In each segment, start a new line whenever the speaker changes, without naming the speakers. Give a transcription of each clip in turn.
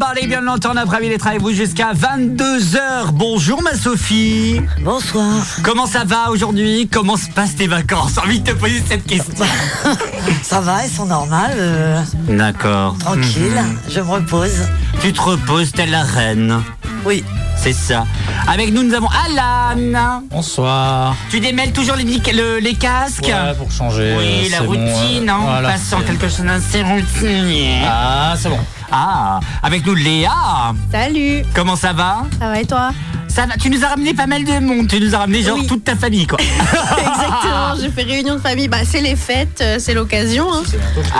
Everybody, bien longtemps après-midi d'être avec vous jusqu'à 22h. Bonjour ma Sophie.
Bonsoir.
Comment ça va aujourd'hui? Comment se passent tes vacances? J'ai envie de te poser cette question.
Ça va, elles sont normales. euh,
D'accord.
tranquille.
Mhm.
Je me repose.
Tu te reposes telle la reine.
Oui.
C'est ça. Avec nous, nous avons Alan.
Bonsoir.
Tu démêles toujours les, le- les casques?
Ouais, pour changer.
Oui, la
bon,
routine, hein,
voilà,
on passe en quelque chose d'assez routinier.
Ah, c'est bon.
Ah, avec nous Léa.
Salut,
Comment ça va?
Ça va et toi?
Ça va, tu nous as ramené pas mal de monde, tu nous as ramené genre
Oui.
toute ta famille quoi.
Exactement, j'ai fait réunion de famille. Bah, c'est les fêtes, euh, c'est l'occasion. hein.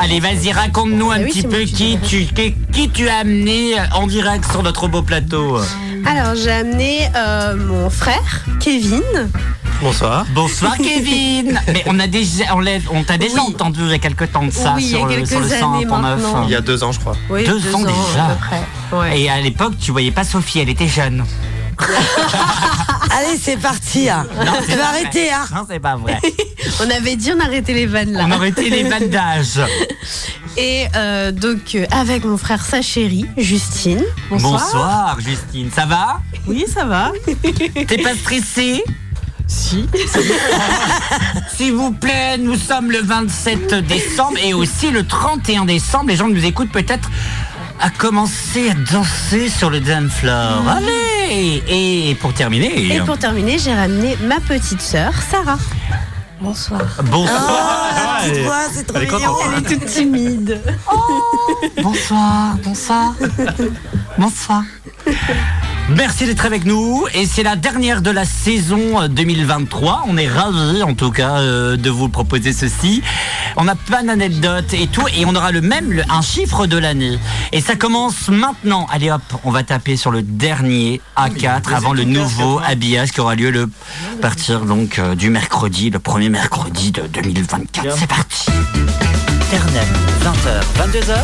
Allez, vas-y, raconte-nous un
Ah oui,
petit peu
qui
tu, qui, qui tu as amené en direct sur notre beau plateau.
Alors, j'ai amené euh, mon frère, Kevin.
Bonsoir.
Bonsoir Kevin. Mais on a déjà, on, l'a- on t'a déjà
Oui.
entendu il y a quelque temps de ça
Oui, il y a
sur, le,
quelques
sur le
années
101.9.
maintenant.
Il y a deux ans, je crois.
Oui,
Deux ans déjà.
à peu près. Ouais.
Et à l'époque, tu voyais pas Sophie, elle était jeune.
Allez, c'est parti. Hein.
Non,
Tu
c'est
vas
pas
arrêter,
vrai.
hein.
Non, c'est pas vrai.
On avait dit on arrêtait les vannes là.
On été les bandages.
Et euh, donc, euh, avec mon frère, sa chérie, Justine. Bonsoir.
Bonsoir Justine, ça va?
Oui, ça va.
T'es pas stressée?
Si.
S'il vous plaît, nous sommes le 27 décembre et aussi le 31 décembre. Les gens qui nous écoutent peut-être à commencer à danser sur le dance floor. Allez Et pour terminer,
Et pour terminer, j'ai ramené ma petite sœur, Sarah. Bonsoir.
bonsoir,
Ah, la petite voix, c'est trop mignon.
Elle est toute timide.
bonsoir, bonsoir, bonsoir. Merci d'être avec nous et c'est la dernière de la saison euh, 2023. On est ravis en tout cas euh, de vous proposer ceci. On a plein d'anecdotes et tout et on aura le même le- un chiffre de l'année. Et ça commence maintenant. Allez hop, on va taper sur le dernier A4 avant le nouveau habillage qui aura lieu le à partir donc euh, du mercredi, le premier mercredi de 2024. C'est parti.
Internet, 20h, 22h,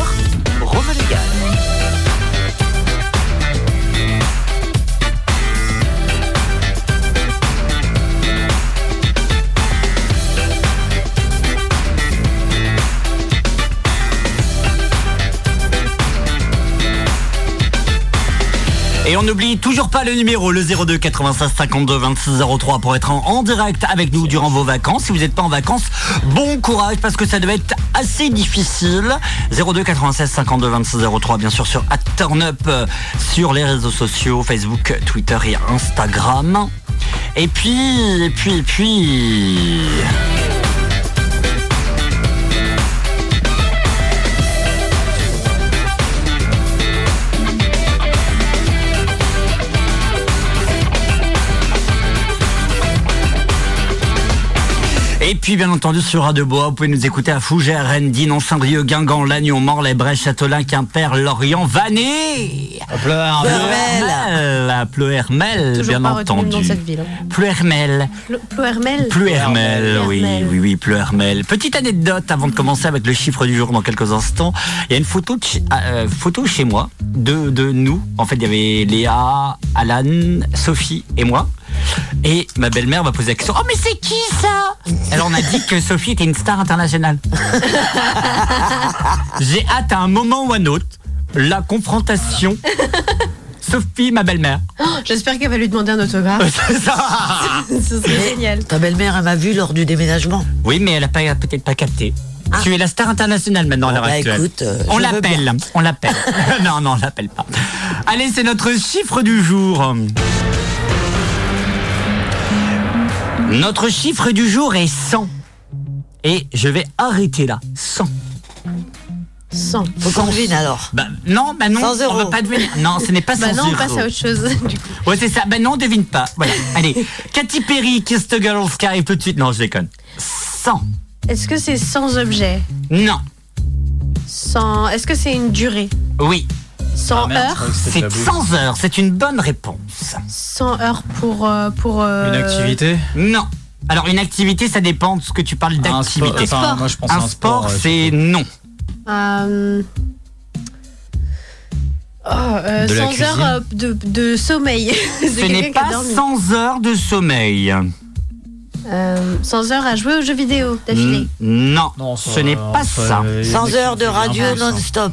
Rome Légal.
Et on n'oublie toujours pas le numéro, le 02 96 52 26 03 pour être en, direct avec nous durant vos vacances. Si vous n'êtes pas en vacances, bon courage parce que ça devait être assez difficile. 02 96 52 26 03 bien sûr sur Turn Up, euh, sur les réseaux sociaux, Facebook, Twitter et Instagram. Et puis, et puis, et puis... Et puis, bien entendu, sur Radio Bois, vous pouvez nous écouter à Fougères, Rennes, Dinan, Saint-Brieuc, Guingamp, Lannion, Morlaix, Brest, Châtelain, Quimper, Lorient. La Pleuhermel,
Toujours
bien
pas
entendu.
hein.
Pleuhermel.
Ploermel.
Pleuhermel, oui,
Pleuhermel.
oui, oui, Pleuhermel. Petite anecdote avant de commencer avec le chiffre du jour dans quelques instants. Il y a une photo, de chez, euh, photo chez moi de, de nous. En fait, il y avait Léa, Alan, Sophie et moi. Et ma belle-mère m'a posé la question Oh, mais c'est qui ça? Alors, on a dit que Sophie était une star internationale. J'ai hâte à un moment ou à un autre la confrontation. Sophie, ma belle-mère.
J'espère qu'elle va lui demander un autographe.
C'est ça.
Ce serait génial.
Ta belle-mère, elle m'a vu lors du déménagement.
Oui, mais elle a pas peut-être pas capté. Tu es la star internationale maintenant à l'heure
Bah,
actuelle.
écoute, euh,
on l'appelle, on l'appelle. non, non, on l'appelle pas. Allez, c'est notre chiffre du jour. Notre chiffre du jour est 100. Et je vais arrêter là. 100.
100.
Faut qu'on devine alors.
Bah, non, bah non,
100
on va
euros.
pas devenir. Non, ce n'est pas 100
Bah non, on
euros.
passe à autre chose. Du coup.
Ouais, c'est ça. Bah non, on devine pas. Voilà. Allez, Katy Perry, Kiss the Girls qui arrive tout de suite. Non, je déconne. 100.
Est-ce que c'est 100 objets?
Non.
100... Est-ce que c'est une durée?
Oui.
100
Ah, merde,
heures
C'est
tabou.
100 heures. C'est une bonne réponse.
100 heures pour... euh, pour euh,
Une activité
Non. Alors, une activité, ça dépend de ce que tu parles
Un sport,
d'activité.
enfin,
sport.
À
Un
un
sport,
euh,
c'est non.
euh, oh, euh,
De la
100
cuisine.
heures euh, de, de sommeil.
Ce n'est pas
dormi.
100 heures de sommeil.
Euh, 100 heures à jouer aux jeux vidéo d'affilée.
Non,
Non,
ce n'est pas
ça-
ça.
euh,
100
une
heures de radio non-stop.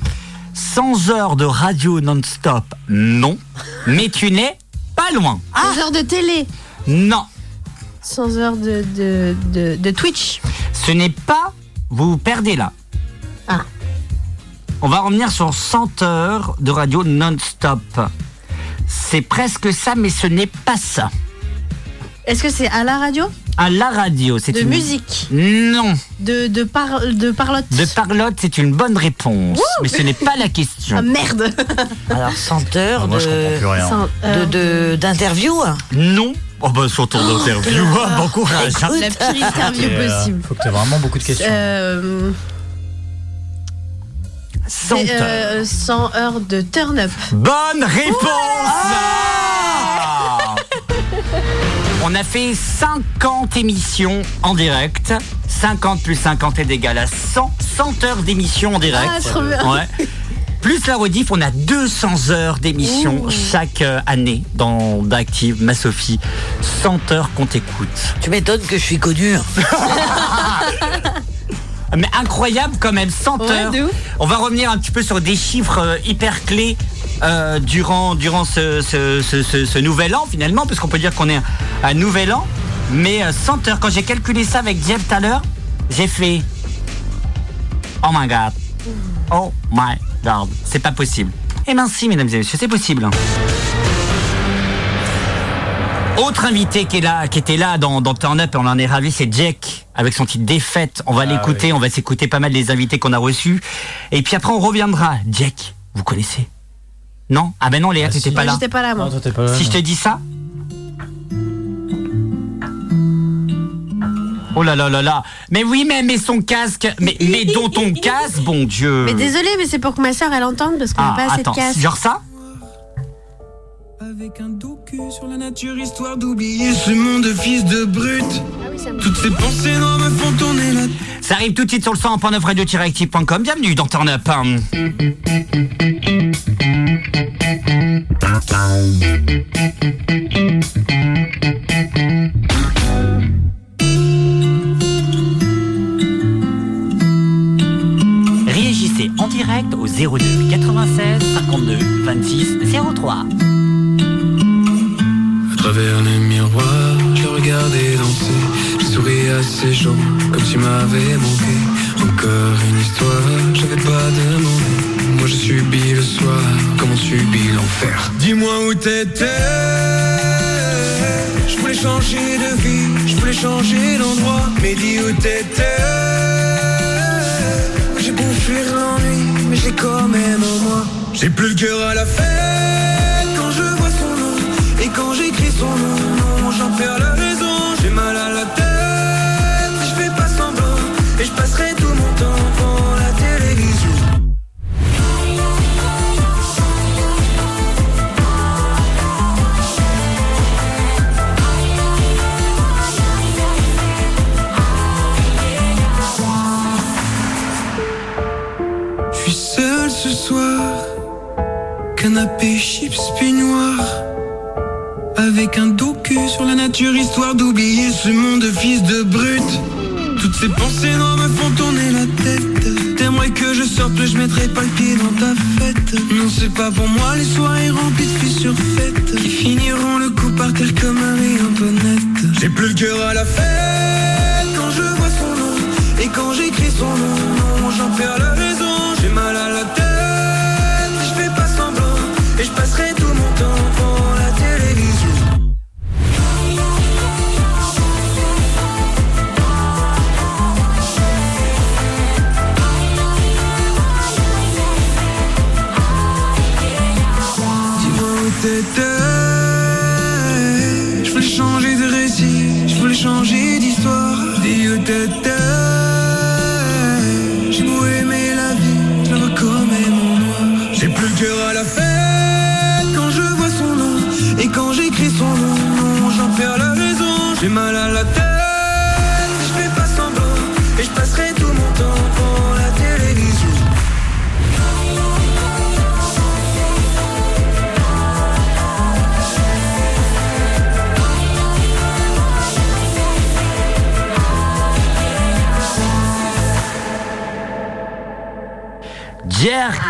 100 heures de radio non-stop, non. Mais tu n'es pas loin.
100 heures de télé.
Non.
100 heures de, de, de, de Twitch.
Ce n'est pas. Vous vous perdez là.
Ah.
On va revenir sur 100 heures de radio non-stop. C'est presque ça, mais ce n'est pas ça.
Est-ce que c'est à la radio
À la radio, c'est
De
une.
musique
Non.
De, de, par, de parlotte
De parlotte, c'est une bonne réponse. Mais ce n'est pas la question.
Ah merde
Alors, 100 heures
Ah, moi, je comprends plus
de,
rien.
100 heures.
de, de- d'interview.
Non. Oh bah sur ton interview, hein, bon courage. hein.
La pire interview
Et, euh,
possible.
Faut que tu vraiment beaucoup de questions.
Euh,
100
c'est,
heures.
euh, 100 heures de turn-up.
Bonne réponse Ah On a fait 50 émissions en direct. 50 plus 50 est égal à 100. 100 heures d'émissions en direct.
Ah, trop bien.
Ouais. Plus la rediff, on a 200 heures d'émissions
Ouh.
chaque euh, année dans d'Active, ma Sophie. 100 heures qu'on t'écoute.
Tu m'étonnes que je suis connu.
Mais incroyable quand même, 100
Ouais,
heures.
de ouf.
On va revenir un petit peu sur des chiffres euh, hyper clés euh, durant, durant ce, ce- ce- ce- ce nouvel an finalement, parce qu'on peut dire qu'on est un nouvel an. Mais euh, 100 heures, quand j'ai calculé ça avec Jeff tout à l'heure, j'ai fait... Oh my god. Oh my god. C'est pas possible. Eh ben si, mesdames et messieurs, c'est possible. Autre invité qui est là, qui était là dans, dans Turn Up, et on en est ravi, c'est Jack avec son titre Défaite. On va l'écouter,
oui.
on va s'écouter pas mal des invités qu'on a reçus. Et puis après on reviendra. Jack, vous connaissez Non Ah ben non Léa,
Ah,
t'étais
si.
pas là.
Pas là, moi.
Non, toi, t'es pas là,
Si je te dis ça Oh là là là là Mais oui, mais, mais son casque Mais, mais dont ton casque, bon Dieu
Mais désolé, mais c'est pour que ma soeur elle entende parce qu'on
Ah,
n'a pas assez
attends,
de casse.
genre ça?
Avec un docu sur la nature, histoire d'oublier ce monde de fils de brute. Toutes ces pensées noires me font tourner la.
Ça arrive tout de suite sur le 100.9 radio-active.com. Bienvenue dans Turn Up. Réagissez en direct au 02 96 52 26 03.
Travers les miroirs, je le regardais danser. Je souris à ces gens comme s'ils m'avaient manqué. Encore une histoire, j'avais pas demandé. Moi je subis le soir, comme on subit l'enfer? Dis-moi où t'étais. Je voulais changer de vie, je voulais changer d'endroit. Mais dis où t'étais. J'ai beau fuir l'ennui, mais j'ai quand même en moi. J'ai plus le cœur à la fête j'en perds la raison. J'ai mal à la tête, je fais pas semblant. Et je passerai tout mon temps devant la télévision. Je suis seul ce soir, canapé, chips, peignoir. Avec un docu sur la nature, histoire d'oublier ce monde de fils de brute. Toutes ces pensées noires me font tourner la tête. T'aimerais que je sorte, je mettrai pas le pied dans ta fête. Non, c'est pas pour moi les soirées remplies de fissures faites. Qui finiront le coup par terre comme Marie-Antoinette. J'ai plus le cœur à la fête quand je vois son nom. Et quand j'écris son nom, j'en perds la raison. J'ai mal à la tête, je fais pas semblant. Et je passerai tout mon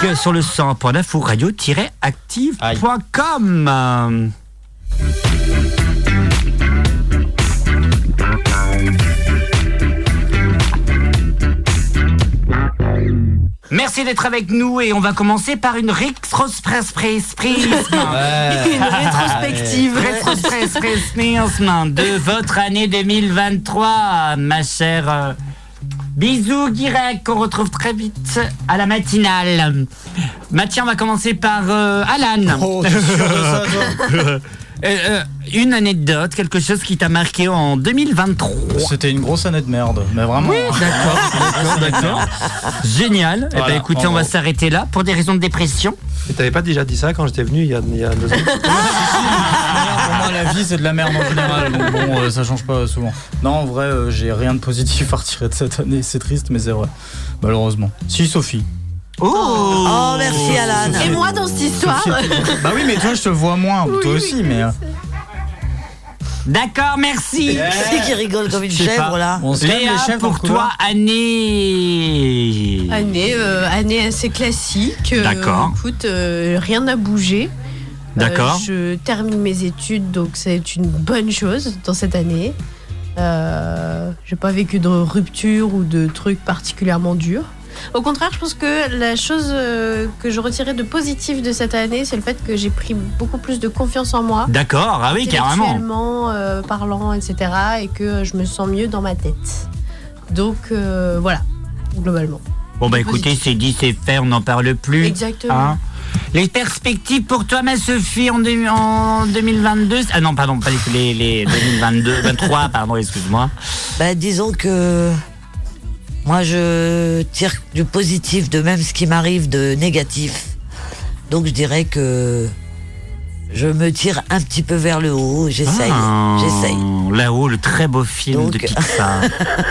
Sur le 100.9 ou radio-active.com. Merci d'être avec nous et on va commencer par une rétrospective
Une rétrospective.
rétrospective de votre année 2023, ma chère. Bisous Guirec, qu'on retrouve très vite à la matinale. Mathieu, on va commencer par euh, Alan.
Oh, t'es sûr de ça, toi
Euh, euh, une anecdote, quelque chose qui t'a marqué en 2023.
C'était une grosse année de merde, mais vraiment.
D'accord, d'accord, d'accord. Génial. Eh ben, écoutez, on va s'arrêter là pour des raisons de dépression.
Et t'avais pas déjà dit ça quand j'étais venu il y a, il y a deux ans?
la vie, c'est de la merde en général. Donc bon, euh, ça change pas souvent. Non, en vrai, euh, j'ai rien de positif à retirer de cette année. C'est triste, mais c'est vrai. Malheureusement. Si, Sophie.
Oh,
Oh, merci Alan.
Et moi dans cette histoire.
Bah oui, mais toi, je te vois moins. toi aussi, mais. euh,
D'accord, merci.
Qui c'est qui rigole comme une chèvre là
On se
Léa,
les
pour toi, année.
Année, euh, année assez classique. Euh,
D'accord.
Écoute, euh, rien n'a bougé. Euh,
D'accord.
je termine mes études, donc c'est une bonne chose dans cette année. Euh, J'ai pas vécu de rupture ou de trucs particulièrement durs. Au contraire, je pense que la chose euh, que je retirais de positif de cette année, c'est le fait que j'ai pris beaucoup plus de confiance en moi.
D'accord, ah oui, carrément.
euh, parlant, etc. Et que je me sens mieux dans ma tête. Donc euh, voilà, globalement.
Bon, bah écoutez, c'est dit, c'est fait, on n'en parle plus.
Exactement.
Hein les perspectives pour toi, ma Sophie, en, deux- en 2022 Ah non, pardon, pas les, les, les 2022, 23, pardon, excuse-moi.
Bah disons que moi je tire du positif de même ce qui m'arrive de négatif. Donc je dirais que je me tire un petit peu vers le haut, j'essaye,
Ah,
j'essaye.
Là-haut, le très beau film de Pixar.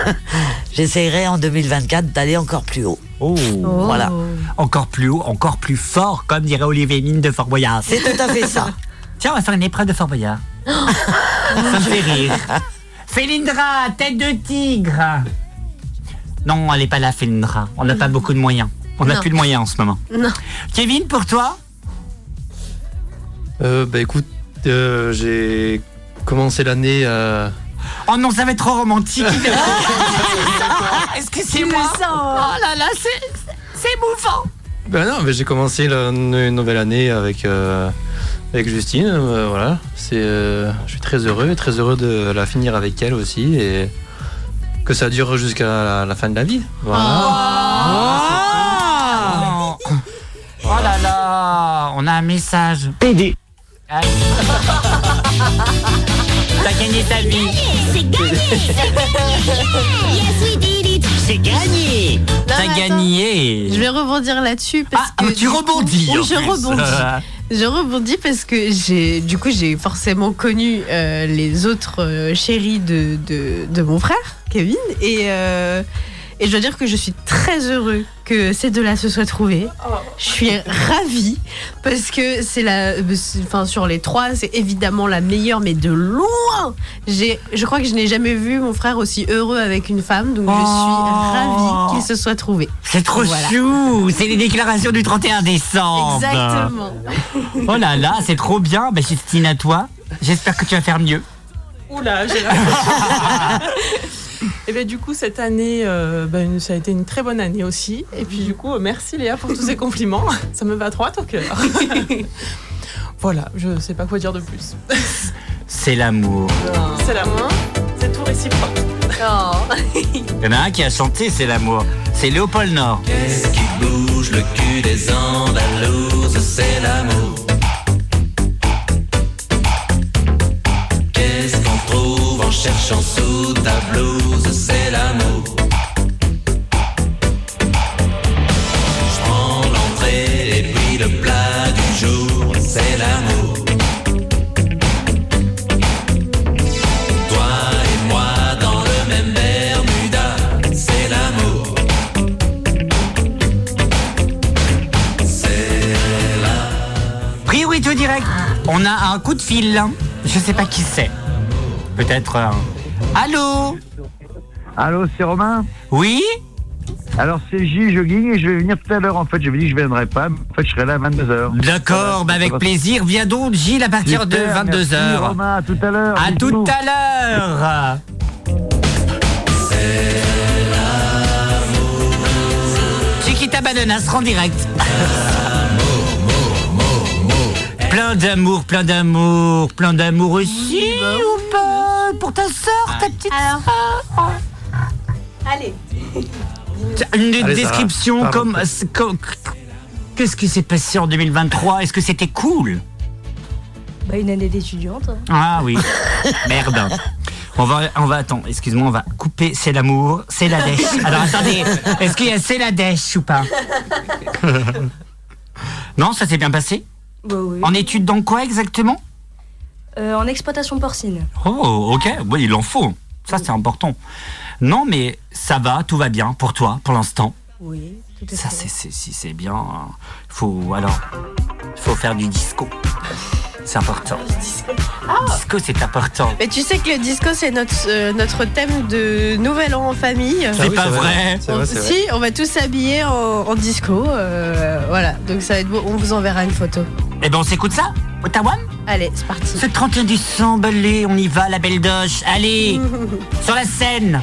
J'essayerai en 2024 d'aller encore plus haut.
Oh.
Oh.
Voilà.
Encore plus haut, encore plus fort, comme dirait Olivier Mine de Fort Boyard.
C'est tout à fait ça.
Tiens, on va faire une épreuve de Fort Boyard. Ça me fait rire. Félindra, tête de tigre. Non, elle est pas là, Félindra. On n'a pas beaucoup de moyens. On n'a plus de moyens en ce moment.
Non.
Kevin, pour toi
euh, Bah écoute, euh, j'ai commencé l'année euh,
Oh non, ça va être trop romantique. Excusez-moi.
Tu le sens.
Oh là là, c'est c'est émouvant.
Ben non, mais j'ai commencé la une nouvelle année avec, euh, avec Justine. euh, voilà, c'est, euh, je suis très heureux, très heureux de la finir avec elle aussi et que ça dure jusqu'à la, la fin de la vie. Voilà.
Oh, oh là là, on a un message. PD. T'as gagné ta vie.
C'est gagné Yes, we did it
C'est gagné. T'as gagné.
Je vais rebondir là-dessus parce
Ah,
que
ah, tu rebondis. En
je
plus.
rebondis. Je rebondis parce que j'ai, du coup, j'ai forcément connu euh, les autres euh, chéris de, de, de mon frère, Kevin, et, euh, et je dois dire que je suis très heureux que ces deux-là se soient trouvés. Je suis ravie parce que c'est la, enfin, sur les trois, c'est évidemment la meilleure, mais de loin. J'ai, je crois que je n'ai jamais vu mon frère aussi heureux avec une femme, donc je suis
Oh.
ravie qu'ils se soient trouvés.
C'est trop
Voilà.
chou. C'est les déclarations du 31 décembre.
Exactement.
Oh là là, c'est trop bien. Bah, Justine, à toi. J'espère que tu vas faire mieux.
Oula, j'ai la Et bien du coup cette année, euh, ben, ça a été une très bonne année aussi. Et puis du coup, euh, merci Léa pour tous ces compliments. Ça me va droit au cœur. voilà, je sais pas quoi dire de plus.
C'est l'amour.
C'est l'amour, c'est tout réciproque.
Il y en a un qui a chanté C'est l'amour. C'est Léopold Nord.
Qu'est-ce qui bouge le cul des Andalouses C'est l'amour. Cherchant sous ta blouse C'est l'amour. Je prends l'entrée et puis le plat du jour C'est l'amour. Toi et moi dans le même Bermuda C'est l'amour. C'est
Priorité au direct. On a un coup de fil. Je sais pas qui c'est. Peut-être. euh, Allô
Allô, c'est Romain
Oui
Alors c'est J Jogging et je vais venir tout à l'heure en fait. Je vais dit que je viendrai pas, mais en fait je serai là à 22h.
D'accord, bah avec plaisir. Viens donc, Gilles, à partir de 22h.
Romain, à tout à l'heure.
À tout à l'heure. Chiquita Banana sera en direct. Plein d'amour, plein d'amour, plein d'amour aussi pas Pour ta soeur, ta petite sœur
Allez.
Une
Allez,
description comme... Qu'est-ce qui s'est passé en 2023 Est-ce que c'était cool?
Bah, une année d'étudiante.
Ah oui. Merde. On va, on va, attends, excuse-moi, on va couper c'est l'amour, c'est la dèche. Alors attendez, est-ce qu'il y a c'est la dèche ou pas? Non, ça s'est bien passé?
Bah oui.
En études dans quoi exactement?
Euh, en exploitation porcine.
Oh, ok, oui, il en faut. Ça, c'est important. Non, mais ça va, tout va bien pour toi, pour l'instant.
Oui,
Ça, c'est, c'est- si c'est bien. hein. Faut, alors, faut faire du disco. C'est important. Disco, c'est important.
Mais tu sais que le disco, c'est notre, euh, notre thème de Nouvel An en famille.
C'est pas vrai.
Vrai.
Si, on va tous s'habiller en, en disco. euh, voilà, donc ça va être beau. On vous enverra une photo.
Eh ben, on s'écoute ça Ottawa
Allez, c'est parti.
Ce 31 décembre, allez, on y va, la belle doche. Allez, sur la scène.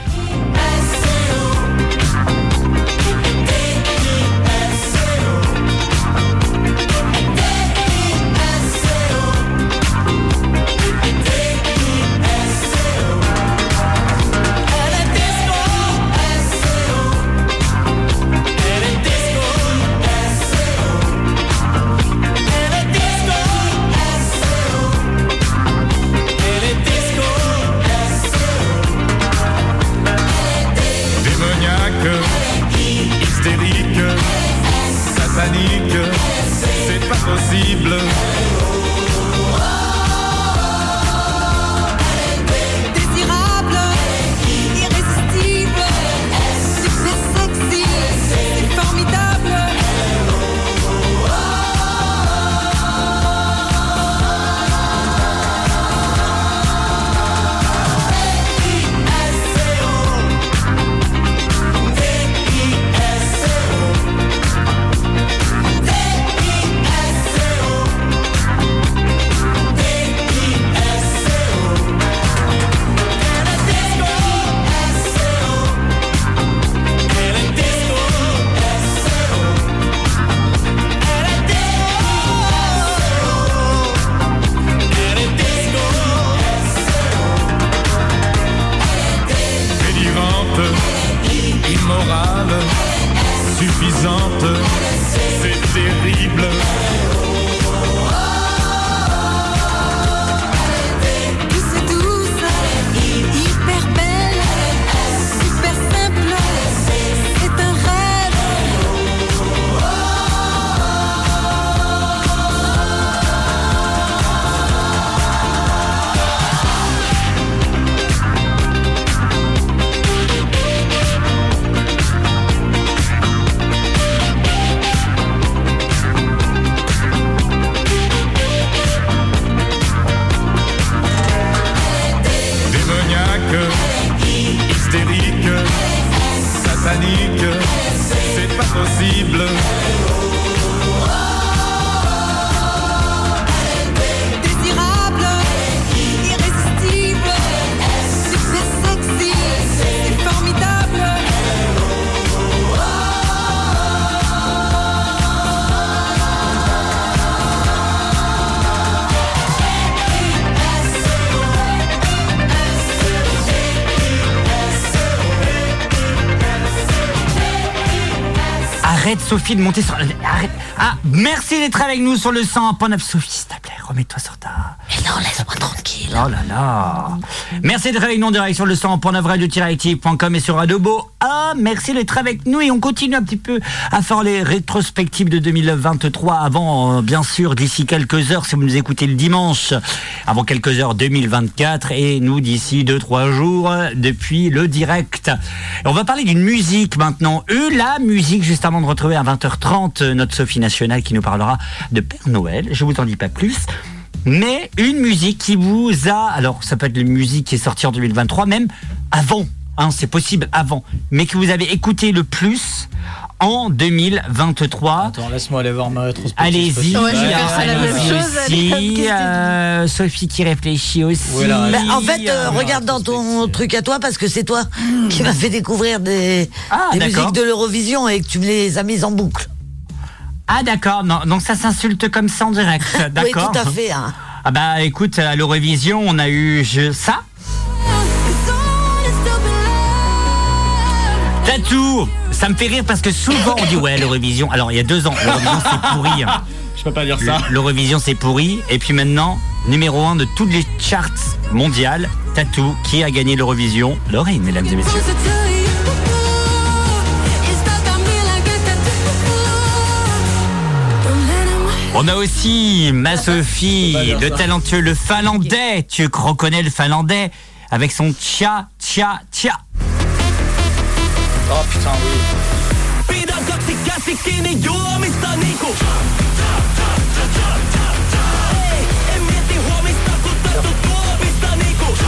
Sophie, de monter sur. Arrête. Ah, merci d'être avec nous sur le 100.9. Sophie, s'il te plaît, remets-toi sur ta. Oh là là. Merci d'être avec nous en direct sur le 100.9 radio-active.com et sur Adobo. Ah, merci d'être avec nous et on continue un petit peu à faire les rétrospectives de 2023 avant, euh, bien sûr, d'ici quelques heures, si vous nous écoutez le dimanche, avant quelques heures 2024 et nous d'ici 2-3 jours euh, depuis le direct. On va parler d'une musique maintenant. Eux, la musique, juste avant de retrouver à 20h30 euh, notre Sophie Nationale qui nous parlera de Père Noël. Je vous en dis pas plus. Mais une musique qui vous a, alors ça peut être une musique qui est sortie en 2023, même avant, hein, c'est possible avant, mais que vous avez écouté le plus en 2023
Attends, laisse-moi aller voir ma rétrospective.
Allez-y,
Ouais, allez,
Euh, Sophie qui réfléchit aussi.
Bah, en fait, euh, regarde dans ton truc à toi parce que c'est toi qui m'as fait découvrir des,
Ah,
des musiques de l'Eurovision et que tu me les as mises en boucle.
Ah d'accord, non, donc ça s'insulte comme ça en direct,
Oui,
d'accord
tout à fait. hein.
Ah bah écoute, à l'Eurovision, on a eu je, ça. Tatou Ça me fait rire parce que souvent on dit ouais l'Eurovision. Alors il y a deux ans, l'Eurovision c'est pourri. hein.
Je peux pas dire ça.
L'Eurovision c'est pourri. Et puis maintenant, numéro un de toutes les charts mondiales, Tatou, qui a gagné l'Eurovision? Lorraine, mesdames et messieurs. On a aussi ma Sophie, le talentueux, le finlandais. Tu reconnais le finlandais avec son tcha, tcha, tcha.
Oh putain, oui.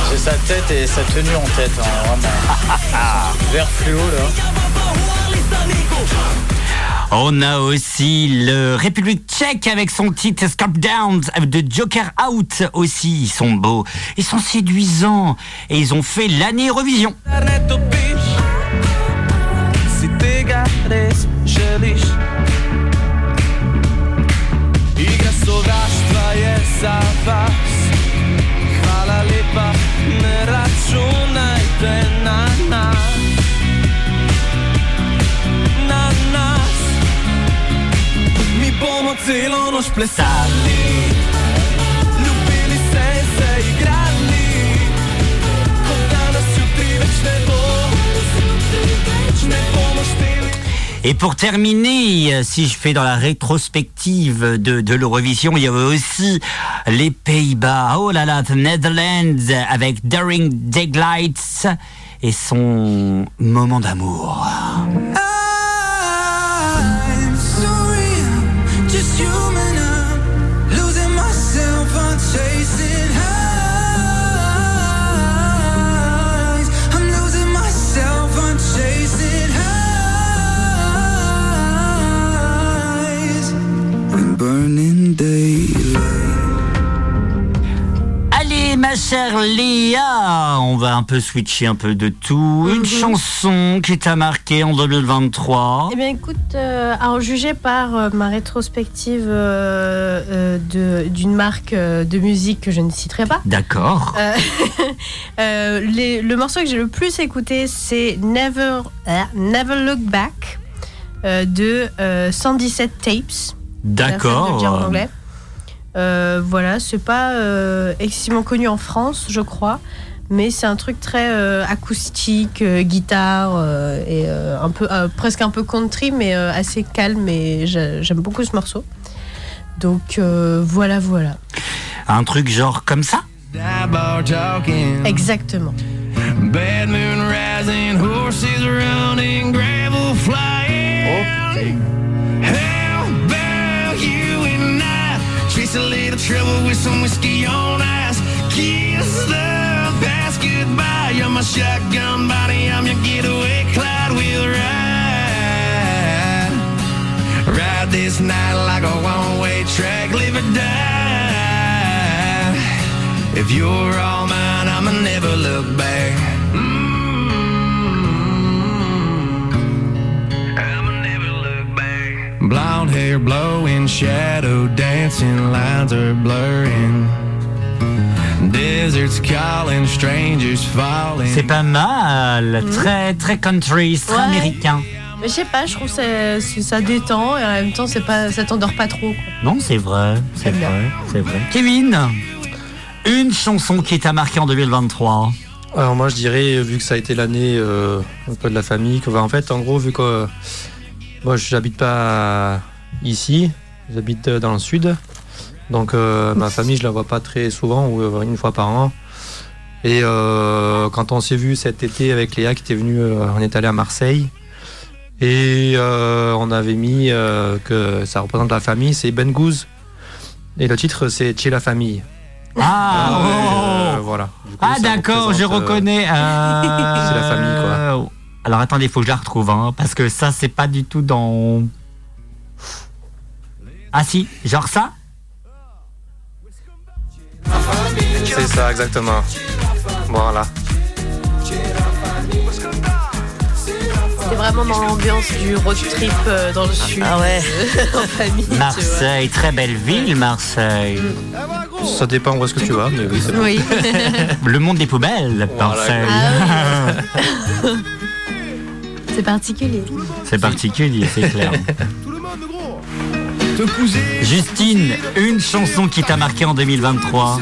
J'ai sa tête et sa tenue en tête, hein, vraiment. Vert fluo là.
On a aussi le République tchèque avec son titre Scalp Downs de Joker Out aussi. Ils sont beaux, ils sont séduisants et ils ont fait l'année Eurovision.
Mi bomo celo noč plesali. Ljubili se in se igrali. Kot danes jutri več ne bo. Več ne bomo šteli.
Et pour terminer, euh, si je fais dans la rétrospective de, de l'Eurovision, il y avait aussi les Pays-Bas. Oh là là, The Netherlands avec Daring Daylights et son moment d'amour.
I'm
ma chère Léa, on va un peu switcher un peu de tout. Une chanson qui t'a marqué en 2023.
Eh bien, écoute, euh, à en juger par euh, ma rétrospective euh, euh, d'une marque de musique que je ne citerai pas.
D'accord.
Le morceau que j'ai le plus écouté, c'est Never, Never Look Back de euh, 117 Tapes.
D'accord.
Euh, voilà, c'est pas euh, excessivement connu en France, je crois, mais c'est un truc très euh, acoustique, euh, guitare euh, et euh, un peu, euh, presque un peu country, mais euh, assez calme et j'a- j'aime beaucoup ce morceau. Donc euh, voilà, voilà.
Un truc genre comme ça?
Exactement.
Bad moon rising, horses running, gravel flying. How chase a little trouble with some whiskey on ice? Kiss the past goodbye. You're my shotgun body, I'm your getaway. Clyde will ride. Ride this night like a one-way track, live or die. If you're all mine, I'ma never look back. Blonde hair blowing, shadow dancing, lines are blurring. Deserts calling, strangers falling.
C'est pas mal, très très country, c'est très
Ouais.
américain.
Mais je sais pas, je trouve que ça détend et en même temps, c'est pas, ça t'endort pas trop. quoi.
Non, c'est vrai, c'est vrai, c'est vrai. Kevin, une chanson qui t'a marqué en 2023.
Alors moi je dirais, vu que ça a été l'année euh, un peu de la famille, que, bah, en fait en gros vu que moi j'habite pas ici, j'habite dans le sud, donc euh, ma famille je la vois pas très souvent ou euh, une fois par an. Et euh, quand on s'est vu cet été avec Léa qui était venue, euh, on est allé à Marseille et euh, on avait mis euh, que ça représente la famille, c'est Ben Goose et le titre c'est Chez la famille.
Ah,
Euh,
oh.
voilà. Du coup,
Ah d'accord, je reconnais.
C'est la famille, quoi.
Alors attendez, il faut que je la retrouve, hein, parce que ça, c'est pas du tout dans. Ah si, genre ça?
C'est ça, exactement. Voilà.
C'était vraiment dans l'ambiance du road trip euh, dans le sud.
Ah ouais.
en famille.
Marseille, très belle ville, Marseille.
Ça dépend où est-ce que tu vas, mais oui, c'est bon.
Oui.
Le monde des poubelles, Marseille.
Ah C'est particulier.
C'est particulier, c'est clair. Justine, une chanson qui t'a marqué en 2023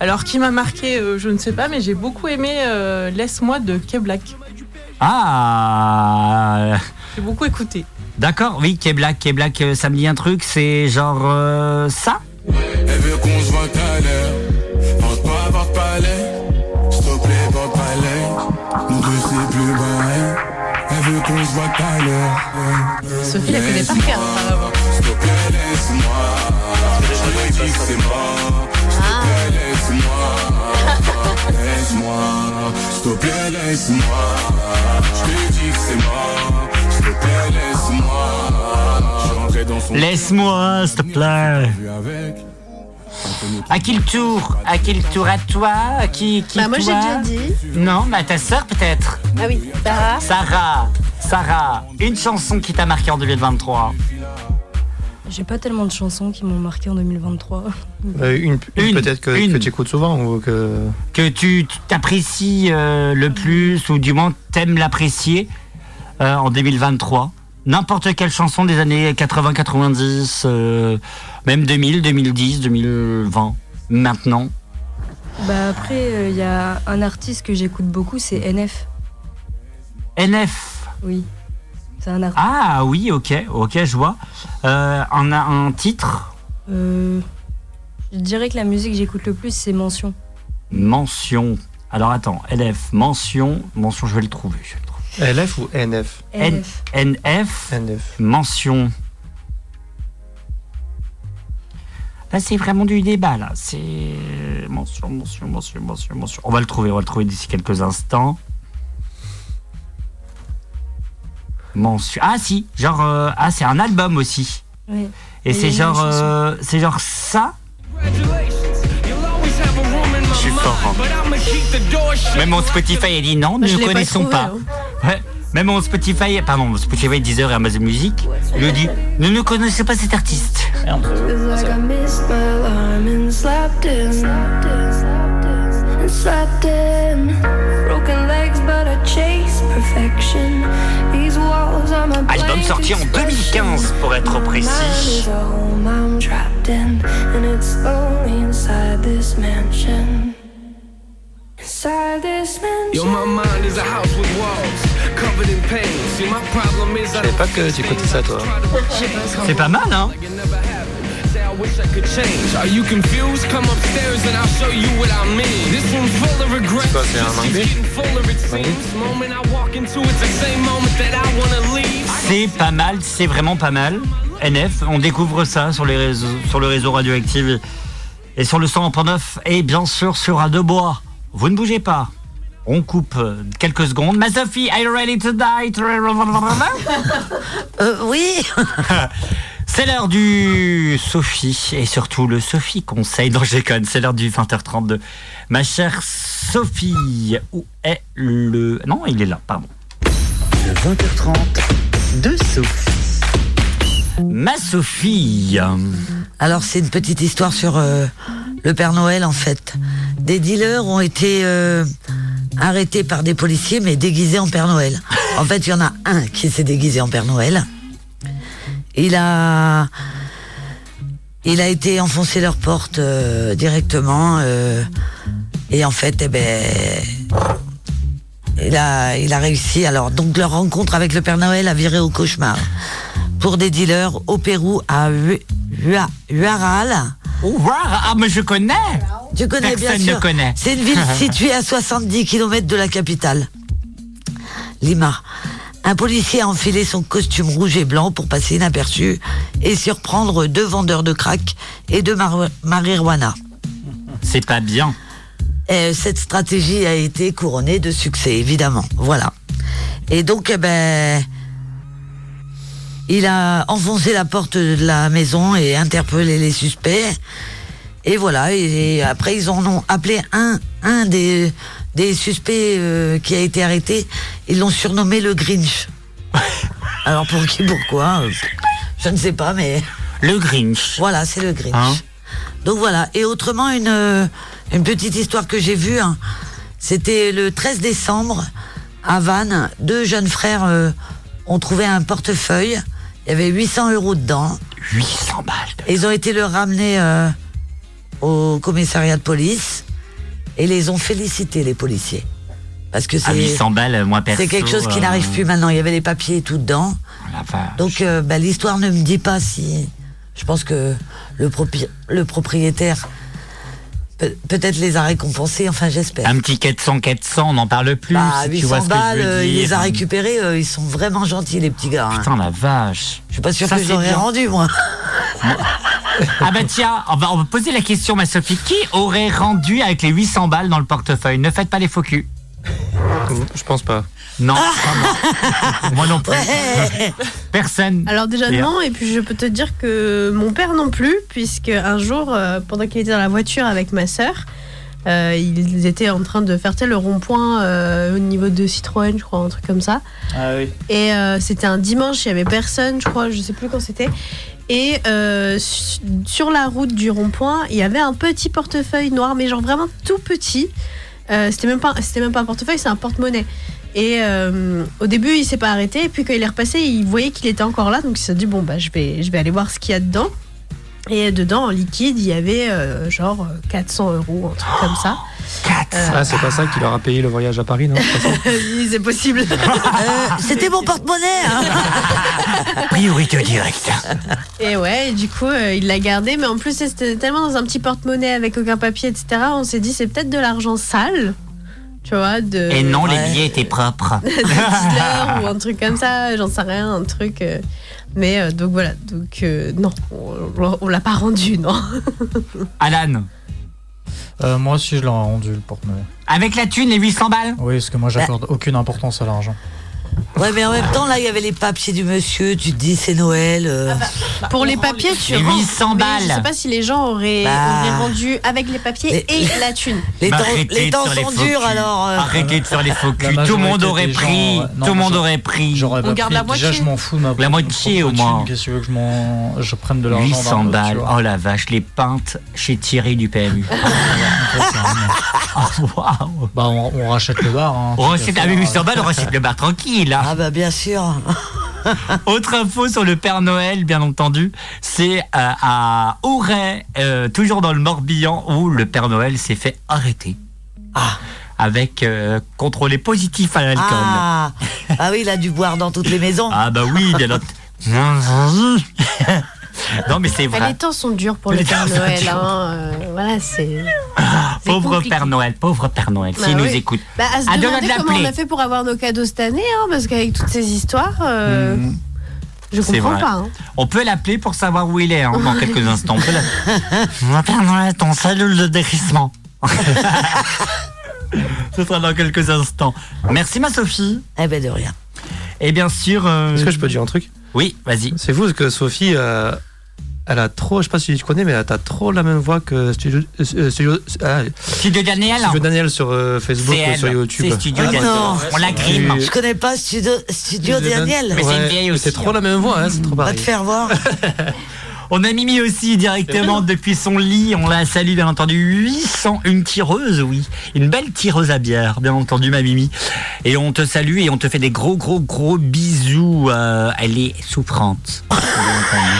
Alors, qui m'a marqué, euh, je ne sais pas, mais j'ai beaucoup aimé euh, Laisse-moi de K-Black.
Ah
J'ai beaucoup écouté.
D'accord, oui, K-Black, K-Black, euh, ça me dit un truc, c'est genre euh, ça?
Elle veut qu'on se
Sophie la connaît par cœur. apparemment.
S'il te plaît, laisse-moi. Je te dis que c'est mort. S'il te plaît, laisse-moi. Laisse-moi. S'il te plaît, laisse-moi. Je te dis que c'est mort. S'il te plaît, laisse-moi.
Laisse-moi, s'il te plaît. À qui le tour? À qui le tour? À toi? À qui, qui
Bah, moi, j'ai
toi?
déjà dit.
Non, bah ta sœur peut-être.
Ah oui, Sarah.
Sarah, Sarah, une chanson qui t'a marqué en 2023.
J'ai pas tellement de chansons qui m'ont marqué en 2023.
Euh, une, une,
Une,
peut-être que, tu écoutes souvent ou que.
Que tu t'apprécies euh, le plus, ou du moins t'aimes l'apprécier euh, en 2023. N'importe quelle chanson des années 80, 90, euh, même 2000, 2010, 2020, maintenant.
Bah après, il y a un artiste que j'écoute beaucoup, c'est NF.
NF.
Oui. C'est un artiste.
Ah oui, ok, ok, je vois. Euh, un, un titre,
Euh, je dirais que la musique que j'écoute le plus, c'est Mention.
mention. Alors attends, LF, mention, mention, je vais le trouver. je vais le trouver.
LF ou NF
N-
NF.
NF,
NF.
mention. Là, c'est vraiment du débat, là. C'est mention, mention, mention, mention, mention. On va le trouver, on va le trouver d'ici quelques instants. Ah, si, genre. euh, ah, c'est un album aussi.
Ouais.
Et
Et
c'est
a
genre. euh, c'est genre ça.
Je suis fort. hein.
Même mon Spotify, elle dit non, nous ne
pas
connaissons
trouvé,
pas.
hein.
Ouais. Même mon Spotify, pardon, mon Spotify, Deezer et Amazon Music, lui dit nous ne connaissons pas cet artiste.
In
pain. See, my problem is I
Je savais pas que tu écoutais ça, toi.
C'est pas mal, hein
Say I wish I could change. Are you confused? Come upstairs and I'll show you what I mean. This one's full of regrets.
c'est anglais?
getting fuller, it seems. Moment I walk into, it's the same moment that I wanna leave.
C'est pas mal, c'est vraiment pas mal. NF, on découvre ça sur, les réseaux, sur le réseau radioactif et sur le 100.9 et bien sûr sur Radio Bois. Vous ne bougez pas. On coupe quelques secondes. Ma Sophie, are you ready to die?
Euh, oui.
C'est l'heure du Sophie et surtout le Sophie Conseil. Non, je déconne, c'est l'heure du 20h32. Ma chère Sophie, où est le. Non, il est là, pardon.
Le 20h30 de Sophie.
Ma Sophie.
Alors c'est une petite histoire sur euh, le Père Noël en fait. Des dealers ont été euh, arrêtés par des policiers mais déguisés en Père Noël. En fait il y en a un qui s'est déguisé en Père Noël. Il a il a été enfoncé leur porte euh, directement euh, et en fait eh ben il a, il a réussi. Alors, donc, leur rencontre avec le Père Noël a viré au cauchemar. Pour des dealers au Pérou, à Hu- Hua- Huaral.
Ah, mais je connais
Tu connais bien
Personne
sûr.
ne connaît.
C'est une ville située à 70 km de la capitale, Lima. Un policier a enfilé son costume rouge et blanc pour passer inaperçu et surprendre deux vendeurs de crack et de mar- marijuana.
C'est pas bien.
Et cette stratégie a été couronnée de succès, évidemment. Voilà. Et donc, eh ben, il a enfoncé la porte de la maison et interpellé les suspects. Et voilà. Et, après, ils en ont appelé un, un des, des suspects euh, qui a été arrêté. Ils l'ont surnommé le Grinch. Alors pour qui, pourquoi euh, Je ne sais pas, mais.
Le Grinch.
Voilà, c'est le Grinch.
Hein
Donc voilà. Et autrement, une, euh, une petite histoire que j'ai vue, hein. c'était le 13 décembre à Vannes. Deux jeunes frères euh, ont trouvé un portefeuille. Il y avait 800 euros dedans.
800 balles.
Et ils ont été le ramener au commissariat de police et les ont félicités, les policiers. Parce que
À
c'est
800 balles, moi perso.
c'est quelque chose qui
euh,
n'arrive plus maintenant. Il y avait les papiers et tout dedans.
vache.
Donc euh, bah, l'histoire ne me dit pas si. Je pense que le, propi- le propriétaire peut- peut-être les a récompensés. Enfin, j'espère.
Un petit 400, 400, on n'en parle plus.
Bah,
si
800
tu vois ce que
balles,
je veux
euh, il les a récupérés. euh, ils sont vraiment gentils, les petits gars. hein.
Putain, la vache.
Je suis pas sûr
Ça,
que j'aurais rendu, moi.
Ah bah tiens, on va, on va poser la question, ma Sophie. Qui aurait rendu avec les 800 balles dans le portefeuille? Ne faites pas les faux culs.
Je pense pas.
Non, pas moi. moi non plus. Personne.
Alors déjà
Léa.
non, et puis je peux te dire que mon père non plus, puisque un jour, euh, pendant qu'il était dans la voiture avec ma sœur, euh, ils étaient en train de faire le rond-point euh, au niveau de Citroën, je crois, un truc comme ça.
Ah oui.
Et euh, c'était un dimanche, il y avait personne, je crois, je sais plus quand c'était. Et euh, su- sur la route du rond-point, il y avait un petit portefeuille noir, mais genre vraiment tout petit. Euh, c'était même pas, c'était même pas un portefeuille, c'est un porte-monnaie. Et euh, au début, il s'est pas arrêté. Puis quand il est repassé, il voyait qu'il était encore là, donc il s'est dit bon bah je vais, je vais aller voir ce qu'il y a dedans. Et dedans, en liquide, il y avait euh, genre 400 euros, un truc comme ça. Euh,
Ah, c'est pas ça qui leur a payé le voyage à Paris, non
oui, c'est possible.
Euh, C'était mon porte-monnaie. hein.
Priorité directe.
Et ouais, et du coup, euh, il l'a gardé, mais en plus, c'était tellement dans un petit porte-monnaie avec aucun papier, etc. On s'est dit, c'est peut-être de l'argent sale, tu vois, de.
Et non, les billets étaient propres.
dealer ou un truc comme ça, j'en sais rien, un truc. euh, mais euh, donc voilà, donc euh, non, on, on l'a pas rendu, non.
Alan,
Euh, moi aussi, je l'aurais rendu le porte-monnaie.
avec la thune, les 800 balles?
Oui, parce que moi, j'accorde aucune importance à l'argent.
Ouais, mais en même temps, là, il y avait les papiers du monsieur. Tu te dis, c'est Noël. euh.
Pour les papiers, tu
Les
rends,
800
mais
balles.
Je sais pas si les gens auraient,
Bah.
auraient rendu avec les papiers
Les-
et la thune.
Les
Bah,
temps,
arrêtez
les
de
temps
faire les
sont
faux
durs,
culs.
alors. euh,
Arrêtez de faire les faux culs. Tout le
majorité
monde aurait
des gens,
pris.
ouais. Non,
Tout le monde aurait pris.
J'aurais pas
garde
pris.
la
Déjà,
moitié.
je m'en fous de ma
La moitié, au moins.
Qu'est-ce que tu veux que je, m'en- je prenne de l'argent
800
d'un autre, tu
balles.
vois.
Oh la vache, les peintes chez Thierry du PMU.
Vraiment-
Oh, waouh.
Bah, on, on rachète le bar. Hein,
On
faire,
800 balles, on rachète le bar tranquille.
Ah, bah, bien sûr.
Autre info sur le Père Noël, bien entendu, c'est euh, à Auray, euh, toujours dans le Morbihan, où le Père Noël s'est fait arrêter.
Ah.
Avec euh, contrôlé positif à l'alcool.
Ah. ah oui, il a dû boire dans toutes les maisons.
Ah bah oui, bien entendu. Non mais c'est vrai.
les temps sont durs pour
Les
le Père Noël. hein, euh, voilà, c'est.
Pauvre
compliqué.
Père Noël, pauvre Père Noël,
Bah
s'il nous écoute.
Bah, à se demander
de
comment on a fait pour avoir nos cadeaux cette année, hein, parce qu'avec toutes ces histoires, euh,
Mm.
je comprends
vrai.
pas. hein.
On peut l'appeler pour savoir où il est hein, dans quelques instants. On Père Noël, ton cellule de dérissement. Ce sera dans quelques instants. Merci ma Sophie.
Eh ben, de rien.
Et bien sûr. euh,
Est-ce que je peux dire un truc?
Oui, vas-y.
C'est parce que Sophie, euh, elle a trop, je sais pas si tu connais, mais elle a trop la même voix que Studio, euh, studio, ah,
Studio Daniel.
Studio Daniel sur euh, Facebook ou sur YouTube.
C'est Studio
Ah
Daniel.
non.
On la grime.
Je connais pas Studio, Studio Daniel.
Mais c'est une vieille aussi,
C'est trop
hein.
la même voix, hein, c'est trop
Va
pareil.
te faire voir.
On a Mimi aussi directement depuis son lit. On la salue bien entendu. 800, une tireuse, oui. Une belle tireuse à bière, bien entendu, ma Mimi. Et on te salue et on te fait des gros, gros, gros bisous. Euh, elle est souffrante. bien entendu.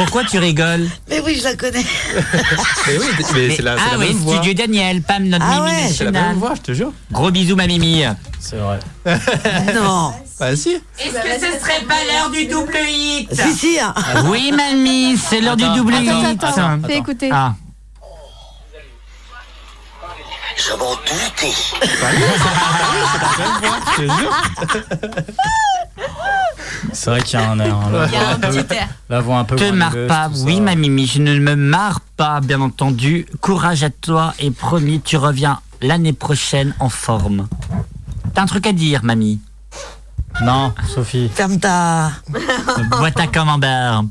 Pourquoi tu rigoles
Mais oui, je la connais.
Mais oui, mais c'est la, c'est
Ah
la
oui,
même voix.
Studio Daniel, Pam, notre
Ah
Mimi
ouais.
C'est la même voix, je te jure.
Gros bisous, ma Mimi.
C'est vrai.
Non.
Bah si.
Est-ce que ce serait pas l'heure du double hit
Si, si. hein.
Oui, mamie, c'est l'heure du
Attends,
double
attends,
hit.
Attends, fais écouter.
Ah.
Je m'en doutais.
Je te jure.
C'est vrai qu'il y a un air. hein, la
Il y a
voix
un
peu-
petit air.
La voix un peu.
Te marre pas, oui ma Mimi, je ne me marre pas, bien entendu. Courage à toi et promis, tu reviens l'année prochaine en forme. T'as un truc à dire, mamie?
Non, Sophie.
Ferme ta.
Bois ta camembert.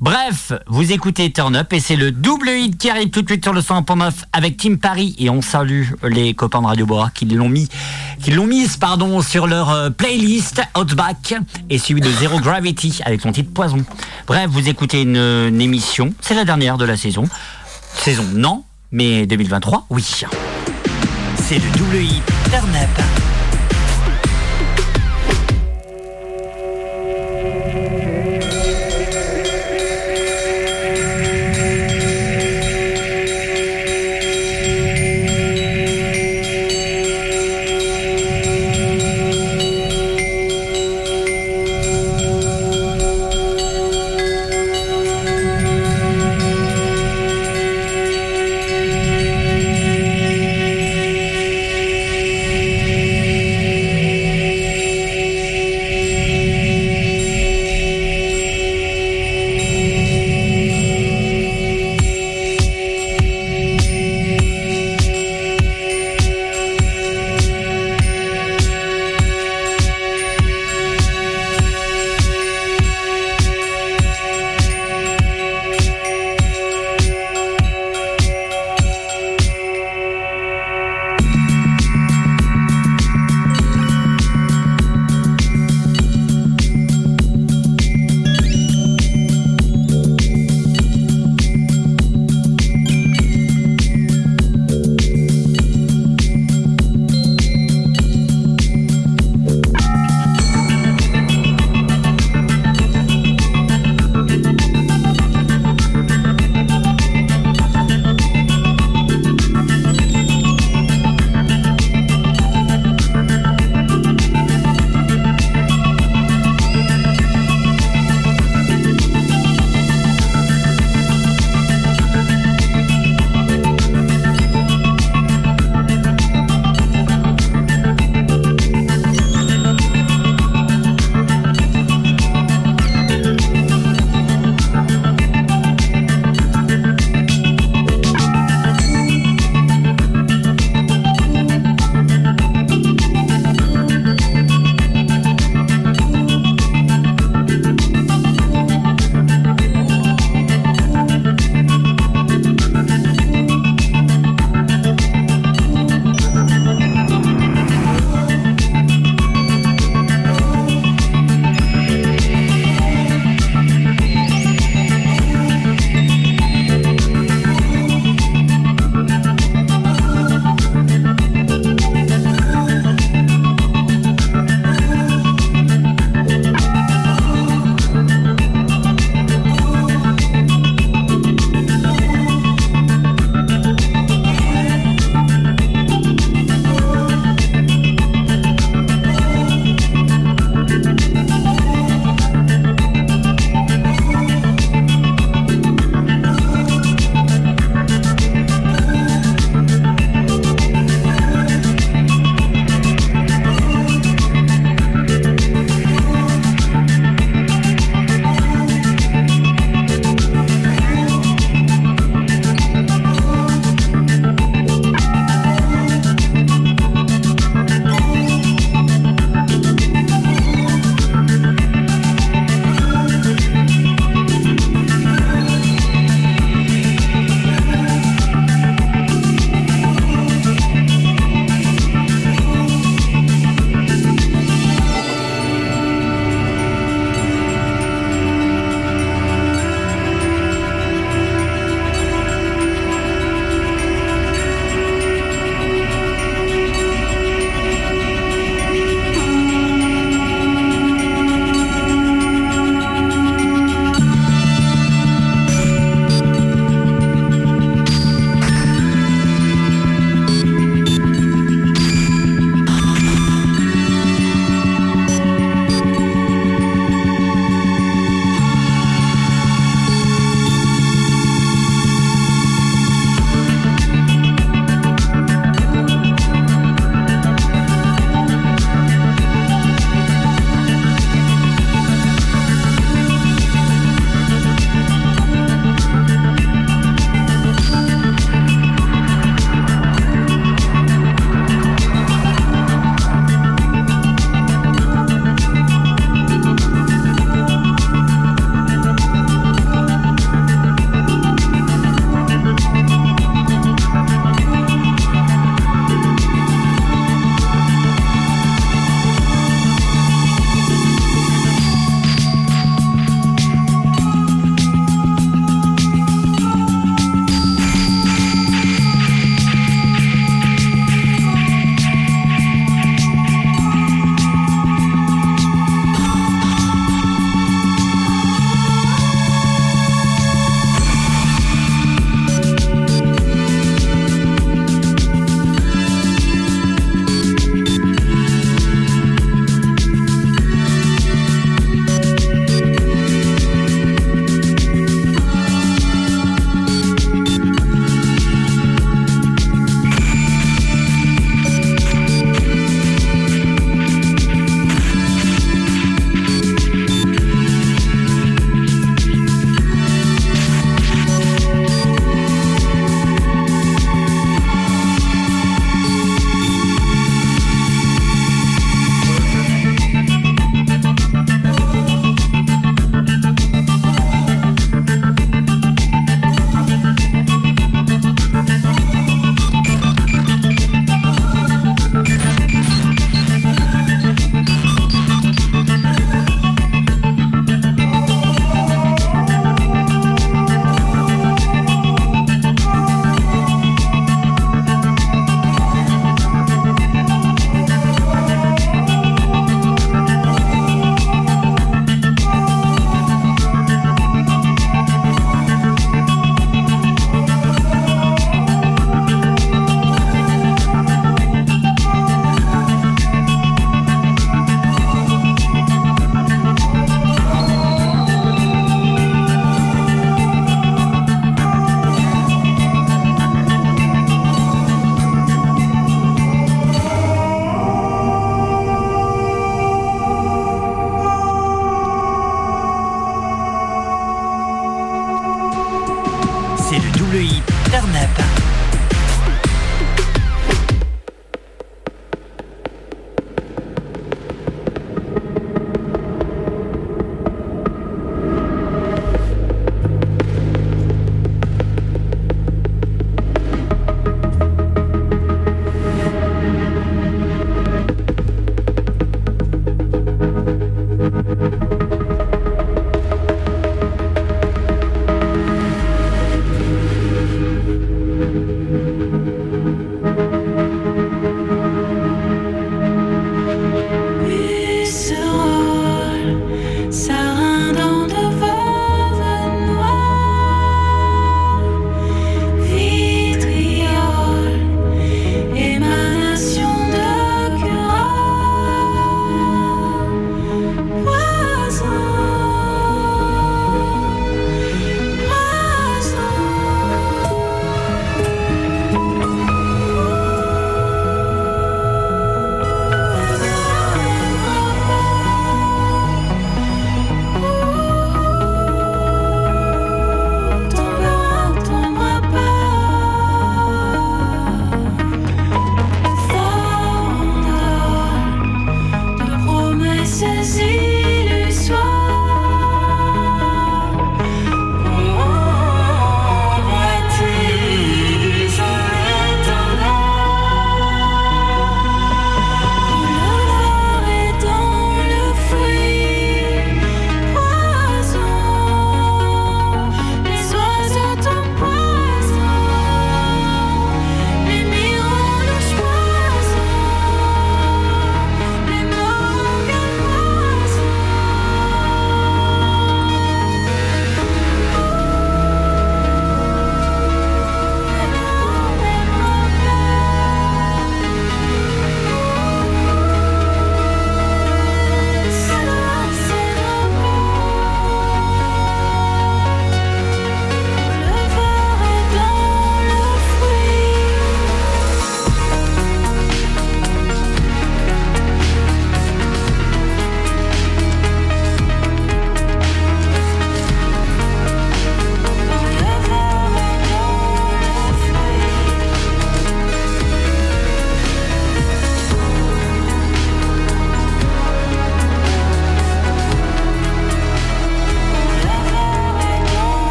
Bref, vous écoutez Turn Up et c'est le double hit qui arrive tout de suite sur le 100.9 avec Team Paris et on salue les copains de Radio Bois qui l'ont mis, qui l'ont mise pardon sur leur euh, playlist Outback et suivi de Zero Gravity avec son titre Poison. Bref, vous écoutez une, une émission, c'est la dernière de la saison. Saison non, mais 2023 oui. C'est le double hit Turn Up.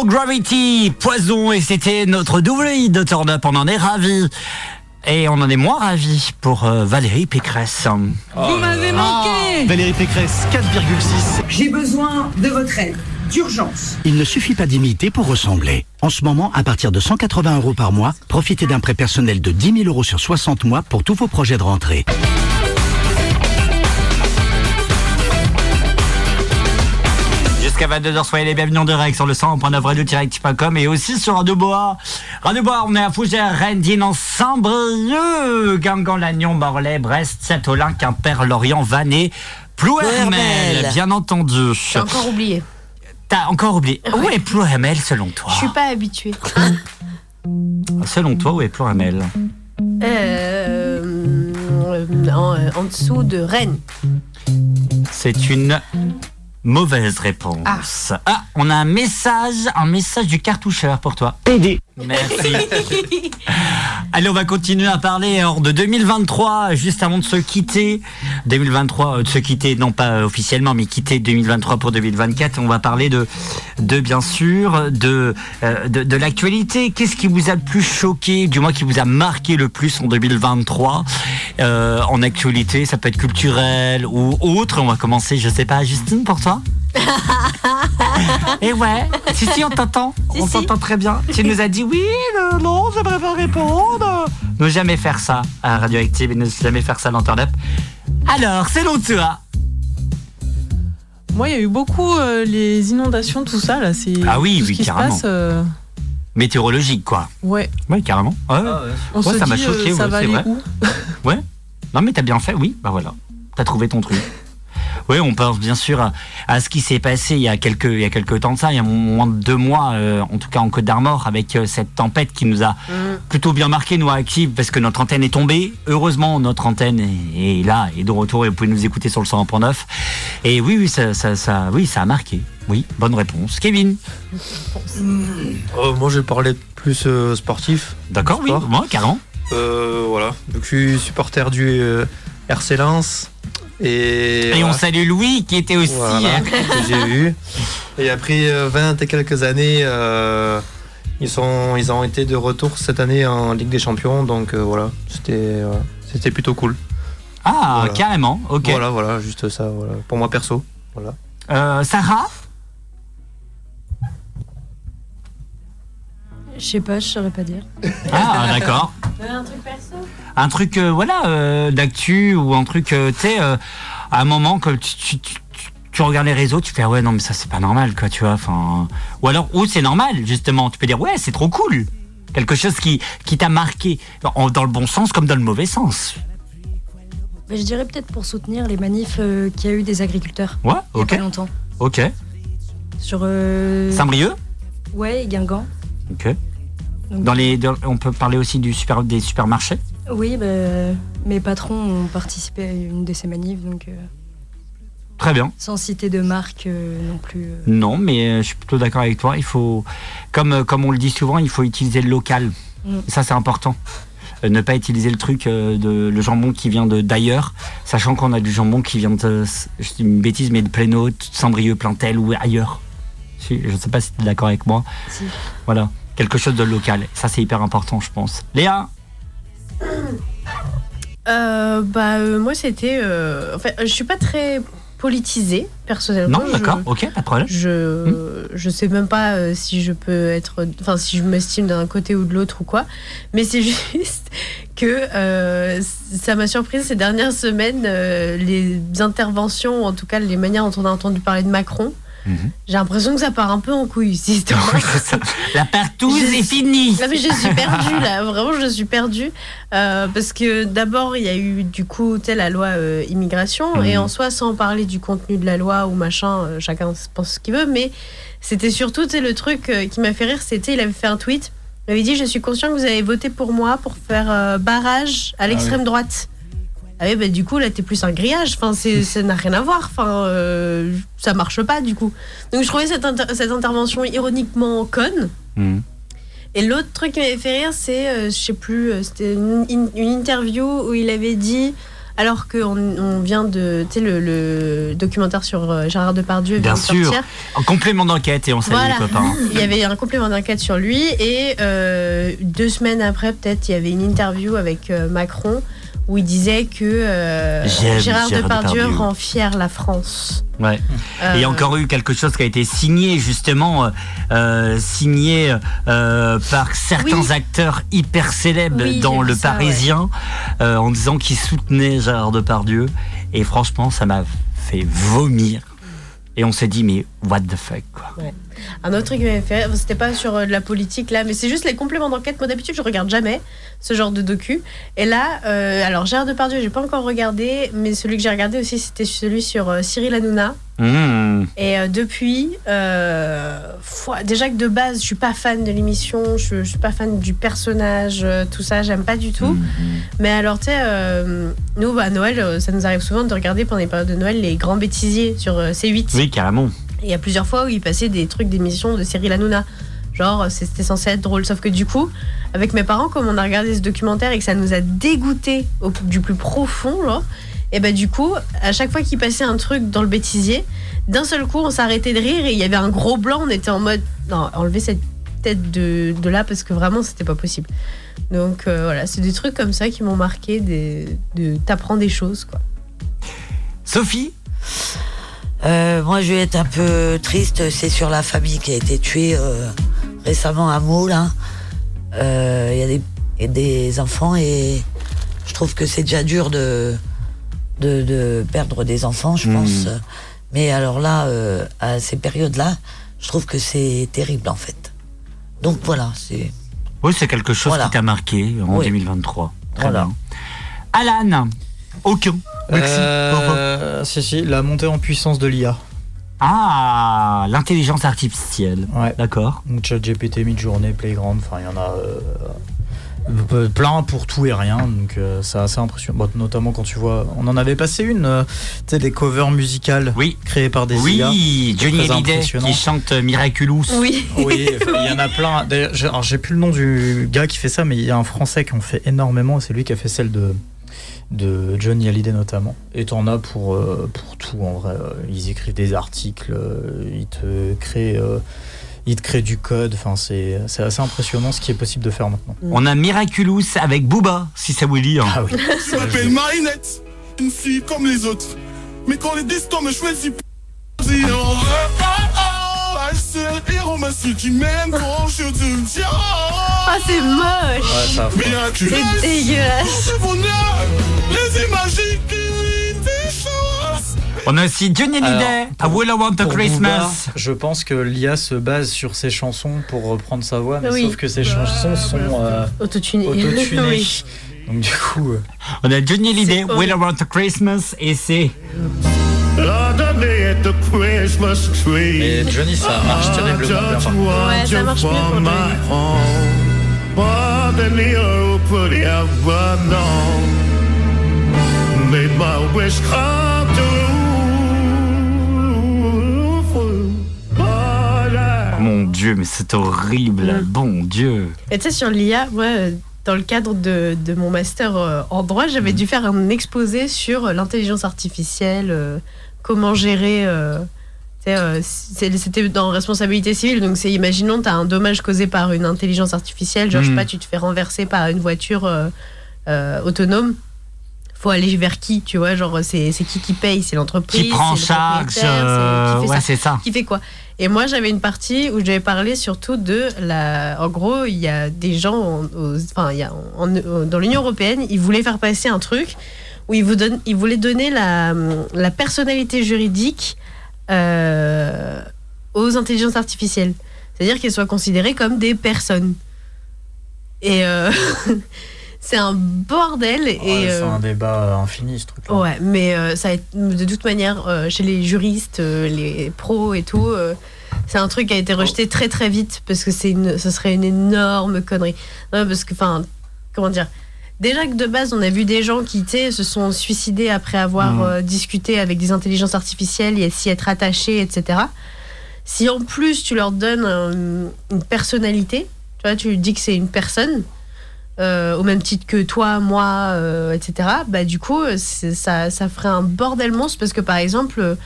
Zero Gravity, Poison, et c'était notre double hit de Turn Up. On en est ravis. Et on en est moins ravis pour euh, Valérie Pécresse.
Vous m'avez manqué
Valérie Pécresse, 4,6.
J'ai besoin de votre aide, d'urgence.
Il ne suffit pas d'imiter pour ressembler. En ce moment, à partir de 180 euros par mois, profitez d'un prêt personnel de 10 000 euros sur 60 mois pour tous vos projets de rentrée.
Jusqu'à 22h, soyez les bienvenus en direct sur le 100.9 radio-active.com et aussi sur Radio Bois. Radio Bois, on est à Fougères, Rennes, Dinan, Saint-Brieuc, Guingamp, Lannion, Morlaix, Brest, Saint-Olin, Quimper, Lorient, Vannes, Plouermel, bien entendu.
J'ai encore oublié.
T'as encore oublié. Où est Plouermel selon toi?
Je suis pas habituée.
Selon toi, où est Plouermel
Euh, euh, en, euh, en dessous de Rennes.
C'est une mauvaise réponse. Ah. on a un message, un message du cartoucheur pour toi. Merci. Allez, on va continuer à parler hors de 2023, juste avant de se quitter. 2023, euh, de se quitter, non pas euh, officiellement, mais quitter 2023 pour 2024. On va parler de, de bien sûr, de, euh, de, l'actualité. Qu'est-ce qui vous a le plus choqué, du moins qui vous a marqué le plus en 2023 euh, en actualité? Ça peut être culturel ou autre. On va commencer, je sais pas, Justine, pour toi? Et ouais, si, si, on t'entend. on t'entend très bien. Tu nous as dit oui, non, non, j'aimerais pas répondre. Ne jamais faire ça à Radioactive et ne jamais faire ça dans Turn Up. Alors, c'est l'autre toi.
Moi, il y a eu beaucoup euh, les inondations, tout ça là. C'est
Ah oui,
tout ce
oui,
se
carrément.
passe, euh,
Météorologique, quoi.
ouais.
Oui, carrément. Ouais.
On
Ouais,
se
ça m'a
dit, euh,
choqué,
ça
ouais,
va
c'est
aller
vrai.
où?
Ouais. Non, mais t'as bien fait, oui. Bah voilà. T'as trouvé ton truc. Oui, on pense bien sûr à, à ce qui s'est passé il y a quelques il y a quelques temps de ça, il y a moins de deux mois, euh, en tout cas en Côte d'Armor, avec euh, cette tempête qui nous a plutôt bien marqué nous à Active parce que notre antenne est tombée. Heureusement, notre antenne est, est là et de retour et vous pouvez nous écouter sur le 100.9. Et oui, oui, ça, ça, ça, oui, ça a marqué. Oui, bonne réponse. Kevin.
Euh, moi, je parlais plus euh, sportif.
D'accord, oui, moi, carrément.
Euh, voilà. Donc, je suis supporter du euh, RC Lens. Et,
Et on salue Louis qui était aussi.
Voilà,
euh,
que j'ai eu. Et après euh, 20 et quelques années, euh, ils, sont, ils ont été de retour cette année en Ligue des Champions. Donc euh, voilà, c'était c'était plutôt cool.
Ah,
Voilà.
carrément, ok.
Voilà, voilà, juste ça, voilà. Pour moi perso. Voilà.
Euh, Sarah?
Je sais pas, je saurais pas dire.
Ah, d'accord.
Un truc perso?
Un truc euh, voilà euh, d'actu ou un truc euh, tu sais euh, à un moment que tu, tu, tu, tu- tu regardes les réseaux tu fais ah ouais non mais ça c'est pas normal quoi tu vois enfin ou alors ou c'est normal justement tu peux dire ouais c'est trop cool quelque chose qui qui t'a marqué dans, le bon sens comme dans le mauvais sens
Bah, je dirais peut-être pour soutenir les manifs qu'il y a eu des agriculteurs.
ouais
Il y a
ok
pas longtemps.
ok
Sur.
Saint-Brieuc
Ouais, et Guingamp.
ok dans les on peut parler aussi du super des supermarchés?
Oui, bah, mes patrons ont participé à une de ces manifs, donc euh,
très bien
sans citer de marque euh, non plus. euh.
Non, mais je suis plutôt d'accord avec toi. Il faut, comme, comme on le dit souvent, il faut utiliser le local.
Mm.
Ça, c'est important. Ne pas utiliser le truc de le jambon qui vient de d'ailleurs, sachant qu'on a du jambon qui vient de, je dis une bêtise, mais de Plénaud, de Saint-Brieuc, Plantel ou ailleurs. Si- Je ne sais pas si tu es d'accord avec moi.
Si.
Voilà, quelque chose de local. Ça, c'est hyper important, je pense. Léa
Euh, bah, euh, moi, c'était. euh, en fait, je suis pas très politisée, personnellement.
Non,
Je-
d'accord, ok, pas de problème.
Je, je sais même pas euh, si je peux être. Enfin, si je m'estime d'un côté ou de l'autre ou quoi. Mais c'est juste que euh, ça m'a surprise ces dernières semaines, euh, les interventions, ou en tout cas les manières dont on a entendu parler de Macron. J'ai l'impression que ça part un peu en couille, cette histoire.
La partouze est finie.
Non, mais je suis perdue là, vraiment je suis perdue. Euh, parce que d'abord il y a eu du coup la loi euh, immigration
Mhm.
et en soi sans parler du contenu de la loi ou machin, euh, chacun pense ce qu'il veut, mais c'était surtout le truc euh, qui m'a fait rire, c'était il avait fait un tweet, il avait dit je suis conscient que vous avez voté pour moi pour faire barrage à l'extrême
oui.
droite. Ah oui, bah, du coup, là, t'es plus un grillage. Enfin, c'est- ça n'a rien à voir. Enfin, euh, ça marche pas, du coup. Donc, je trouvais cette, inter- cette intervention ironiquement conne.
Mhm.
Et l'autre truc qui m'avait fait rire, c'est, euh, je sais plus, euh, c'était une, interview où il avait dit alors qu'on on vient de, tu sais, le, le documentaire sur euh, Gérard Depardieu vient
Bien
de
sûr.
sortir.
En complément d'enquête et on salue
Voilà.
les copains.
Il y avait un complément d'enquête sur lui et euh, deux semaines après, peut-être, il y avait une interview avec Macron où il disait que euh, Gérard,
Gérard
Depardieu,
Depardieu.
rend fier la France.
Ouais.
Euh,
Et il y a encore eu quelque chose qui a été signé justement, euh, euh, signé euh, par certains
Oui.
acteurs hyper célèbres
Oui,
dans Le
ça,
Parisien, euh, en disant qu'ils soutenaient Gérard Depardieu. Et franchement, ça m'a fait vomir. Et on s'est dit, mais what the fuck quoi.
Ouais. Un autre truc qui m'avait fait, c'était pas sur euh, de la politique là, mais c'est juste les compléments d'enquête. Moi d'habitude je regarde jamais ce genre de docu. Et là, euh, alors Gérard Depardieu, j'ai pas encore regardé, mais celui que j'ai regardé aussi c'était celui sur euh, Cyril Hanouna.
Mmh.
Et euh, depuis, euh, déjà que de base je suis pas fan de l'émission, je, je suis pas fan du personnage, euh, tout ça, j'aime pas du tout. Mais alors tu sais, euh, nous à Noël, euh, ça nous arrive souvent de regarder pendant les périodes de Noël les grands bêtisiers sur euh, C8.
Oui, carrément.
Il y a plusieurs fois où il passait des trucs d'émissions de Cyril Hanouna. Genre, c'était censé être drôle. Sauf que du coup, avec mes parents, comme on a regardé ce documentaire et que ça nous a dégoûté au, du plus profond, et ben du coup, à chaque fois qu'il passait un truc dans le bêtisier, d'un seul coup, on s'arrêtait de rire et il y avait un gros blanc. On était en mode, non, enlevez cette tête de, là parce que vraiment, c'était pas possible. Donc euh, voilà, c'est des trucs comme ça qui m'ont marqué. De t'apprends des choses, quoi.
Sophie?
Euh, moi, je vais être un peu triste. C'est sur la famille qui a été tuée euh, récemment à Meaux, là. Euh, Il y a des, des enfants et je trouve que c'est déjà dur de, de, de perdre des enfants, je
Mhm.
pense. Mais alors là, euh, à ces périodes-là, je trouve que c'est terrible, en fait. Donc voilà, c'est.
Oui, c'est quelque chose
Voilà.
qui t'a marqué en
Oui.
2023. Très
Voilà.
bien. Alan Aucun. Merci.
Euh, si, si, la montée en puissance de l'IA.
Ah, l'intelligence artificielle.
Ouais.
D'accord.
Donc ChatGPT, Midjourney, Playground, enfin il y en a euh, plein pour tout et rien, donc euh, c'est assez impressionnant. Bon, notamment quand tu vois, on en avait passé une, euh, tu sais, des covers musicales créées par des IA.
Oui, Johnny
très
Hallyday
impressionnant.
qui chante Miraculous.
Oui.
Oui, il y en a plein. D'ailleurs, j'ai plus le nom du gars qui fait ça, mais il y a un Français qui en fait énormément. C'est lui qui a fait celle de de Johnny Hallyday notamment. Et t'en as pour euh, pour tout en vrai. Ils écrivent des articles, euh, ils te créent euh, ils te créent du code. Enfin, c'est c'est assez impressionnant ce qui est possible de faire maintenant.
On a Miraculous avec Booba, si ça vous dit.
Ah oui.
Je m'appelle Marinette, une fille comme les autres. Mais quand les destins me choisissent.
Ah, c'est moche.
Ouais.
C'est dégueulasse.
On a aussi Johnny Hallyday, I Will I Want a Christmas.
Booba, je pense que l'IA se base sur ses chansons pour reprendre sa voix, mais
Oui.
sauf que ses chansons sont euh,
Autotuné.
autotunées.
Oui.
Donc du coup, euh,
On a Johnny Hallyday, Will I Want a Christmas, et c'est.
Underneath the Christmas tree.
Et Johnny, ça marche terriblement bien.
Ouais, ça marche mieux pour.
Made my wish come
Dieu, mais c'est horrible. Bon Dieu.
Et tu sais, sur l'IA, moi, dans le cadre de, de mon master euh, en droit, j'avais dû faire un exposé sur euh, l'intelligence artificielle, euh, comment gérer. euh, euh, C'était dans responsabilité civile, donc c'est imaginons, tu as un dommage causé par une intelligence artificielle, genre, je sais
Mhm.
pas, tu te fais renverser par une voiture autonome. Faut aller vers qui, tu vois, genre, c'est qui qui paye? C'est l'entreprise
Qui prend charge euh, Ouais, c'est ça.
qui fait quoi? Et moi, j'avais une partie où j'avais parlé surtout de la. En gros, il y a des gens, en- aux- enfin, il y a en- dans l'Union européenne, ils voulaient faire passer un truc où ils, vous donnent, ils voulaient donner la, la personnalité juridique euh, aux intelligences artificielles. C'est-à-dire qu'elles soient considérées comme des personnes. Et euh, c'est un bordel.
Ouais,
et,
c'est
euh,
un débat infini ce truc-là.
Ouais, mais euh, ça de toute manière, euh, chez les juristes, euh, les pros et tout, euh, c'est un truc qui a été rejeté très très vite parce que c'est une, ce serait une énorme connerie. Non, parce que, enfin, comment dire Déjà que de base, on a vu des gens qui se sont suicidés après avoir euh, discuté avec des intelligences artificielles et s'y être attachés, etc. Si en plus tu leur donnes euh, une personnalité, tu vois, tu dis que c'est une personne, euh, au même titre que toi, moi, euh, etc., bah, du coup, ça, ça ferait un bordel monstre parce que, par exemple,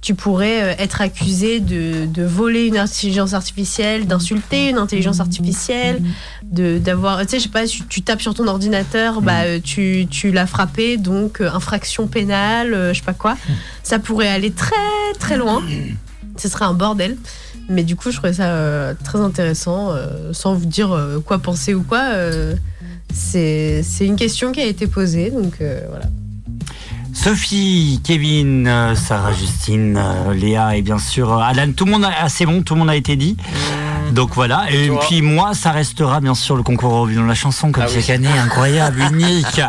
tu pourrais euh, être accusé de, de voler une intelligence artificielle, d'insulter une intelligence artificielle, de d'avoir, tu sais, je sais pas, tu, tu tapes sur ton ordinateur, bah, euh, tu, tu l'as frappé, donc infraction pénale, je sais pas quoi. Ça pourrait aller très très loin. Ce serait un bordel. Mais du coup, je trouvais ça euh, très intéressant, euh, sans vous dire euh, quoi penser ou quoi. euh, c'est c'est une question qui a été posée, donc euh, voilà.
Sophie, Kevin, Sarah, Justine, Léa et bien sûr Alan, tout le monde a, ah, c'est bon, tout le monde a été dit. Donc voilà, et
toi
puis moi, ça restera bien sûr le concours Eurovision de la chanson, comme
Ah oui.
chaque année, incroyable, unique,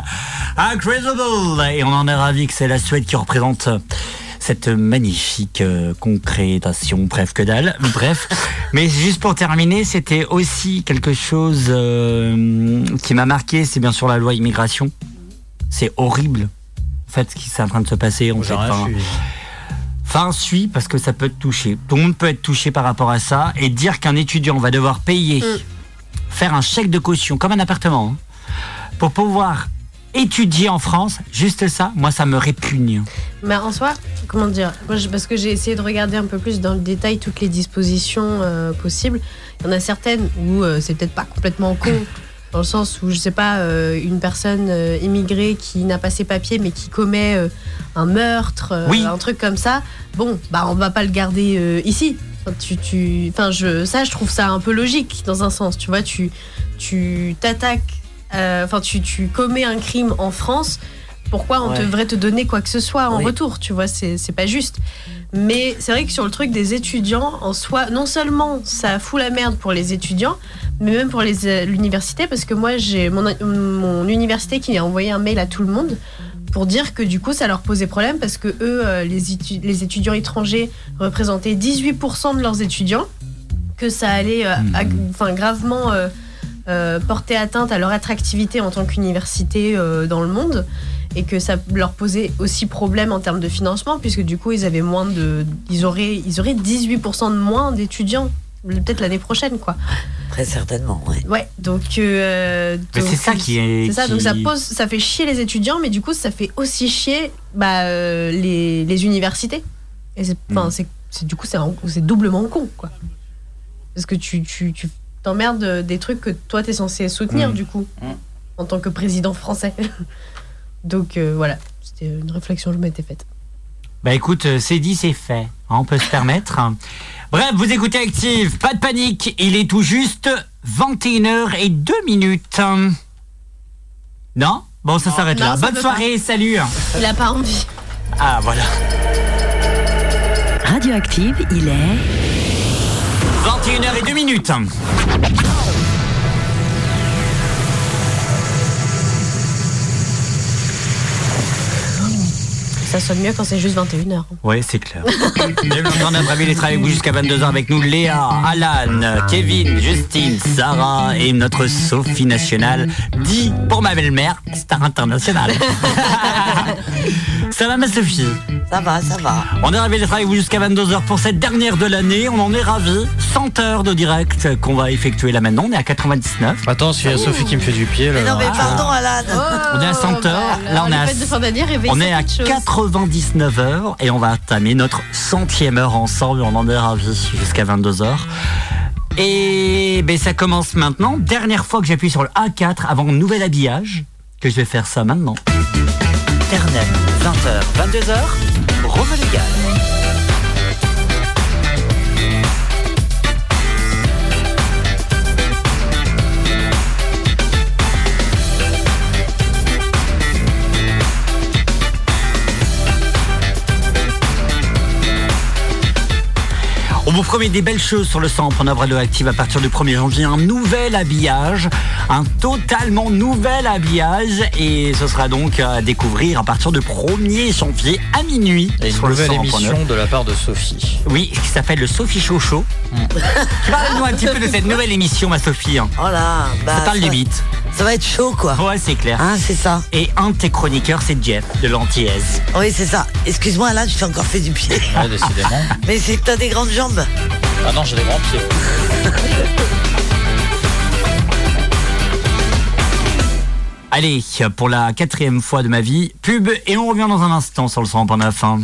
incredible. Et on en est ravis que c'est la Suède qui représente euh, cette magnifique euh, concrétation, bref que dalle, bref. Mais juste pour terminer, c'était aussi quelque chose euh, qui m'a marqué, c'est bien sûr la loi immigration. C'est horrible, en fait, ce qui est en train de se passer. En fait, Enfin. Enfin, suis parce que ça peut te toucher. Tout le monde peut être touché par rapport à ça et dire qu'un étudiant va devoir payer, faire un chèque de caution comme un appartement hein, pour pouvoir étudier en France, juste ça, moi ça me répugne.
Mais en soi, comment dire Moi, je- Parce que j'ai essayé de regarder un peu plus dans le détail toutes les dispositions euh, possibles. Il y en a certaines où euh, c'est peut-être pas complètement con, dans le sens où, je sais pas, euh, une personne immigrée qui n'a pas ses papiers mais qui commet un meurtre,
Oui.
un truc comme ça, bon, bah on va pas le garder ici. Enfin, tu, tu, enfin, je, ça, je trouve ça un peu logique dans un sens. Tu vois, tu, tu t'attaques, euh, enfin, tu, tu commets un crime en France. Pourquoi on
Ouais.
devrait te donner quoi que ce soit en
Oui.
retour Tu vois, c'est pas juste. Mais c'est vrai que sur le truc des étudiants, en soi, non seulement ça fout la merde pour les étudiants, mais même pour euh, l'université, parce que moi, j'ai mon, mon université qui a envoyé un mail à tout le monde pour dire que du coup, ça leur posait problème parce que eux, euh, les, étu- les étudiants étrangers représentaient 18% de leurs étudiants, que ça allait euh, enfin, gravement euh, euh, porter atteinte à leur attractivité en tant qu'université euh, dans le monde et que ça leur posait aussi problème en termes de financement puisque du coup ils avaient moins de ils auraient ils auraient 18% de moins d'étudiants peut-être l'année prochaine quoi
Très certainement, ouais.
ouais donc euh,
Mais
donc,
c'est ça qui est-
c'est ça donc ça pose ça fait chier les étudiants mais du coup ça fait aussi chier bah, euh, les, les universités et c'est
Mm.
enfin c'est c'est- du coup c'est doublement con quoi parce que tu tu tu t'emmerdes des trucs que toi t'es censé soutenir
Mm.
du coup en tant que président français donc euh, voilà c'était une réflexion que je m'étais faite
Bah écoute, euh, c'est dit, c'est fait. Hein, on peut se permettre. Bref, vous écoutez Active, pas de panique, il est tout juste 21h et 2 minutes. Non? Bon, ça s'arrête là.
ça
Bonne soirée, salut.
il a pas envie
Ah, voilà.
Radioactive, il est
21h et 2 minutes.
Ça sonne mieux quand c'est juste 21h
Ouais, c'est clair. Notre avis, les travaux avec vous jusqu'à 22h avec nous Léa, Alan, Kevin, Justine, Sarah et notre Sophie nationale, dit pour ma belle-mère, star internationale. ça va ma Sophie?
Ça va, ça va.
On est ravis d'être avec vous jusqu'à 22h pour cette dernière de l'année. On en est ravis. 100 heures de direct qu'on va effectuer là maintenant. On est à 99.
Attends, il y a Sophie qui me fait du pied.
Mais
Là,
non, mais pardon, Alan.
On est à 100 heures. Là, on est à,
les fin
on est à
quelque chose.
99 heures et on va entamer notre centième heure ensemble. On en est ravis jusqu'à 22 heures. Et ben, ça commence maintenant. Dernière fois que j'appuie sur le A4 avant un nouvel habillage, que je vais faire ça maintenant.
Internet, 20h, 22h, Rome
On vous promet des belles choses sur le centre en œuvre radioactive à partir du 1er janvier. Un nouvel habillage, un totalement nouvel habillage. Et ce sera donc à découvrir à partir du 1er janvier à minuit.
Et une
sur le
nouvelle
100.9.
émission de la part de Sophie.
Oui, qui s'appelle le Sophie Show Show. Parle-nous un petit peu de cette nouvelle émission, ma Sophie. hein.
Oh là, bah,
ça parle
ça-
du beat.
Ça va être chaud, quoi.
Ouais, c'est clair.
Hein, c'est ça.
Et un de tes chroniqueurs, c'est Jeff de l'Antillaise.
Oui, c'est ça. Excuse-moi, là, je t'ai encore fait du pied.
Ouais, décidément.
Mais c'est que t'as des grandes jambes.
Ah non, j'ai des grands pieds.
Allez, pour la quatrième fois de ma vie, pub et on revient dans un instant sur le 100.9.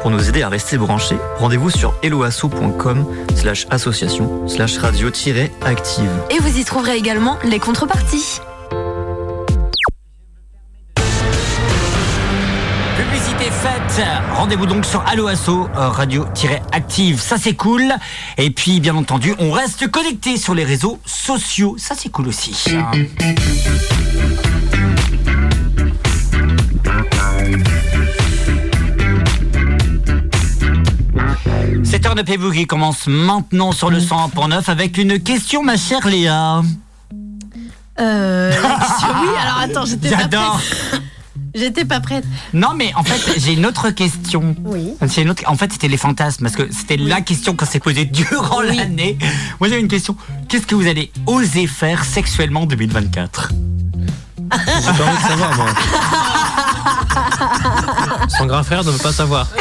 Pour nous aider à rester branchés, rendez-vous sur helloasso.com slash association slash radio-active.
Et vous y trouverez également les contreparties.
Publicité faite. Rendez-vous donc sur Allo Asso, euh, radio-active. Ça c'est cool. Et puis bien entendu, on reste connecté sur les réseaux sociaux. Ça c'est cool aussi. hein. Cette heure de Pébou qui commence maintenant sur le 100.9 avec une question, ma chère Léa.
Euh, oui, alors attends, j'étais pas
J'adore.
prête. J'étais pas prête.
Non, mais en fait, j'ai une autre question.
Oui.
C'est une autre- En fait, c'était les fantasmes, parce que c'était la question qu'on s'est posée durant l'année. Moi, j'avais une question. Qu'est-ce que vous allez oser faire sexuellement en 2024
J'ai pas envie de savoir, moi. Son grand frère ne veut pas savoir.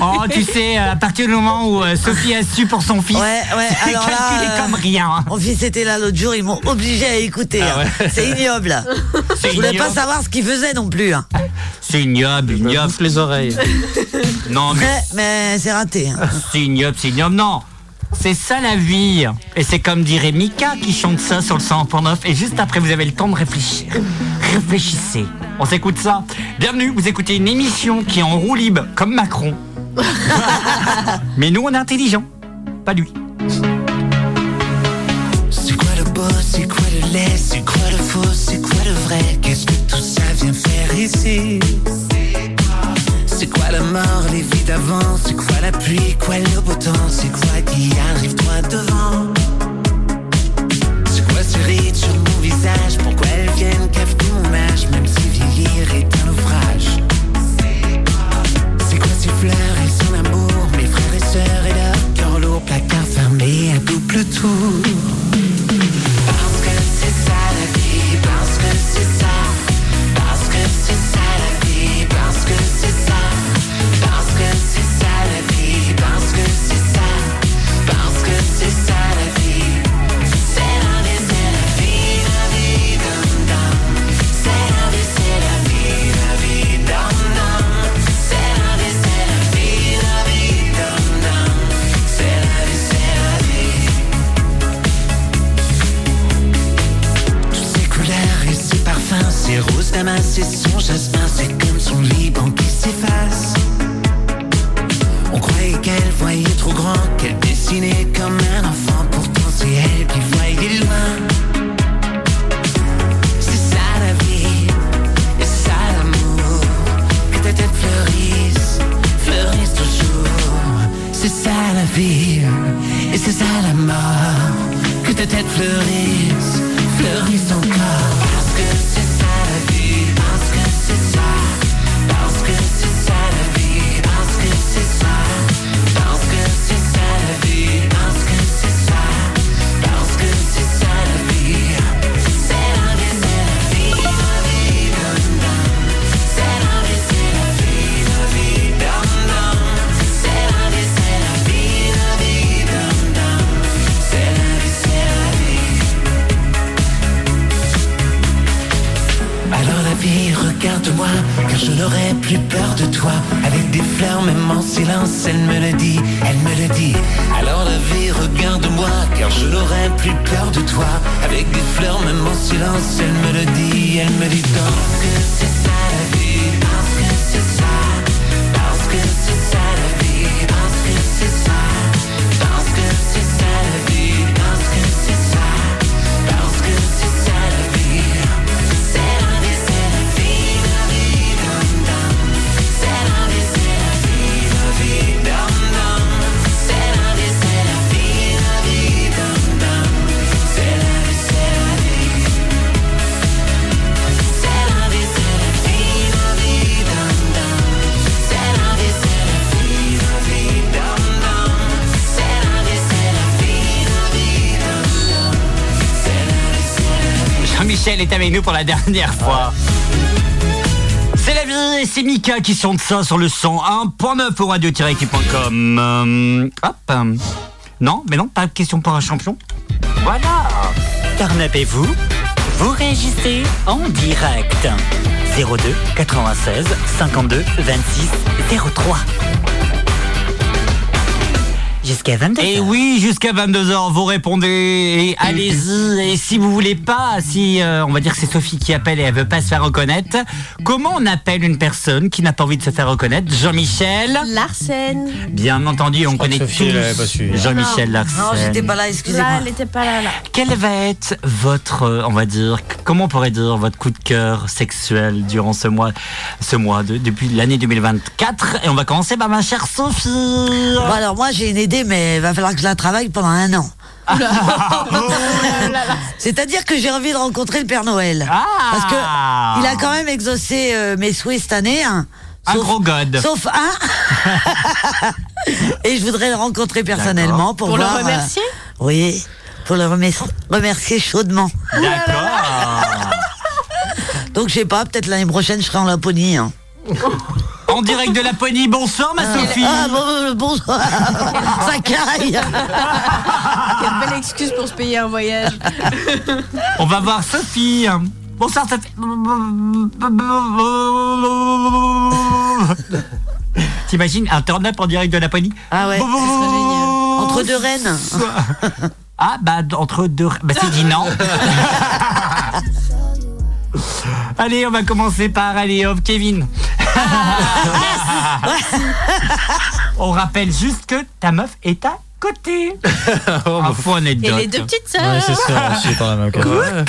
Oh, tu sais, à partir du moment où euh, Sophie a su pour son fils,
Ouais, ouais,
c'est
alors là,
calculé
euh,
comme rien. hein.
Mon fils était là l'autre jour, ils m'ont obligé à écouter.
Ah
hein.
ouais.
C'est ignoble.
C'est
Je voulais pas savoir ce qu'il faisait non plus. hein.
C'est ignoble, ignoble.
les oreilles.
Non, mais
Mais, mais c'est raté. hein.
c'est ignoble, c'est ignoble. Non, c'est ça la vie. Et c'est comme dirait Mika qui chante ça sur le 100.9. Et juste après, vous avez le temps de réfléchir. Réfléchissez. On s'écoute ça. Bienvenue, vous écoutez une émission qui est en roue libre, comme Macron. Mais nous, on est intelligents. Pas lui.
C'est quoi le beau, c'est quoi le laid, c'est quoi le faux, c'est quoi le vrai? Qu'est-ce que tout ça vient faire ici? C'est quoi la mort, les vies d'avant? C'est quoi la pluie, quoi le beau temps? C'est quoi qui arrive droit devant? C'est quoi ces rides sur mon visage? Pourquoi elles viennent cave tout mon âge? Même si C'est quoi ces fleurs et son amour? Mes frères et sœurs et leur cœur lourd Placard fermé à double tour. Parce que c'est ça la vie Parce que c'est ça roses damas et son jasmin, c'est comme son Liban qui s'efface. On croyait qu'elle voyait trop grand, qu'elle dessinait comme un enfant, pourtant c'est elle qui voyait loin. C'est ça la vie, et ça l'amour, que ta tête fleurisse, fleurisse toujours. C'est ça la vie, et c'est ça la mort, que ta tête fleurisse, fleurisse encore. Avec
nous pour la dernière fois. C'est la vie et c'est Mika qui chante ça sur le 101.9 au radio-équipe.com. Euh, hop. Non, mais non, pas de question pour un champion. Voilà.
Turn-up et vous Vous réagissez en direct. 02 96 52 26 03. Jusqu'à 22
Et oui, jusqu'à 22h, vous répondez et allez-y. Et si vous voulez pas, si euh, on va dire que c'est Sophie qui appelle et elle veut pas se faire reconnaître, comment on appelle une personne qui n'a pas envie de se faire reconnaître? Jean-Michel?
Larsen.
Bien entendu, on connaît
Sophie,
tous
suivi.
Jean-Michel Larsen.
Non, j'étais pas là, excusez-moi.
Là, elle était pas là, là.
Quel va être votre, euh, on va dire, comment on pourrait dire, votre coup de cœur sexuel durant ce mois, ce mois, de- depuis l'année 2024 Et on va commencer par ma chère Sophie.
Bon, alors moi j'ai une idée, mais il va falloir que je la travaille pendant un an. C'est-à-dire que j'ai envie de rencontrer le Père Noël. Parce que il a quand même exaucé euh, mes souhaits cette année. hein.
Un
Sauf-
gros god.
Sauf un. Et je voudrais le rencontrer personnellement pour,
Pour le
euh,
remercier?
Oui, pour le remer- remercier chaudement.
D'accord.
Donc je sais pas, peut-être l'année prochaine je serai en Laponie. hein.
En direct de Laponie, bonsoir ma Sophie.
Ah bon, bonsoir. Ça caille.
Quelle belle excuse pour se payer un voyage.
On va voir Sophie. Bonsoir Sophie. T'imagines un turn-up en direct de Laponie
Ah ouais,
Ce serait génial.
Entre deux reines.
Ah bah entre deux... Bah c'est dit non. Allez, on va commencer par allez hop Kevin. On rappelle juste que ta meuf est à côté. Info
Et
anecdote.
les deux petites sœurs.
Ouais, c'est ça, aussi par la même occasion.
Ouais.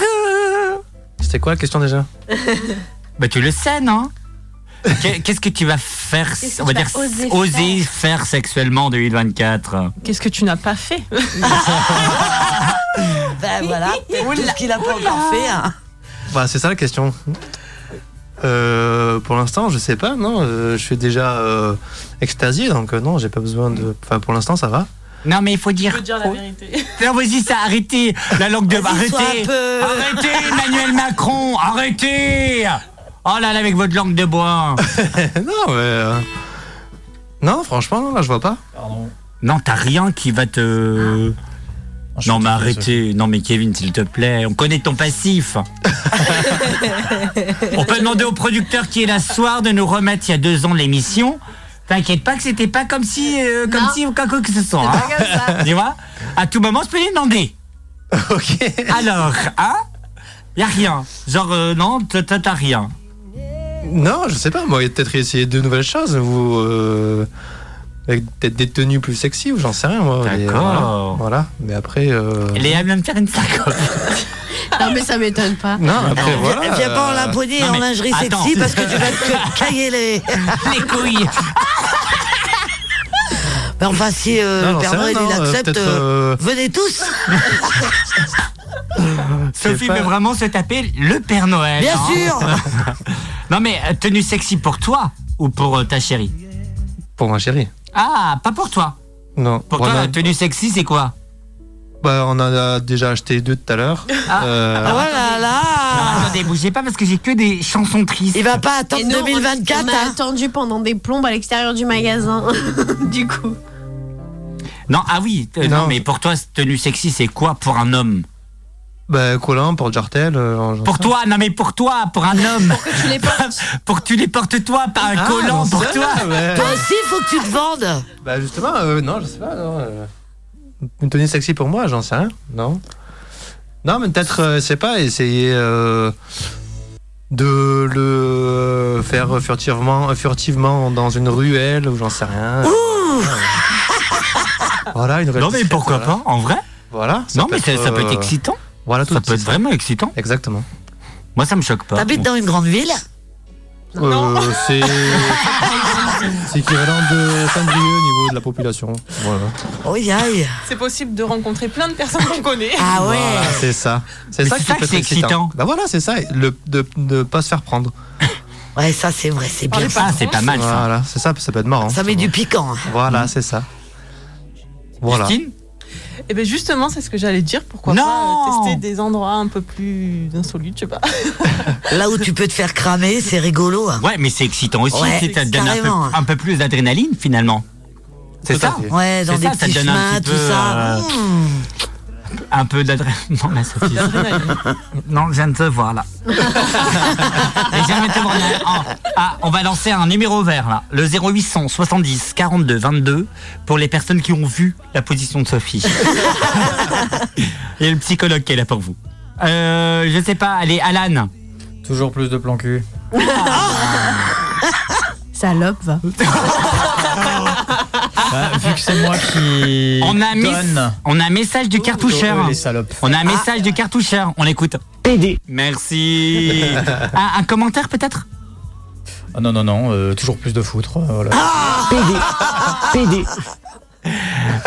C'était quoi la question déjà?
Bah tu le sais, non? Qu'est- Qu'est-ce que tu vas faire, on va dire,
oser
oser faire? sexuellement en 2024
Qu'est-ce que tu n'as pas fait?
Ben voilà, tout ce qu'il a pas encore fait. hein.
Bah, c'est ça la question. Euh, pour l'instant, je sais pas, non. euh, je suis déjà euh, extasié, donc euh, non, j'ai pas besoin de. Enfin, pour l'instant, ça va.
Non mais il faut
Je
dire...
dire la vérité.
Non vas-y ça, arrêtez la langue de... Arrêtez
peu-
Arrêtez Emmanuel Macron Arrêtez Oh là là avec votre langue de bois
non, mais. euh, Non, franchement, non, là, je vois pas.
Pardon.
Non t'as rien qui va te... Non mais arrêtez, non mais Kevin s'il te plaît, on connaît ton passif. on peut demander au producteur qui est là ce soir de nous remettre il y a deux ans l'émission. T'inquiète pas que c'était pas comme si, euh, comme
Non.
si ou quoi que ce soit. Hein.
pas comme ça.
Tu vois? À tout moment, je peux lui demander.
ok.
Alors, hein? Y a rien. Genre, euh, non, t'as t'as- t'as rien.
Non, je sais pas, moi, peut-être essayer de nouvelles choses, ou. euh, avec peut-être des tenues plus sexy, ou j'en sais rien, moi. mais,
D'accord.
Voilà, voilà. mais après. euh,
Léa vient me faire une sacoche.
Non, mais ça m'étonne pas.
Non, après, voilà.
Viens pas en
euh,
Laponie
non,
en lingerie
attends.
sexy parce que tu vas te cailler les.
Les couilles.
Mais enfin, si euh,
Non,
Noël il
euh,
accepte, euh,
euh,
venez tous.
Sophie
pas-
veut vraiment se taper le Père Noël.
Bien
hein.
sûr.
Non mais euh, tenue sexy pour toi ou pour euh, ta chérie?
Pour ma chérie.
Ah, pas pour toi.
Non.
Pour toi,
a-
la tenue sexy, c'est quoi
bah, on en a déjà acheté deux tout à l'heure.
Ah.
Euh,
Oh là
Non,
là.
Attendez, bougez pas parce que j'ai que des chansons tristes.
Il va pas attendre
Et nous, on-
2024.
On a
hein.
attendu pendant des plombes à l'extérieur du magasin. du coup.
Non, ah oui, euh, non.
Non.
mais pour toi, tenue sexy, c'est quoi pour un homme
Bah, collant, pour jartel. euh,
Pour
sais
toi, non mais pour toi, pour un homme.
Que tu les portes.
pour que tu les portes toi, pas un
Ah,
collant pour toi.
ouais.
Toi aussi, il faut que tu te vendes.
Bah justement, euh, non, je sais pas. Non, euh, une tenue sexy pour moi, j'en sais rien. Non. Non, mais peut-être, euh, je sais pas, essayer euh, de le faire furtivement, furtivement dans une ruelle ou j'en sais rien. Voilà, une ruelle
Non mais pourquoi
voilà.
pas, en vrai
Voilà.
Non mais ça, ça peut être
euh,
excitant.
Voilà, tout
Ça peut être vraiment excitant.
Exactement.
Moi, ça me choque pas.
T'habites dans une grande ville?
Euh, c'est c'est équivalent de Saint-Brieuc au niveau de la population. Voilà.
Oh.
C'est possible de rencontrer plein de personnes qu'on connaît.
Ah ouais.
Voilà, c'est ça. C'est ça
ça
peut
que
être
c'est excitant.
Bah voilà, c'est ça. Le, de ne pas se faire prendre.
Ouais, ça c'est vrai, c'est bien.
Ah, c'est pas mal ça.
Voilà, c'est ça, ça peut être marrant.
Ça met du piquant. hein.
Voilà, c'est ça. Voilà.
Christine?
Et bien justement, c'est ce que j'allais dire. Pourquoi
Non
pas euh, tester des endroits un peu plus insolites, je sais pas.
Là où tu peux te faire cramer, c'est rigolo. hein.
Ouais, mais c'est excitant aussi.
Ouais,
c'est- ça te donne un peu,
carrément.
un peu plus d'adrénaline finalement. C'est ça.
Ouais, dans des
ça, ça
petits
donne un
chemins,
petit
tout
peu,
ça.
euh, Un peu d'adrénaline. Non, mais Sophie. non, je viens de te voir là. Et je viens de te voir là. Ah, Ah, on va lancer un numéro vert là. Le 0800 70 42 22 pour les personnes qui ont vu la position de Sophie. Et le psychologue qui est là pour vous. Euh, je sais pas, allez, Alan.
Toujours plus de plan cul.
Salope, va.
Bah, vu que c'est moi qui
On a,
donne.
on a un message du cartoucheur.
Oh, les salopes.
On a un message du cartoucheur. On l'écoute. PD. Merci. un, un commentaire peut-être?
Ah non, non, non, euh, toujours plus de foutre. euh, Voilà.
PD. PD.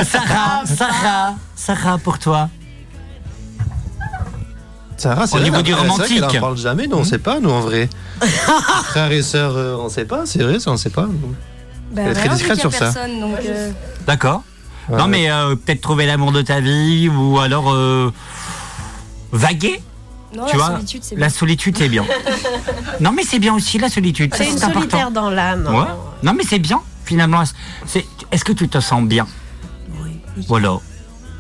Sarah, Sarah, Sarah pour toi.
Sarah, c'est
Au niveau du romantique.
qu'elle en parle jamais, nous on sait pas, nous en vrai. Frères et sœurs, euh, on sait pas, c'est vrai, ça on sait pas.
Bah,
Elle est très
rien,
discrète
vu qu'il y a
sur ça.
personne, donc, euh,
D'accord.
Ouais,
non
ouais.
mais euh, peut-être trouver l'amour de ta vie ou alors euh, vaguer.
Non,
tu
la
vois,
solitude, c'est
la
bien.
solitude c'est bien. non mais c'est bien aussi la solitude. ça,
C'est une
important.
solitaire dans l'âme.
Ouais. Non mais c'est bien finalement. C'est. Est-ce que tu te sens bien? Oui. Voilà.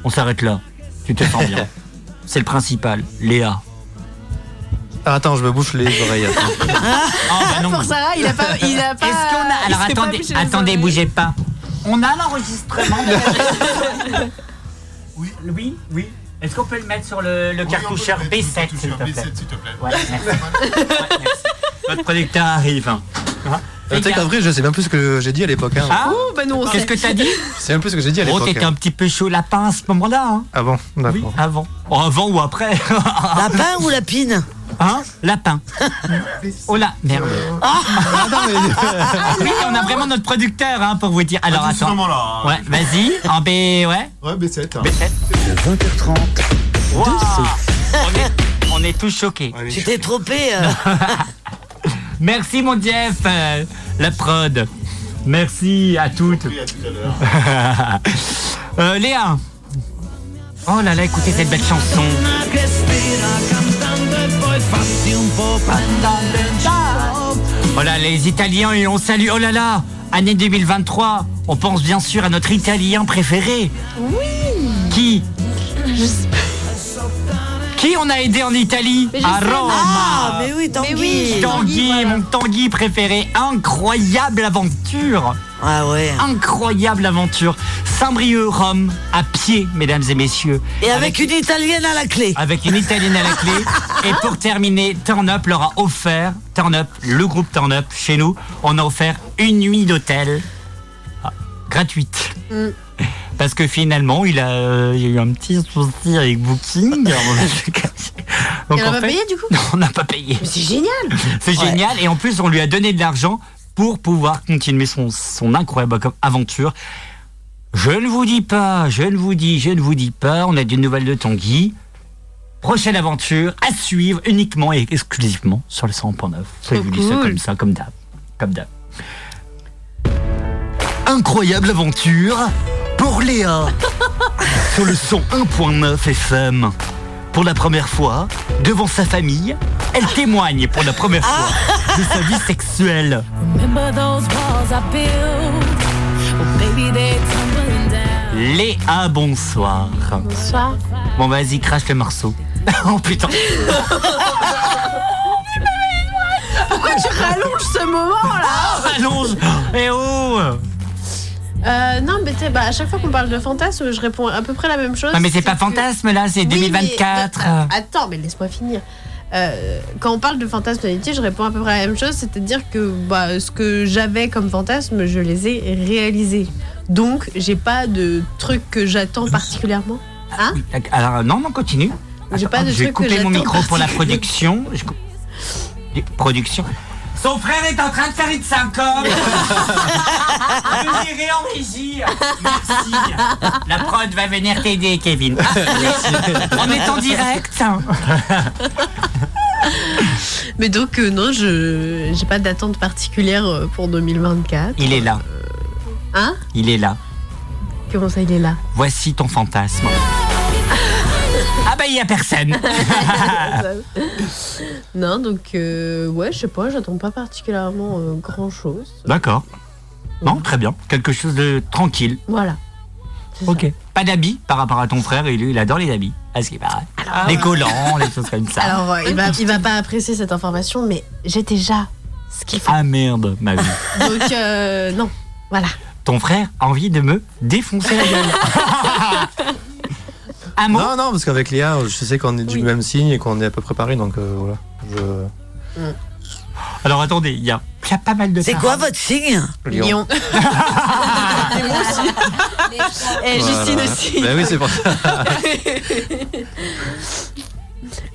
On s'arrête là. Tu te sens bien. c'est le principal. Léa.
Ah, attends, je me bouche les oreilles. attends.
Ah, bah non.
Pour Sarah, il a pas. Il a pas
Est-ce qu'on a.
il
Alors
s'est pas
attendez,
bouché les
attendez,
oreilles.
bougez pas. On a l'enregistrement. de- oui, oui, oui. Est-ce qu'on peut le mettre sur le, le cartoucheur B7, s'il te plaît? Ouais, merci. Ouais, merci. Notre producteur arrive. hein? Hein
Tu sais qu'en vrai, je sais même plus ce que j'ai dit à l'époque. Hein.
Ah
Oh, bah nous, on
Qu'est-ce que t'as dit
C'est un peu ce que j'ai dit à
Oh,
l'époque.
t'étais
hein.
un petit peu chaud lapin à ce moment-là. Hein
Ah bon,
oui,
d'accord.
avant. Oh, avant ou après
Lapin ou lapine
Hein Lapin. Oh là, merde.
Ah,
oui, on a vraiment notre producteur hein, pour vous dire. Alors attends.
là.
Ouais, vas-y, en B, ouais.
Ouais, B7.
B7.
De 20h30,
Wow. on, est, on est tous choqués.
Tu t'es trompé. euh.
Merci mon Jeff, euh, la prod. Merci à toutes. Euh, Léa. Oh là là, écoutez cette belle chanson. Oh là, les Italiens, et on salue. Oh là là, année 2023. On pense bien sûr à notre Italien préféré.
Oui.
Qui? Qui on a aidé en Italie
Mais
À. Rome.
Ah, mais oui, Tanguy.
Mais oui,
Tanguy, mon Tanguy préféré. Incroyable aventure.
Ah ouais.
Incroyable aventure. Saint-Brieuc, Rome, à pied, mesdames et messieurs.
Et avec une italienne à la clé.
Avec une italienne à la clé. Et pour terminer, Turn Up leur a offert, Turn Up, le groupe Turn Up, chez nous, on a offert une nuit d'hôtel ah, gratuite.
Mm.
Parce que finalement, il a, euh, il y a eu un petit souci avec Booking. Donc,
Et on a
en
pas payé, du coup
Non, on n'a pas payé.
Mais c'est génial.
C'est
Ouais.
génial. Et en plus, on lui a donné de l'argent pour pouvoir continuer son, son incroyable aventure. Je ne vous dis pas, je ne vous dis, je ne vous dis pas, on a des nouvelles de Tanguy. Prochaine aventure à suivre uniquement et exclusivement sur le 100.9. Je vous dis ça comme ça, comme d'hab. Comme d'hab. Incroyable aventure pour Léa sur le son 1.9 FM. Pour la première fois, devant sa famille, elle témoigne pour la première fois de sa vie sexuelle.
Down.
Léa, bonsoir.
Bonsoir.
Bon, vas-y, crache le morceau. oh putain.
Pourquoi tu rallonges ce moment-là
Allonge Eh oh
Euh, non, mais tu bah, à chaque fois qu'on parle de fantasme, je réponds à peu près la même chose.
Ah, mais c'est pas
que-
fantasme là, c'est
Oui,
2024.
mais, euh, attends, mais laisse-moi finir. Euh, quand on parle de fantasme d'amitié, je réponds à peu près la même chose, c'est-à-dire que bah, ce que j'avais comme fantasme, je les ai réalisés. Donc, j'ai pas de truc que j'attends particulièrement. Hein
Alors, non, non, continue.
J'ai pas de
je vais couper mon micro pour la production. Production. Son frère est en train de faire une syncope. Vous irez en régie. Merci. La prod va venir t'aider, Kevin. On est en direct.
Mais donc, euh, non, je j'ai pas d'attente particulière euh, pour 2024.
Il est là.
Hein?
Il est là.
Comment ça, il est là?
Voici ton fantasme. Ah bah il y a personne.
Non, donc, euh, ouais, je sais pas, j'attends pas particulièrement grand chose.
D'accord. Non, très bien. Quelque chose de tranquille.
Voilà.
Ok. Pas d'habits par rapport à ton frère, et lui, il adore les habits. À ce qui paraît. les collants, les choses comme ça.
Alors, euh, il, va, il va pas apprécier cette information, mais j'ai déjà ce qu'il faut.
Ah merde, ma vie.
Donc, euh, non, voilà.
Ton frère a envie de me défoncer la gueule. Un mot
Non, non, parce qu'avec Léa, je sais qu'on est du même signe et qu'on est à peu près pareil, donc euh, voilà. Je-
Alors attendez, il y a, il y a pas mal de
C'est quoi votre signe
Lion.
Et moi aussi. Et Justine
Voilà.
aussi.
Bah oui, c'est pour ça.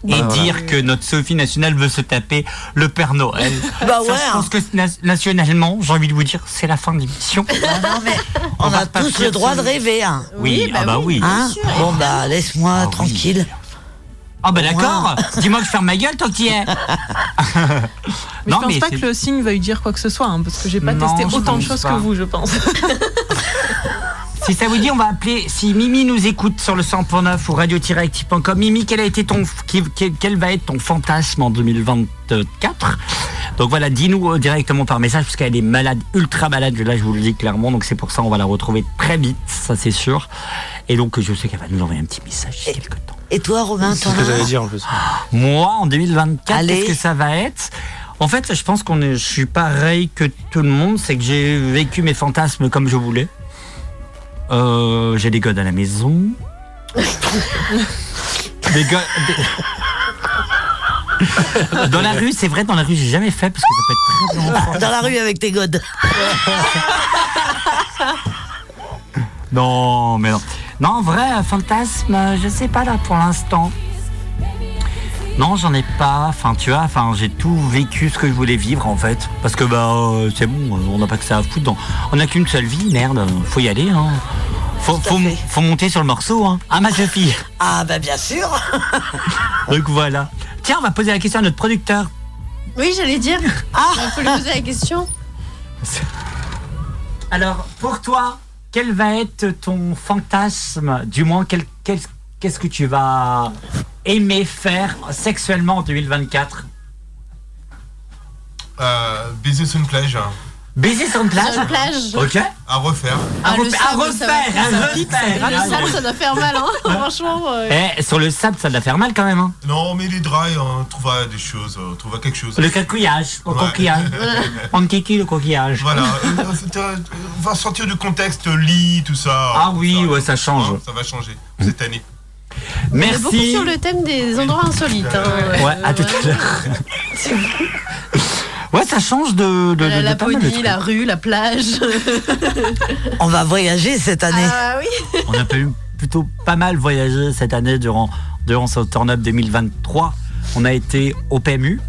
Et
Ah, voilà.
dire que notre Sophie nationale veut se taper le Père Noël.
Bah
Ça,
ouais,
Je pense que na- nationalement, j'ai envie de vous dire, c'est la fin de l'émission.
On,
va
a
pas
tous
faire
le droit
ça.
de rêver. Hein.
Oui, ah bah oui.
Hein bon bah laisse-moi tranquille.
Ah bah d'accord. Dis-moi que je ferme ma gueule tant qu'il y est.
Mais
Non,
je pense
mais
pas que le signe veuille dire quoi que ce soit, hein, parce que j'ai pas
Non,
testé autant de choses que vous, je pense.
Si ça vous dit, on va appeler. Si Mimi nous écoute sur le 100.9 ou radio-active.com. Mimi, quel a été ton, qui- quel, quel va être ton fantasme en 2024 Donc voilà, dis-nous euh, directement par message parce qu'elle est malade, ultra malade. Là, je vous le dis clairement. Donc c'est pour ça, on va la retrouver très vite, ça c'est sûr. Et donc je sais qu'elle va nous envoyer un petit message d'ici quelques temps.
Et toi Romain,
C'est ce que j'allais dire en plus.
Moi, en 2024,
Allez.
qu'est-ce que ça va être? En fait, je pense qu'on est, je suis pareil que tout le monde, c'est que j'ai vécu mes fantasmes comme je voulais. Euh, j'ai des godes à la maison. des godes. des- Dans la rue, c'est vrai, dans la rue, j'ai jamais fait parce que ça peut être très bien.
Dans la rue avec tes godes.
Non, mais non. Non, en vrai, un fantasme, je sais pas là pour l'instant. Non, j'en ai pas. Enfin, tu vois, enfin, j'ai tout vécu ce que je voulais vivre en fait. Parce que bah, euh, c'est bon, euh, on n'a pas que ça à foutre. dans- On n'a qu'une seule vie, merde. Faut y aller. Hein. Faut, faut, faut monter sur le morceau, hein. Ah ma Sophie.
Ah bah bien sûr.
Donc voilà. Tiens, on va poser la question à notre producteur.
Oui, j'allais dire. Ah Il faut lui poser la question.
Alors, pour toi, quel va être ton fantasme? Du moins, qu'est-ce que tu vas aimer faire sexuellement en 2024
Euh, baiser sur une plage.
Baiser sur une plage
Sur une plage.
Ok.
À refaire.
Ah, le
refaire,
sable,
à
ça va-
refaire, à
ça ça
refaire.
Le sable, ça doit faire mal, hein. Franchement.
Eh, sur le sable, ça doit faire mal quand même. Hein.
Non, mais les draps, on trouvera des choses, on trouvera quelque chose.
Le coquillage, le
Ouais.
coquillage. On kiki le coquillage.
Voilà. Euh, euh, on va sortir du contexte lit, tout ça.
Ah oui, ouais, ça change.
Ça va changer cette année.
On est beaucoup
Merci.
sur le thème des endroits insolites. hein.
Ouais, à tout à l'heure. Ouais, ça change de, de,
La
de-
Laponie, la rue, la plage.
On va voyager cette année.
Ah oui.
On a pu- plutôt pas mal voyagé cette année durant, durant ce turn-up 2023. On a été au PMU.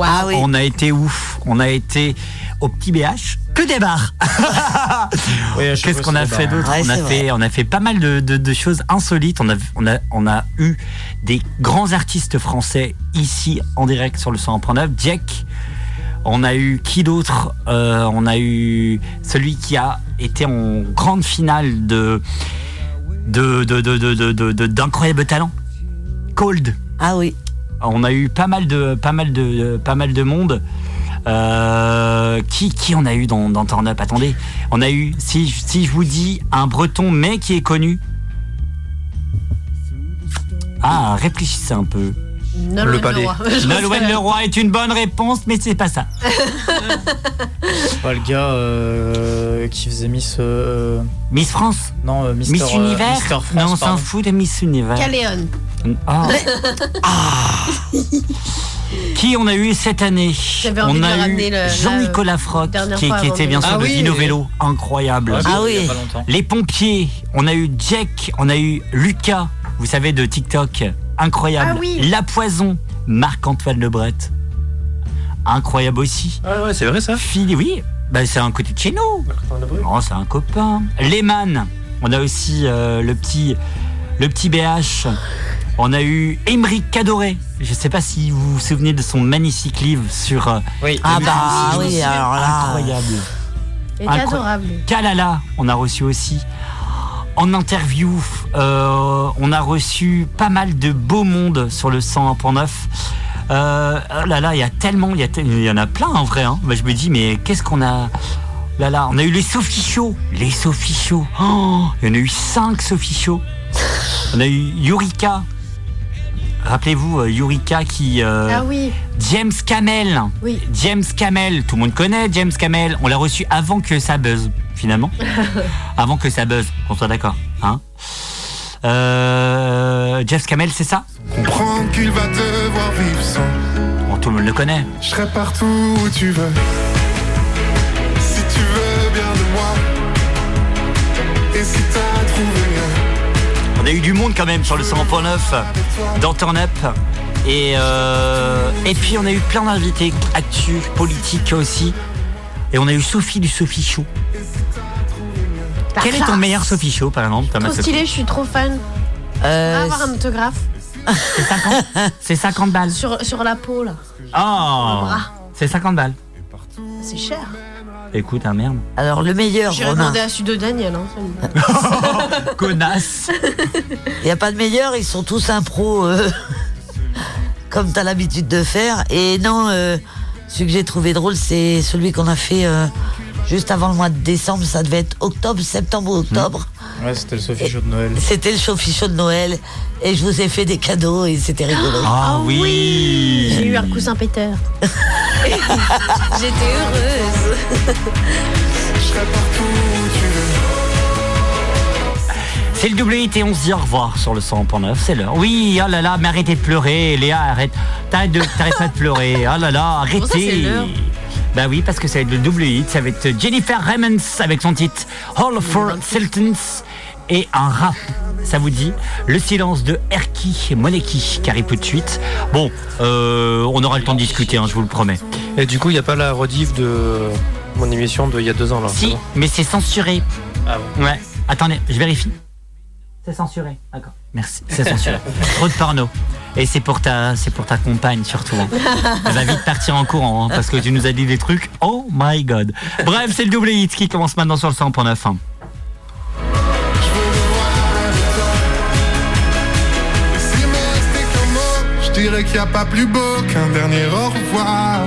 Ah oui.
On a été ouf. On a été au petit BH. Que des bars.
Oui,
Qu'est-ce qu'on a fait d'autre
Ouais,
on, a fait, on a fait pas mal de, de- de choses insolites. On a, on, a, on a eu des grands artistes français ici en direct sur le 100.9. Jack. On a eu qui d'autre Euh, On a eu celui qui a été en grande finale de de de de de- de- de- de- d'incroyables talents. Cold.
Ah oui.
On a eu pas mal de pas mal de pas mal de monde. Euh, qui qui on a eu dans dans Turn Up? Attendez, on a eu si si je vous dis un Breton mais qui est connu. Ah, réfléchissez un peu.
Nolwenn
palais.
Nolwenn. Leroy est une bonne réponse, mais c'est pas ça.
Pas le gars euh, qui faisait Miss. euh,
Miss France,
non, euh, Mister,
Miss
euh,
Univers?
Mister France,
non, on s'en fout de Miss Univers.
Caléon.
Ah. Qui on a eu cette année On a eu Jean-Nicolas Froc, qui, était bien sûr
Ah
de
oui.
Dino Vélo, incroyable.
Ah,
Ah oui.
Les pompiers, on a eu Jack, on a eu Lucas, vous savez, de TikTok, incroyable.
Ah oui.
La Poison, Marc-Antoine Lebret, incroyable aussi.
Ah ouais, c'est vrai ça
Phil, oui, bah, c'est un côté de chez nous. Oh, c'est un copain. Lehman, on a aussi euh, le petit le petit BH. On a eu Émeric Cadoré. Je sais pas si vous vous souvenez de son magnifique livre sur. euh,
Oui.
Ah bah
marxisme.
oui, alors là.
Incroyable. Incroyable.
adorable.
Kalala, on a reçu aussi. en interview. Euh, on a reçu pas mal de beau monde sur le 101.9. Euh, oh là là, il y a tellement, il y, a tel- il y en a plein en vrai. Hein. Bah, je me dis, mais qu'est-ce qu'on a? Là là, on a eu les Sophie Show. Les Sophie Show. Oh, il y en a eu cinq Sophie Show. On a eu Yurika. Rappelez-vous, euh, Yurika qui. euh,
Ah oui.
James Camel.
Oui.
James Camel. Tout le monde connaît James Camel. On l'a reçu avant que ça buzz, finalement. avant que ça buzz, qu'on soit d'accord. Hein euh, James Camel, c'est ça?
Comprendre qu'il va devoir vivre sans.
Bon, tout le monde le connaît.
Je serai partout où tu veux. Si tu veux bien de moi. Et si t'as trouvé.
On a eu du monde quand même sur le 100.9 dans Turn Up. Et, euh, et puis on a eu plein d'invités actu, politiques aussi. Et on a eu Sophie du Sophie Show. Quel est ton meilleur Sophie Show par exemple Thomas
Trop stylé, je suis trop fan.
Euh,
avoir un autographe
C'est 50, c'est 50 balles.
sur, sur la peau là.
Oh. C'est 50 balles.
C'est cher.
Écoute, un merde.
Alors le meilleur,
J'ai
Romain.
demandé à Sudo Daniel. Hein,
Connasse.
Il n'y a pas de meilleur, ils sont tous impro, euh, comme tu as l'habitude de faire. Et non, euh, celui que j'ai trouvé drôle, c'est celui qu'on a fait euh, juste avant le mois de décembre. Ça devait être octobre, septembre ou octobre.
Ouais, c'était le Sophie Show de Noël.
C'était le Sophie Show de Noël. Et je vous ai fait des cadeaux et c'était rigolo.
Ah oui
J'ai eu un coussin péteur. J'étais heureuse.
Je serai partout où tu veux.
C'est le double hit et on se dit au revoir sur le 100.9, c'est l'heure. Oui, oh là là, mais arrêtez de pleurer, Léa, arrête. T'arrêtes de, t'arrêtes pas de pleurer, oh là là,
ça,
arrêtez.
l'heure?
Bah oui, parce que ça va être le double hit, ça va être Jennifer Raymond avec son titre All for Sultans et un rap. Ça vous dit Le silence de Erki Moneki qui arrive tout de suite. Bon, euh, on aura le temps de discuter, hein, je vous le promets.
Et du coup, il n'y a pas la rediff de mon émission d'il y a deux ans là.
Si, mais c'est censuré.
Ah bon
Ouais. Attendez, je vérifie. C'est censuré. D'accord. Merci. C'est censuré. Trop de porno. Et c'est pour ta, c'est pour ta compagne surtout. hein. Elle va vite partir en courant hein, parce que tu nous as dit des trucs. Oh my god. Bref, c'est le double hit qui commence maintenant sur le 100.9. hein.
Je dirais qu'il n'y a pas plus beau qu'un dernier au revoir.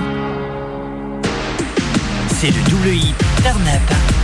C'est le double hit. Turn up.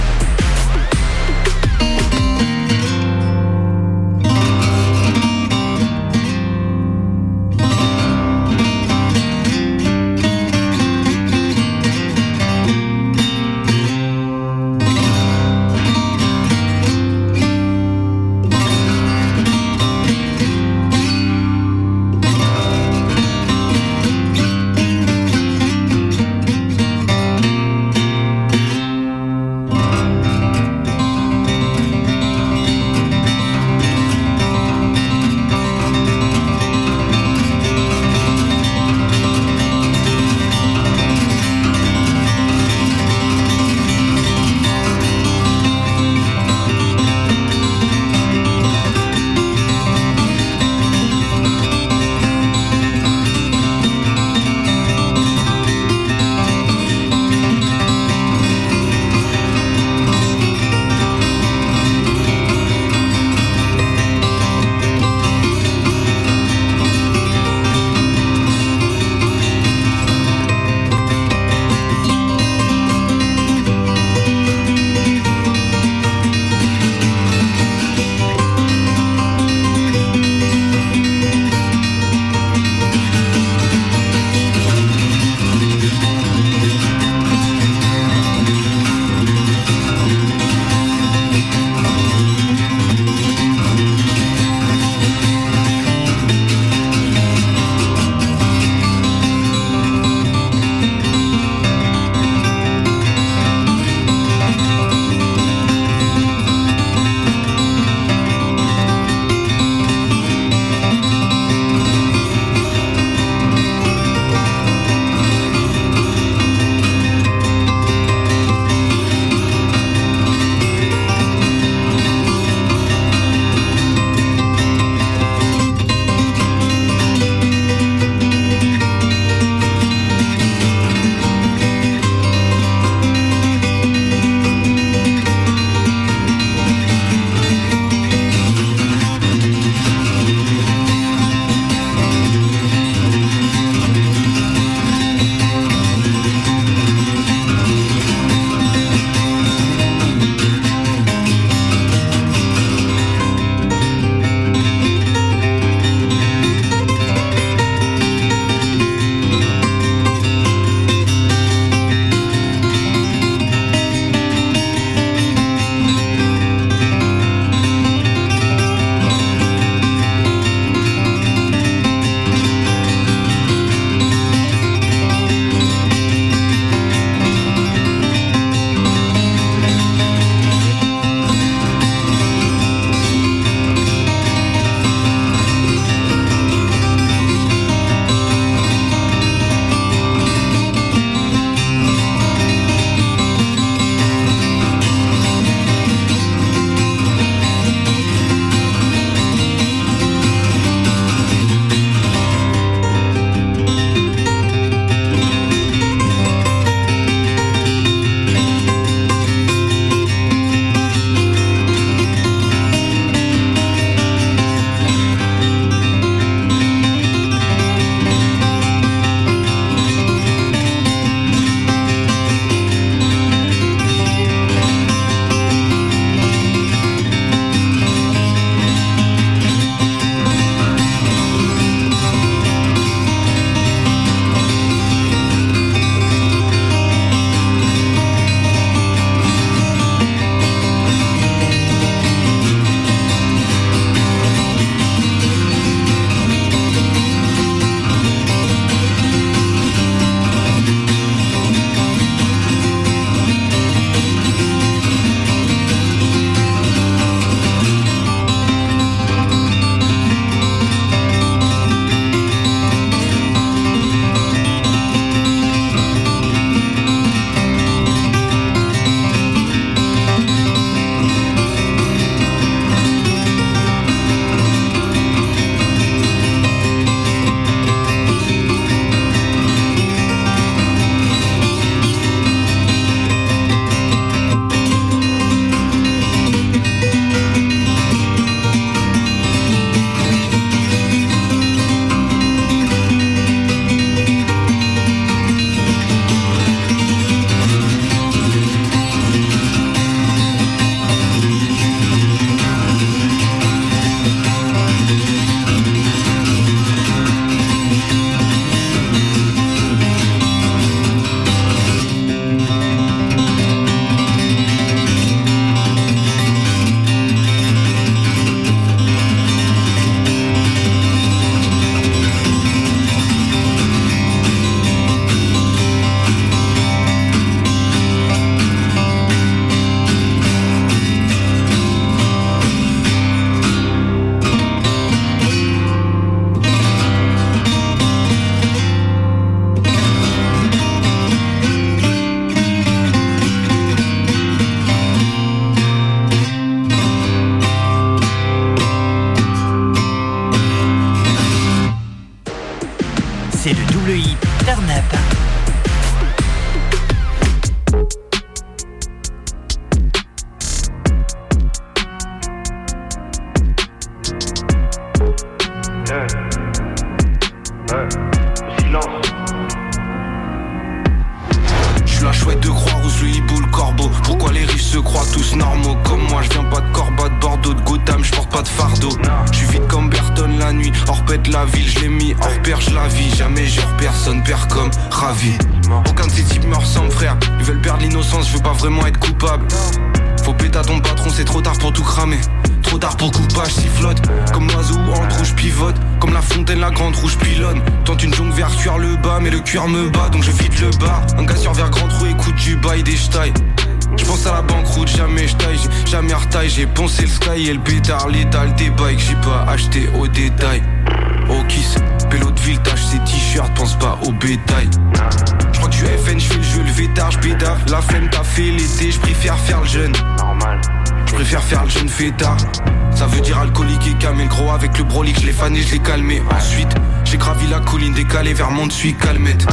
Le brolic, je l'ai fané, je l'ai calmé. Ensuite, j'ai gravi la colline décalée vers mon dessus, calmette.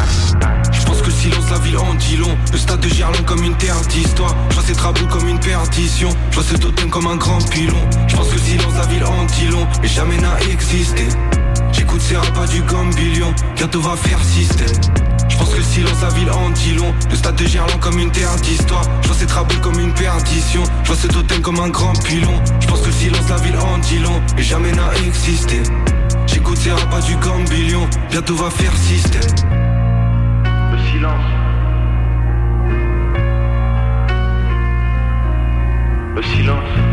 Je pense que le silence, la ville en dit long. Le stade de Gerland comme une terre d'histoire. Je vois ces travaux comme une perdition. Je vois ce totem comme un grand pilon. Je pense que le silence, la ville en dit long. Mais jamais n'a existé. J'écoute ces pas du gambilion. Bientôt va faire système. Je pense que le silence, la ville en dit long. Le stade de Gerland comme une terre d'histoire. Je vois ces travaux comme une perdition. Je vois ce totem comme un grand pilon. Je pense que le silence, la ville en dit long. Mais jamais n'a existé. J'écoute ces pas du gambilion. Bientôt va faire système. Le silence. Le silence.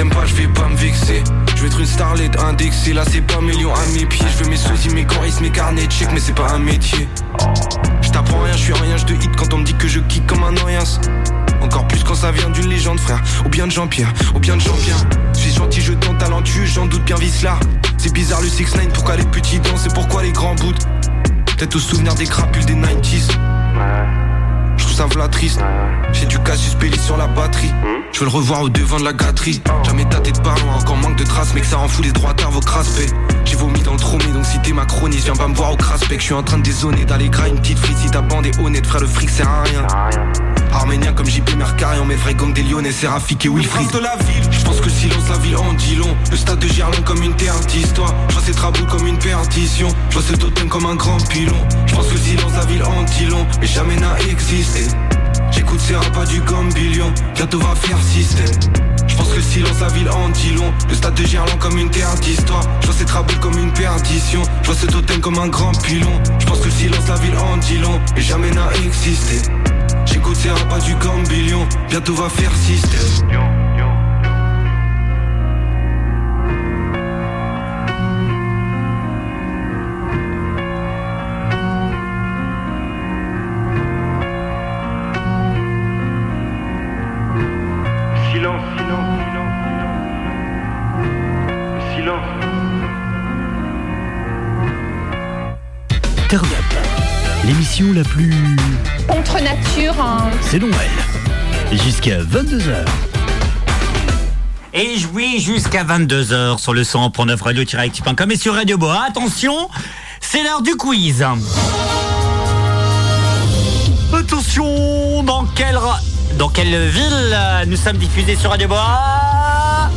T'aimes pas, je vais pas me vexer. Je être une starlet indexée. Là, c'est pas million à mes pieds. Je veux mes soucis, mes choristes, mes carnets chèques, mais c'est pas un métier. Je t'apprends rien, je suis rien, je te hit quand on me dit que je kick comme un Oriens. Encore plus quand ça vient d'une légende, frère. Ou bien de Jean-Pierre, ou bien de Jean-Pierre. Je suis gentil, je tente talentueux, j'en doute bien vice là. C'est bizarre le 6 9 pourquoi les petits dents, c'est pourquoi les grands bouts. Peut-être au souvenir des crapules des 90s. Je trouve ça v'là triste. J'ai du Cassius Belli sur la batterie. Je veux le revoir au devant de la gâterie. Jamais tâté de pas loin, encore manque de traces, mais ça rend fou les droitards, vos craspets. J'ai vomi dans le tromé, donc si t'es macroniste, viens pas me voir au craspec. Je suis en train de dézoner, d'aller grailler une petite frite. Si ta bande est honnête, frère, le fric sert à rien. Arménien comme JP Mercarion, mes vrais gangs des Lyonnais, Séraphique et Wilfried. de la ville, je pense que le silence, la ville en dit long. Le stade de Gerland comme une terre d'histoire. Je vois ces traboules comme une perdition. Je vois ce totem comme un grand pilon. Je pense que le silence, la ville en dit long. Mais jamais n'a existé. J'écoute ces pas du gambilion. Bientôt va faire système. Je pense que le silence, la ville en dit long. Le stade de Gerland comme une terre d'histoire. Je vois ces traboules comme une perdition. Je vois ce totem comme un grand pilon. Je pense que le silence, la ville en dit long. Mais jamais n'a existé. J'écoute ces pas du gambilion. Bientôt va faire système. Silence, silence, silence, silence. Silence.
Turn Up, l'émission la plus...
Contre nature, hein.
C'est Noël. Jusqu'à 22h.
Et oui, jusqu'à 22h sur le 100.9 radio-active.com et sur Radio Boa. Attention, c'est l'heure du quiz. Attention, dans quelle, dans quelle ville nous sommes diffusés sur Radio Boa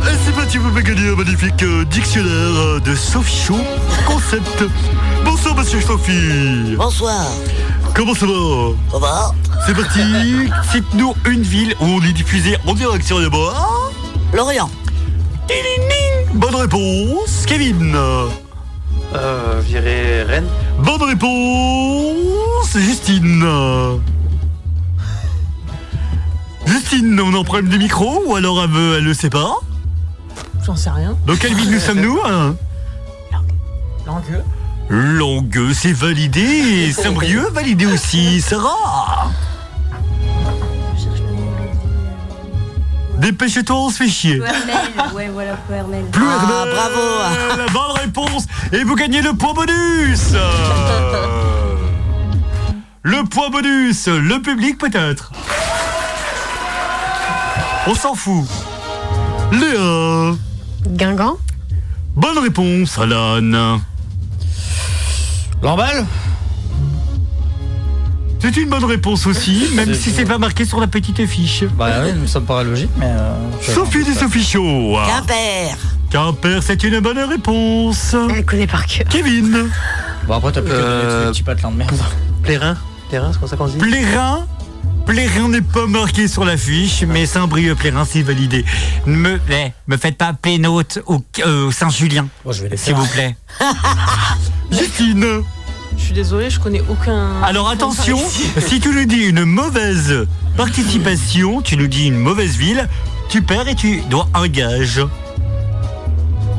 Et c'est parti, vous pouvez gagner un magnifique euh, dictionnaire euh, de Sophie Chaud Concept. Bonsoir, monsieur Sophie.
Bonsoir.
Comment ça va
Ça va
C'est parti. Cite-nous une ville où on est diffusé en direct sur Boa.
Lorient.
Bonne réponse, Kevin.
Euh, virer Rennes.
Bonne réponse, Justine. Justine, on a un problème de micro ou alors elle, veut- elle le sait pas?
J'en sais rien.
Dans quelle ville nous sommes-nous hein?
Langueux.
Longueux, c'est validé. Saint-Brieuc, validé aussi. Sarah Dépêche-toi, on se fait chier.
Puermel, ouais, voilà, Puermel.
Ah, bravo.
La bonne réponse Et vous gagnez le point bonus Le point bonus, le public peut-être. On s'en fout. Léa.
Guingamp.
Bonne réponse, Alan.
L'emballe
C'est une bonne réponse aussi, même si c'est pas marqué sur la petite fiche.
Bah oui, ça me paraît logique, mais. euh,
Sophie des Sophie Show.
Quimper.
Quimper, c'est une bonne réponse.
Elle connaît par cœur.
Kevin.
Bon, après, t'as plus donner tous les petits patelins de merde.
Plérin Plérin, c'est comme ça qu'on dit
Plérin Plérin n'est pas marqué sur l'affiche, mais Saint-Brieuc-Plérin, c'est validé. Me, eh, me faites pas pénote au, euh, au Saint-Julien,
Bon, je vais les
s'il
faire.
vous plaît. Justine
Je suis désolée, je connais aucun.
Alors attention, si tu nous dis une mauvaise participation, tu nous dis une mauvaise ville, tu perds et tu dois un gage.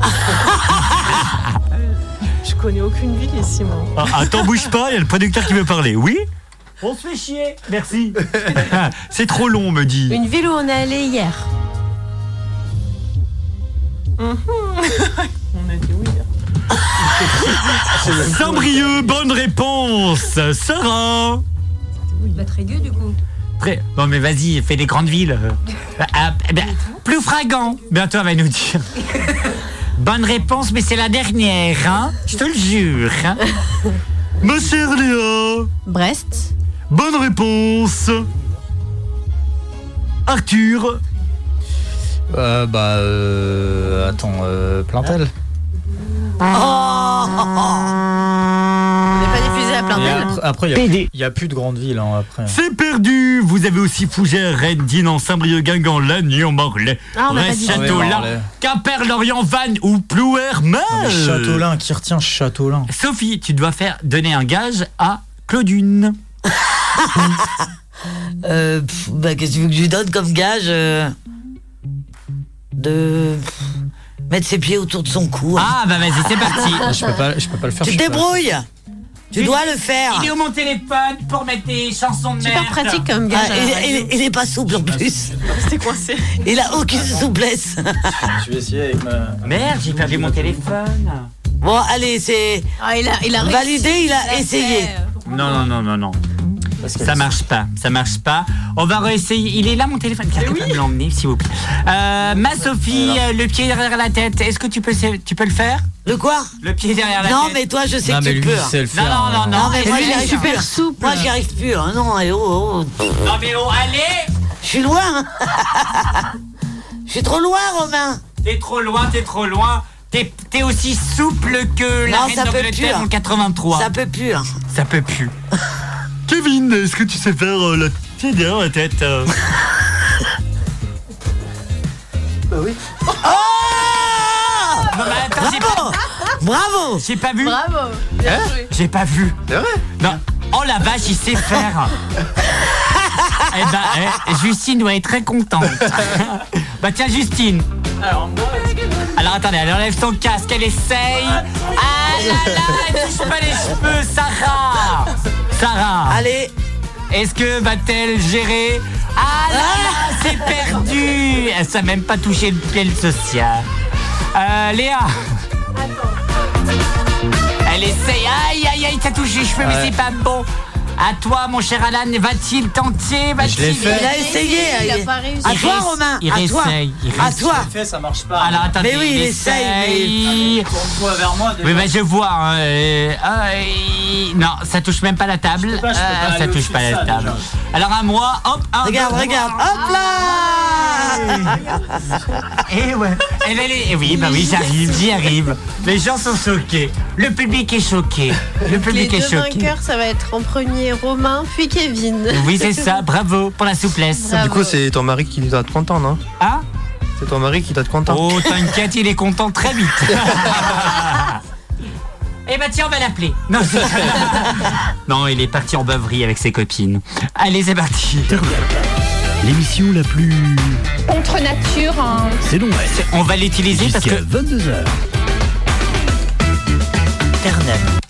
Je connais aucune ville ici, moi.
Ah, attends, bouge pas, il y a le producteur qui veut parler. Oui? On se fait chier, merci. C'est trop long, on me dit.
Une ville où on est allé hier.
on a dit oui.
Saint-Brieuc, bonne réponse. Sarah
Bah, très gueux, du coup.
Très... Non mais vas-y, fais des grandes villes. Ah, eh ben, plus fragant. Bientôt, elle va nous dire. Bonne réponse, mais c'est la dernière, hein Je te le jure. Hein chère Léa.
Brest.
Bonne réponse. Arthur.
Euh, bah, euh, attends, euh, Plantel.
Oh.
On n'est pas diffusé à
Et
d'elle.
après, il y a- plus de grandes villes, hein, après.
C'est perdu. Vous avez aussi Fougères, Rennes, Dinan, Saint-Brieuc, Guingamp, Lannion, Morlaix,
Ah, dit.
Châteaulin. Quimper, Lorient, Vannes ou Plouermel.
Mais Châteaulin, qui retient Châteaulin
Sophie, tu dois faire donner un gage à Claudine.
Euh, pff, bah, qu'est-ce que tu veux que je lui donne comme gage euh, De pff, mettre ses pieds autour de son cou. hein.
Ah bah vas-y, c'est parti.
Je peux pas, je peux pas le faire.
tu
je
te
suis pas-
débrouilles Tu dois le faire
Il est où mon téléphone pour mettre des chansons de merde
Super pratique comme
Ah,
gage. à la
il,
radio.
il- il est pas souple en plus.
C'était coincé.
Il a aucune souplesse.
Je vais essayer avec ma.
Merde, j'ai perdu mon téléphone.
Bon, allez, c'est
Ah, il a, il a
validé, il a essayé.
fait.
Non, non, non, non, non. Ça marche pas, ça marche pas. On va réessayer. Il est là mon téléphone. Quelqu'un peut me l'emmener, s'il vous plaît. Euh, ma Sophie, euh, le pied derrière la tête. Est-ce que tu peux, tu peux le faire?
Le quoi?
Le pied derrière la
Non,
tête.
mais toi, je sais
Non,
que tu
lui,
peux.
il
hein.
sait le
Non,
faire.
non, non,
Non,
non.
mais moi, j'y arrive
super souple.
Moi, j'y arrive plus. hein. Non, et oh, oh.
Non, mais oh, allez
Je suis loin. hein. Je suis trop loin, Romain.
T'es trop loin, t'es trop loin. T'es aussi souple que la
Non,
reine d'Angleterre
plus,
en
hein.
83.
Ça peut plus. hein.
Ça peut plus. Kevin, est-ce que tu sais faire euh, le pied derrière la tête euh
Bah oui.
Oh
Non, mais attends, j'ai pas,
Bravo
j'ai pas vu.
Bravo. Bien
Hein
joué.
J'ai pas vu.
C'est vrai
Non. Oh la vache, il sait faire. eh ben, eh, Justine doit être très contente. bah tiens, Justine.
Alors, moi,
Alors attendez, elle enlève son casque, elle essaye. Ah là là, elle touche pas les cheveux, Sarah. Sarah.
Allez,
Est-ce que va-t-elle gérer Ah là là, c'est perdu Elle sait même pas toucher le pied social. Euh, Léa Elle essaye. Aïe, aïe, aïe, t'as touché les cheveux, mais c'est pas bon. À toi, mon cher Alan, va-t-il tenter Va-t-il
Je l'ai fait.
il a essayé.
Il a pas réussi.
À toi, Romain.
il
À toi.
réessaye, il
À toi.
fait, ça marche pas.
Alors attendez,
Mais oui, il essaye.
Tourne-toi vers moi.
Oui, bah je vois. hein, euh, ah, euh, non, ça touche même pas la table.
Je peux pas, je peux pas
Ah, ça touche pas la
ça,
table.
déjà.
Alors à moi, hop, un,
Regarde,
deux,
regarde. Hop là
Et ouais. Les- eh oui, bah oui, j'arrive, j'y arrive. Les gens sont choqués. Le public est choqué. Le
Les
public
deux
est choqué.
vainqueurs, ça va être en premier Romain, puis Kevin.
Oui, c'est ça. Bravo pour la souplesse.
Bravo.
Du coup, c'est ton mari qui doit être content, non?
Hein
C'est ton mari qui doit être content.
Oh, t'inquiète, il est content très vite. Eh ben tiens, on va l'appeler. Non, il est parti en beuverie avec ses copines. Allez, c'est parti.
L'émission la plus...
Contre nature, un
C'est long, ouais.
On va l'utiliser parce
Jusqu'à
que
22h.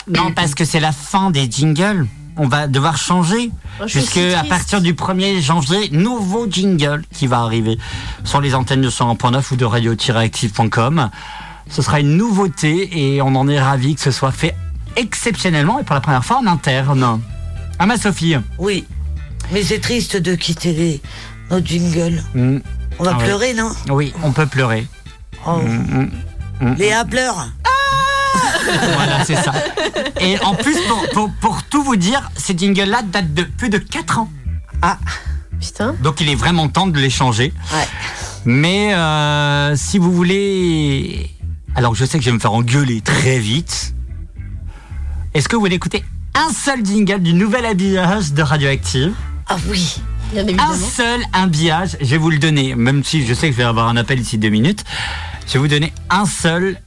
non, parce que c'est la fin des jingles. On va devoir changer.
Oh,
Puisque à partir du 1er janvier, nouveau jingle qui va arriver sur les antennes de 101.9 ou de radio-active.com. Ce sera une nouveauté et on en est ravis que ce soit fait exceptionnellement et pour la première fois en interne. Ah ma Sophie
Oui. Mais c'est triste de quitter les, nos jingles.
Hmm.
On va
Ah ouais.
pleurer, non
Oui, on peut pleurer.
Oh.
Mm, mm, mm.
Léa pleure.
Voilà, c'est ça. Et en plus, pour, pour, pour tout vous dire, ces jingles-là datent de plus de 4 ans.
Ah,
Putain.
Donc il est vraiment temps de les changer.
ouais.
Mais euh, si vous voulez... Alors je sais que je vais me faire engueuler très vite. Est-ce que vous voulez écouter un seul jingle du nouvel habillage de Radioactive?
Ah oui.
Bien
Un seul habillage, je vais vous le donner, même si je sais que je vais avoir un appel d'ici deux minutes. Je vais vous donner un seul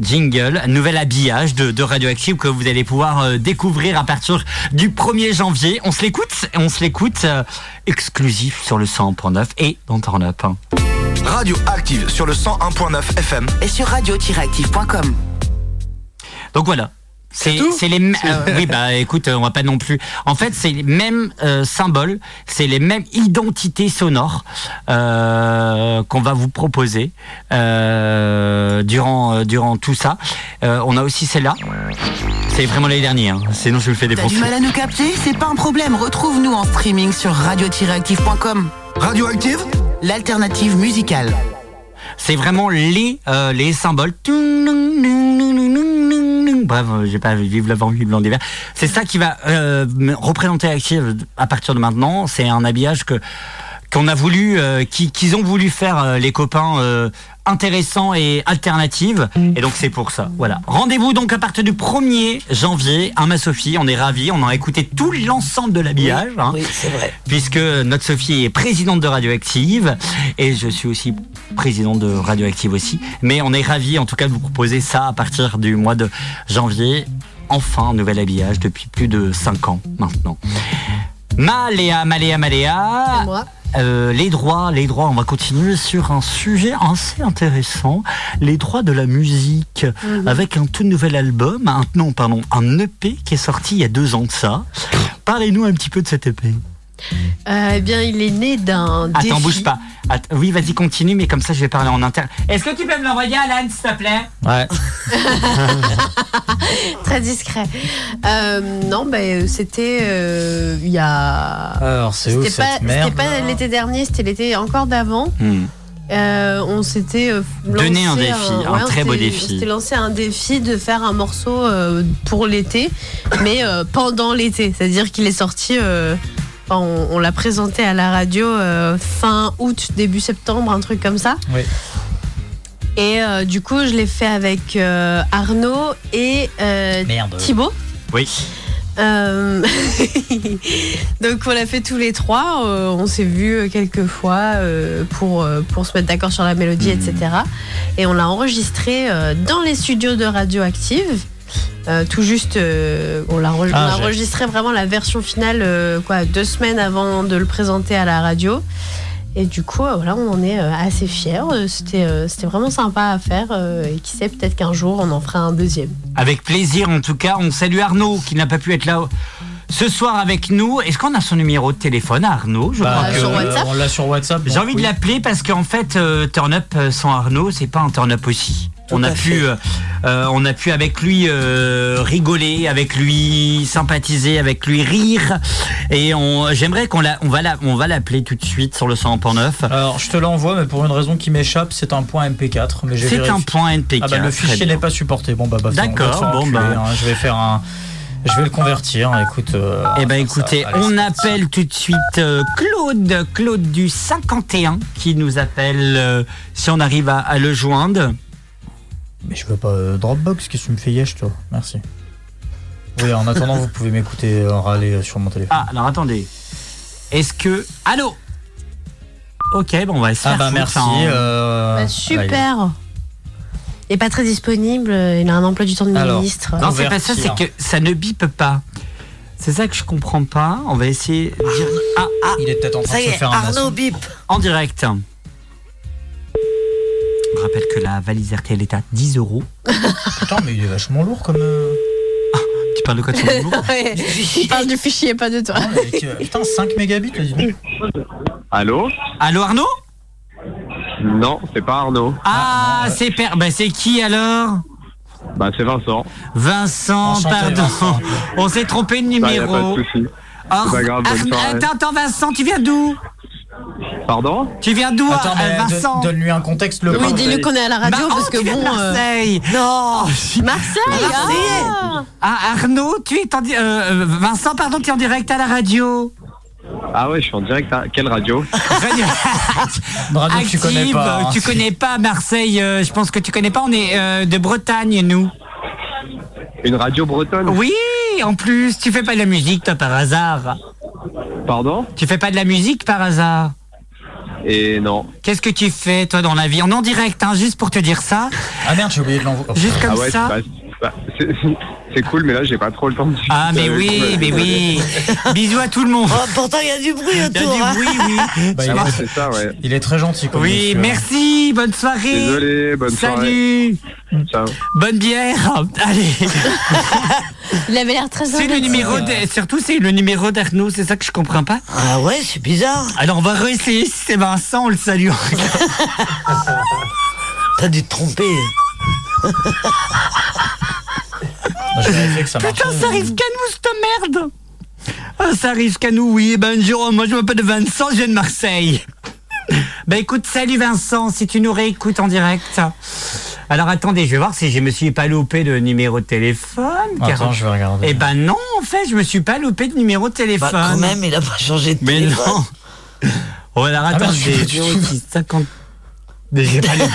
jingle, un nouvel habillage de, de Radioactive que vous allez pouvoir euh, découvrir à partir du 1er janvier. On se l'écoute, on se l'écoute euh, exclusif sur le 100.9 et dans Turn Up. hein.
Radio Active sur le 101.9 FM.
Et sur radio-active.com.
Donc voilà. C'est c'est les m- euh, oui bah écoute on va pas non plus en fait c'est les mêmes euh, symboles c'est les mêmes identités sonores euh, qu'on va vous proposer euh, durant euh, durant tout ça Euh, on a aussi celle-là c'est vraiment l'année dernière hein. sinon je le fais
T'as
défoncer
du mal à nous capter? C'est pas un problème. Retrouve-nous en streaming sur radio-active.com.
Radioactive?
L'alternative musicale.
c'est vraiment les euh, les symboles bref euh, j'ai pas vive l'avant vive l'an d'hiver. C'est ça qui va euh, représenter Active à partir de maintenant. C'est un habillage que qu'on a voulu euh, qui- qu'ils ont voulu faire euh, les copains euh, intéressants et alternatives et donc c'est pour ça voilà rendez-vous donc à partir du 1er janvier à ma Sophie on est ravis on a écouté tout l'ensemble de l'habillage hein
Oui, c'est vrai.
puisque notre Sophie est présidente de Radioactive et je suis aussi président de Radioactive aussi. Mais on est ravis en tout cas de vous proposer ça à partir du mois de janvier. Enfin, un nouvel habillage depuis plus de 5 ans maintenant. Maléa, Maléa, Maléa.
moi.
Euh, les droits, les droits, on va continuer sur un sujet assez intéressant, les droits de la musique,
Mhm.
avec un tout nouvel album, un, non, pardon, un EP qui est sorti il y a deux ans de ça. Parlez-nous un petit peu de cet EP.
Euh, eh bien, il est né d'un défi.
Attends, bouge pas. Att- oui, vas-y, continue, mais comme ça, je vais parler en interne. Est-ce que tu peux me l'envoyer, Alan, s'il te plaît?
Ouais.
Très discret. Euh, non, ben c'était euh, il y a.
Alors, c'est où
C'était pas,
cette merde
c'était pas l'été dernier, c'était l'été encore d'avant.
Hmm.
Euh, on s'était euh,
Donné
lancé
un défi, un
ouais,
très
on
beau
s'était-
défi.
On s'était lancé un défi de faire un morceau euh, pour l'été, mais euh, pendant l'été. C'est-à-dire qu'il est sorti. Enfin, on on l'a présenté à la radio euh, fin août, début septembre, un truc comme ça.
Oui.
Et euh, du coup, je l'ai fait avec euh, Arnaud et euh,
Merde.
Thibaut.
Oui.
Donc on l'a fait tous les trois. euh, on s'est vu quelques fois euh, pour, euh, pour se mettre d'accord sur la mélodie, etc. Et on l'a enregistré euh, dans les studios de Radioactive. Euh, tout juste, euh, on l'a
Ah,
enregistré vraiment la version finale euh, quoi, deux semaines avant de le présenter à la radio. Et du coup, voilà, on en est assez fiers. C'était euh, c'était vraiment sympa à faire. euh, et qui sait, peut-être qu'un jour, on en fera un deuxième.
Avec plaisir, en tout cas. On salue Arnaud, qui n'a pas pu être là ce soir avec nous. Est-ce qu'on a son numéro de téléphone, Arnaud? Je
Bah,
crois que-
sur WhatsApp On l'a sur WhatsApp.
J'ai envie
oui.
de l'appeler parce qu'en fait, euh, Turn Up sans Arnaud, c'est pas un Turn Up aussi. On a pu, euh, euh, on a pu avec lui euh, rigoler, avec lui sympathiser, avec lui rire. Et on, j'aimerais qu'on la, on va la, on va l'appeler tout de suite sur le 100.9.
Alors, je te l'envoie, mais pour une raison qui m'échappe, c'est un point MP4. Mais j'ai
C'est
vérifié.
un point MP4,
Ah bah, le fichier n'est pas supporté. Bon, bah, bah,
D'accord, bon,
enculer,
bah.
hein. Je vais faire un. Je vais le convertir. Écoute. euh,
Eh ben
ça,
écoutez,
allez,
on appelle tout de suite euh, Claude, Claude du 51, qui nous appelle euh, si on arrive à, à le joindre.
Mais je veux pas euh, Dropbox, qu'est-ce que tu me fais yesh, toi? Merci. Oui, en attendant, vous pouvez m'écouter euh, râler euh, sur mon téléphone.
Ah, alors attendez. Est-ce que. Allô? Ok, bon, on va se
Ah
faire
bah
foutre
merci.
en-
euh,
Bah, super. Il est pas très disponible. Il a un emploi du temps de
Alors,
ministre.
Non, c'est pas ça, c'est que ça ne bipe pas. C'est ça que je comprends pas. On va essayer de dire. Ah, ah,
il est peut-être en
Ça y est, Arnaud bip.
En direct. Je rappelle que la valise RTL est à 10 euros.
Putain, mais il est vachement lourd comme. euh,
Tu parles de quoi de son numéro
Ouais, Il parle du fichier, pas de toi.
avec, euh, Putain, 5 mégabits, là, dis donc.
Allô?
Allô Arnaud?
Non, c'est pas Arnaud.
Ah, c'est per... bah, c'est qui alors?
Bah c'est Vincent.
Vincent,
Enchanté,
pardon.
Vincent.
On s'est trompé de
Bah, y a
numéro.
pas de souci.
Or-
C'est pas grave.
Attends, attends, Vincent, tu viens d'où?
Pardon
Tu viens d'où,
Attends,
euh,
mais
Vincent
donne- donne-lui un contexte. Le
Oui, dis-lui qu'on est à la radio
Bah, oh,
parce que
tu viens de
bon. euh,
Marseille.
Non
Marseille, ah
Ah, Arnaud, tu es en di- euh, Vincent, pardon, tu es en direct à la radio.
Ah ouais, je suis en direct. à Quelle radio?
Radio,
Radio que tu connais pas. hein.
Tu connais pas Marseille, euh, je pense que tu connais pas, on est euh, de Bretagne, nous.
Une radio bretonne?
Oui, en plus, tu fais pas de la musique, toi, par hasard.
Pardon
Tu fais pas de la musique par hasard
Et non.
Qu'est-ce que tu fais, toi, dans la vie? On est en direct, hein, juste pour te dire ça.
Ah merde, j'ai oublié de l'envoyer.
Juste comme
ah ouais,
ça.
Bah, c'est- cool, mais là, j'ai pas trop le temps de
Ah, mais oui, mais oui. Bisous à tout le monde.
Oh, pourtant, il y a du bruit
Il y a
autour.
du
hein.
bruit, oui.
Bah, il,
Ah,
est,
c'est ça, ouais.
il est très gentil. Comme
Oui,
monsieur.
merci, bonne soirée.
Désolé, bonne
Salut.
Ciao.
Bonne bière. Allez.
Il avait l'air très
C'est le numéro de, surtout c'est le numéro d'Arnaud, c'est ça que je comprends pas?
Ah ouais, c'est bizarre.
Alors on va réessayer si c'est Vincent, on le salue.
T'as dû te tromper.
Bah, je vérifiais que ça marchait.
Putain, ça arrive qu'à nous cette merde. Ah, ça arrive qu'à nous, oui. Ben bonjour, moi je m'appelle Vincent, je viens de Marseille. Ben écoute, salut Vincent, si tu nous réécoutes en direct. Alors attendez, je vais voir si je me suis pas loupé de numéro de téléphone. car-
Attends, je vais regarder.
Eh ben non, en fait, je me suis pas loupé de numéro de téléphone.
Bah, quand même, il a pas changé de
Mais
téléphone.
non. Oh, alors
Ah,
attendez,
je suis pas du tout.
06 50. Mais j'ai pas les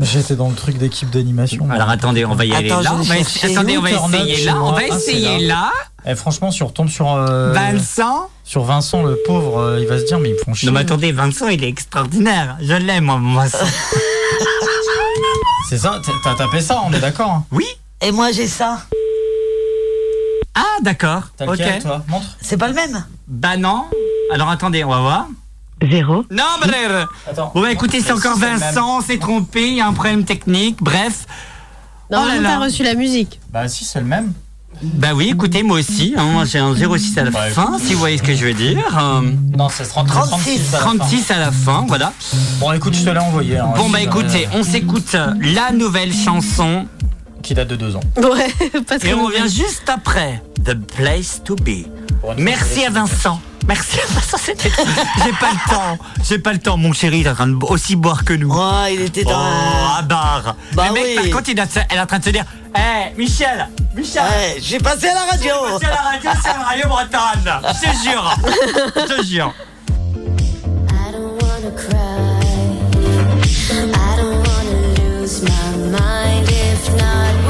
J'étais dans le truc d'équipe d'animation.
Alors attendez, on va y aller
Attends,
là. On va attendez, on va essayer là. On va
Ah,
essayer
là.
là.
Eh, franchement, si on retombe sur, euh,
Vincent.
sur Vincent, le pauvre, euh, il va se dire, mais ils me font chier.
Non mais attendez, Vincent, il est extraordinaire. Je l'aime, moi, mon Vincent.
C'est ça, t'as- tapé ça, on est d'accord hein
Oui.
Et moi, j'ai ça.
Ah d'accord.
T'as toi? Montre.
C'est pas le même?
Bah non. Alors attendez, on va voir.
Zéro.
Non, bref.
Attends.
Bon bah écoutez, c'est encore. Vincent, c'est trompé, il y a un problème technique. Bref.
Non,
Oh là
t'as reçu la musique.
Bah si, c'est le même.
Bah oui, écoutez, moi aussi, hein, moi j'ai un 06 à la
Bah,
fin, si vous voyez ce que je veux dire. Euh,
Non, c'est 30, 36. à la fin.
36 à la fin, voilà.
Bon, écoute, je te l'ai envoyé. hein.
Bon bah écoutez,
euh,
on s'écoute la nouvelle chanson
Qui date de deux ans.
Ouais, pas très
et on revient juste après The Place to Be. Merci à Vincent. Merci à c'était J'ai pas le temps. J'ai pas le temps, mon chéri, il est en train de aussi boire que nous.
Oh, il était
Oh,
dans un-
à barre.
Bah
le mec,
oui.
par contre, il, a- elle est en train de se dire Hé, Michel Michel
Ouais, j'ai passé à la radio.
C'est la radio, c'est la radio bretonne Je te jure Je te jure
I don't wanna cry. I don't wanna lose my mind if not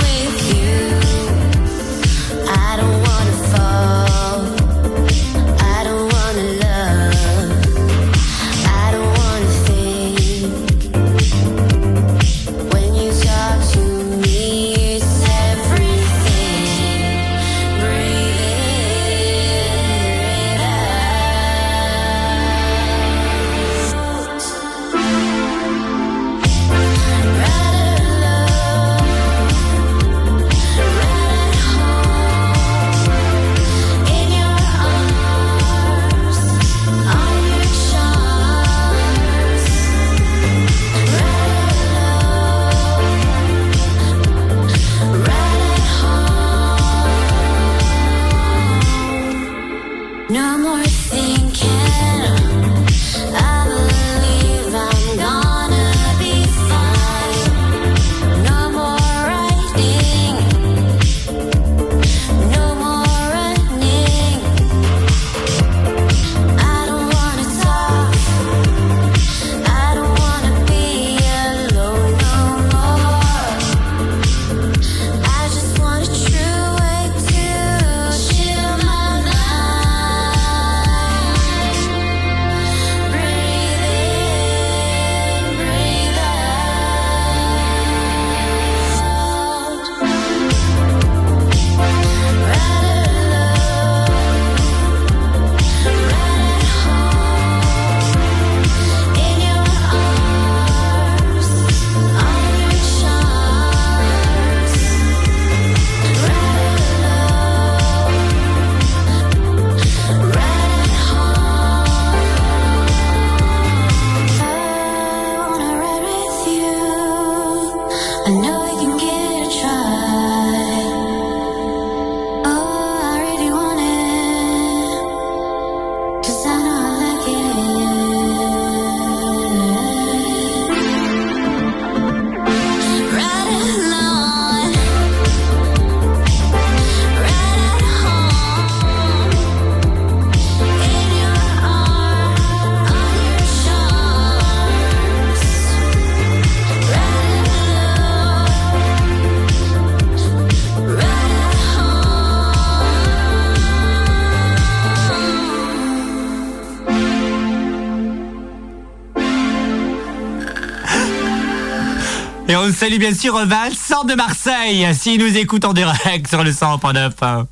on
salue bien sûr Vincent de Marseille, s'il nous écoute en direct sur le 100.9. hein.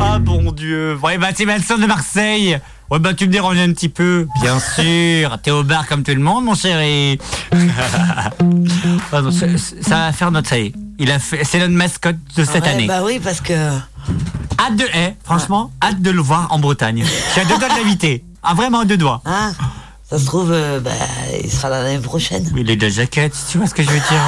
Ah bon Dieu. Ouais, bah c'est Vincent de Marseille. Ouais, bah tu me déranges un petit peu. Bien sûr. T'es au bar comme tout le monde, mon chéri. Ah ça, ça va faire notre. Ça y est. Il a fait. C'est notre mascotte de cette
Ouais,
année.
Bah oui, parce que.
Hâte de. eh, franchement, hâte de le voir en Bretagne. Je suis à deux doigts de l'inviter. Ah, vraiment à deux doigts.
Hein ça se trouve, euh, bah, il sera là l'année prochaine.
Oui, il est de la jaquette, tu vois ce que je veux dire.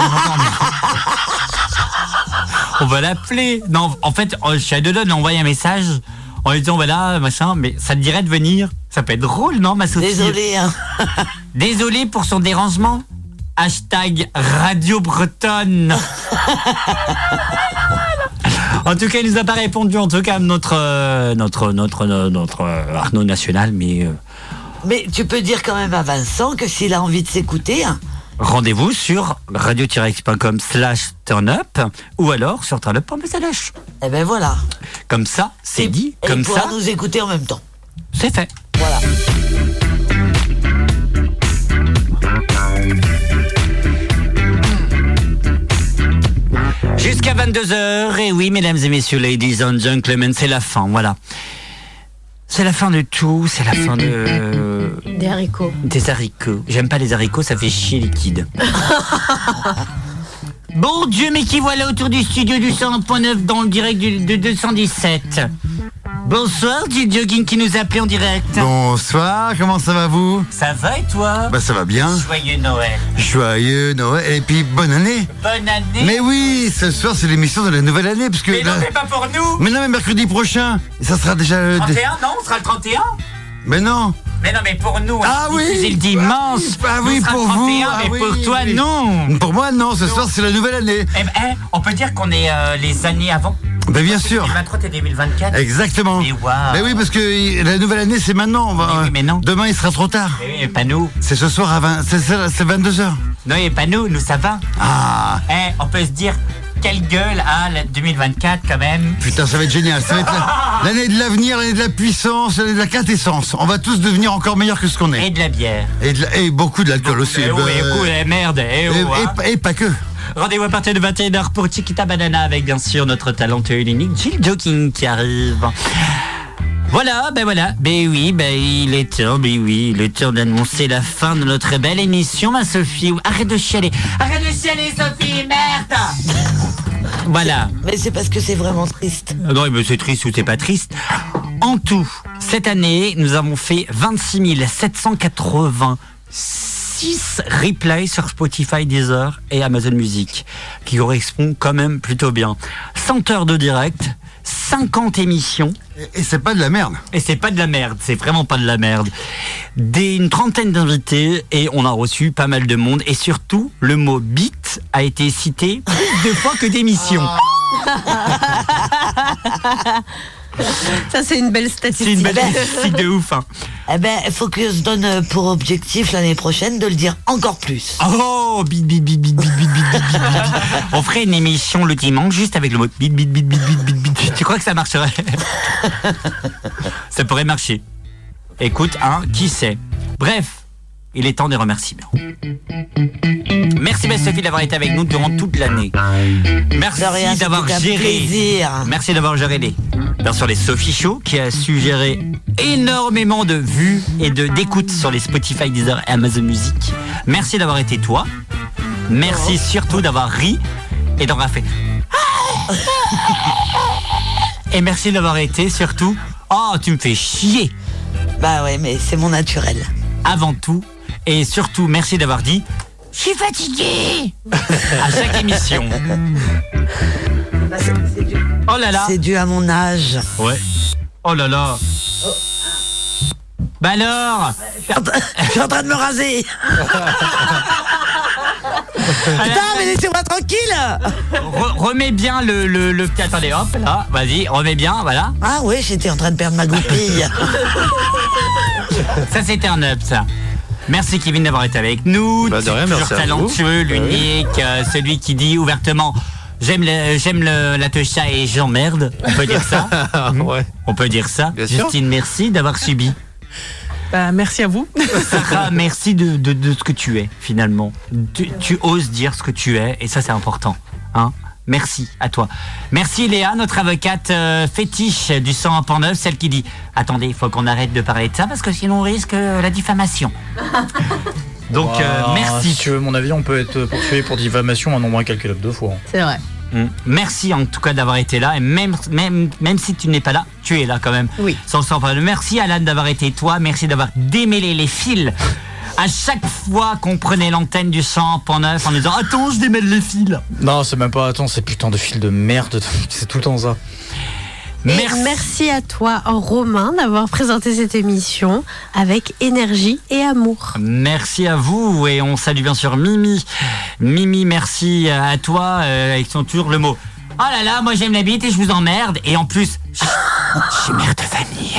On va l'appeler. Non, en fait, je suis à deux doigts de lui envoyer un message en lui disant voilà, machin, mais ça te dirait de venir Ça peut être drôle, non, ma Sophie
Désolé, hein.
Désolé pour son dérangement. Hashtag Radio Bretonne. en tout cas, il nous a pas répondu. En tout cas, notre euh, notre notre notre, notre, euh, Arnaud national, mais euh,
Mais tu peux dire quand même à Vincent que s'il a envie de s'écouter, hein,
rendez-vous sur radio-x.com slash turnup ou alors sur turnup.message.
eh ben voilà.
Comme ça, c'est dit.
Et
Comme
il
ça,
nous écouter en même temps.
c'est fait.
Voilà.
Jusqu'à 22h, et oui, mesdames et messieurs, ladies and gentlemen, c'est la fin, voilà. C'est la fin de tout, c'est la fin de...
Des haricots.
Des haricots. J'aime pas les haricots, ça fait chier les kids. Bon Dieu, mais qui voilà autour du studio du 100.9 dans le direct du, de 217 Bonsoir, jogging qui nous appelait en direct.
Bonsoir, comment ça va vous
Ça va et toi
Bah ça va bien.
Joyeux Noël.
Joyeux Noël et puis bonne année.
Bonne année.
Mais oui, ce soir c'est l'émission de la nouvelle année parce que
Mais non,
là-
mais pas pour nous.
Mais non, mais mercredi prochain, ça sera déjà euh, dé-
31, non, on sera le 31
Mais non.
Mais non, mais pour nous,
Ah oui.
le dimanche.
Ah oui, pour vous.
31,
ah
mais
oui,
pour toi,
oui.
non.
Pour moi non, ce soir c'est la nouvelle année.
Eh ben, eh, on peut dire qu'on est euh, les années avant.
Ben bien sûr.
2023 et 2024.
Exactement.
Mais.
Mais oui, parce que la nouvelle année c'est maintenant. On va,
oui, mais non.
Demain il sera trop tard.
Mais oui, mais pas nous.
C'est ce soir à 20, c'est, c'est- c'est 22h.
Non, et pas nous, nous ça va.
Ah,
Eh, on peut se dire, quelle gueule à la 2024 quand même.
putain, ça va être génial. Ça va être la- l'année de l'avenir, l'année de la puissance, l'année de la quintessence. On va tous devenir encore meilleurs que ce qu'on est.
Et de la bière.
Et, de la- et beaucoup de l'alcool aussi.
Oh,
Bah,
merde,
et,
oh, hein.
et- et pas que.
Rendez-vous à partir de 21h pour Chiquita Banana avec bien sûr notre talentueux et unique Jill Joking qui arrive. Voilà, ben voilà, ben oui, ben il est temps, ben oui, il est temps d'annoncer la fin de notre belle émission, ma Sophie. Arrête de chialer, arrête de chialer, Sophie, merde Voilà.
Mais c'est parce que c'est vraiment triste.
Euh, Non, mais c'est triste ou c'est pas triste. En tout, cette année, nous avons fait 26 786 replays sur Spotify, Deezer et Amazon Music, qui correspond quand même plutôt bien. 100 heures de direct, 50 émissions.
Et, et c'est pas de la merde.
Et c'est pas de la merde, c'est vraiment pas de la merde. Des, une trentaine d'invités et on a reçu pas mal de monde. Et surtout, le mot beat a été cité plus de fois que d'émissions.
Ça, c'est une belle
C'est
statistique.
une belle statistique de ouf. hein.
Eh ben, il faut que je se donne euh, pour objectif l'année prochaine de le dire encore plus.
Oh, bit, bit, bit, bit, bit, bit, bit, bit. On ferait une émission le dimanche juste avec le mot bit, bit, bit, bit, bit, bit, bit, bit. Tu crois que ça marcherait Ça pourrait marcher. Écoute, hein, qui sait Bref, il est temps des remerciements. Merci belle Sophie d'avoir été avec nous durant toute l'année. Merci d'avoir géré.
plaisir.
Merci d'avoir géré les. Bien sûr, les Sophie Show qui a su gérer énormément de vues et de d'écoutes sur les Spotify, Deezer et Amazon Music. Merci d'avoir été toi. Merci surtout d'avoir ri et d'avoir fait. Et merci d'avoir été surtout. Oh, tu me fais chier.
Bah ouais, mais c'est mon naturel.
Avant tout. Et surtout, merci d'avoir dit. Je suis fatigué à chaque émission. Oh là là.
C'est dû à mon âge.
Ouais. Oh là là. Bah alors
Je suis en train de me raser. Putain, mais laissez-moi tranquille.
Re- remets bien le, le, le- Attendez, hop, là, vas-y, remets bien, voilà.
Ah ouais, j'étais en train de perdre ma goupille.
Ça, c'était un up, ça. Merci Kevin d'avoir été avec nous.
Bah, de rien,
Toujours
merci
talentueux, l'unique, euh, celui qui dit ouvertement J'aime le, j'aime le, la techa et j'emmerde. On peut dire ça.
ouais.
On peut dire ça.
Bien sûr.
Justine, merci d'avoir subi.
Bah, merci à vous.
Sarah, merci de, de, de ce que tu es finalement. Tu, tu oses dire ce que tu es et ça c'est important. Hein Merci à toi. Merci Léa, notre avocate euh, fétiche du 101.9, celle qui dit Attendez, il faut qu'on arrête de parler de ça parce que sinon on risque euh, la diffamation. Donc euh, merci.
Si tu veux mon avis, on peut être poursuivi pour diffamation un nombre incalculable de fois.
C'est vrai.
Mm. Merci en tout cas d'avoir été là et même, même, même si tu n'es pas là, tu es là quand même.
Oui.
Sans parler. Merci Alan d'avoir été toi, merci d'avoir démêlé les fils. À chaque fois qu'on prenait l'antenne du 100.9 en disant Attends, je démêle les fils.
Non, c'est même pas. Attends, c'est putain de fil de merde. C'est tout le temps ça.
Et merci. à toi, Romain, d'avoir présenté cette émission avec énergie et amour.
Merci à vous et on salue bien sûr Mimi. Mimi, merci à toi euh, avec son tour le mot. Oh là là, moi j'aime la bite et je vous emmerde. Et en plus, je je suis mère de famille.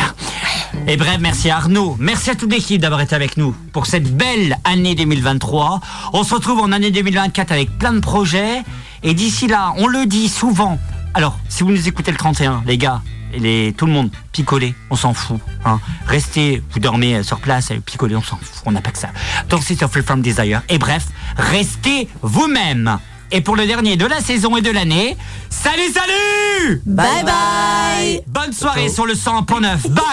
Et bref, merci à Arnaud. Merci à toute l'équipe d'avoir été avec nous pour cette belle année 2023. On se retrouve en année 2024 avec plein de projets. Et d'ici là, on le dit souvent. Alors, si vous nous écoutez le 31, les gars, et les, tout le monde, picolez, on s'en fout. Hein. Restez, vous dormez euh, sur place, euh, picolez, on s'en fout, on n'a pas que ça. Donc c'est sur Free From Desire. Et bref, restez vous-même. Et pour le dernier de la saison et de l'année, salut, salut!
Bye bye!
Bonne soirée sur le 100.9. Bye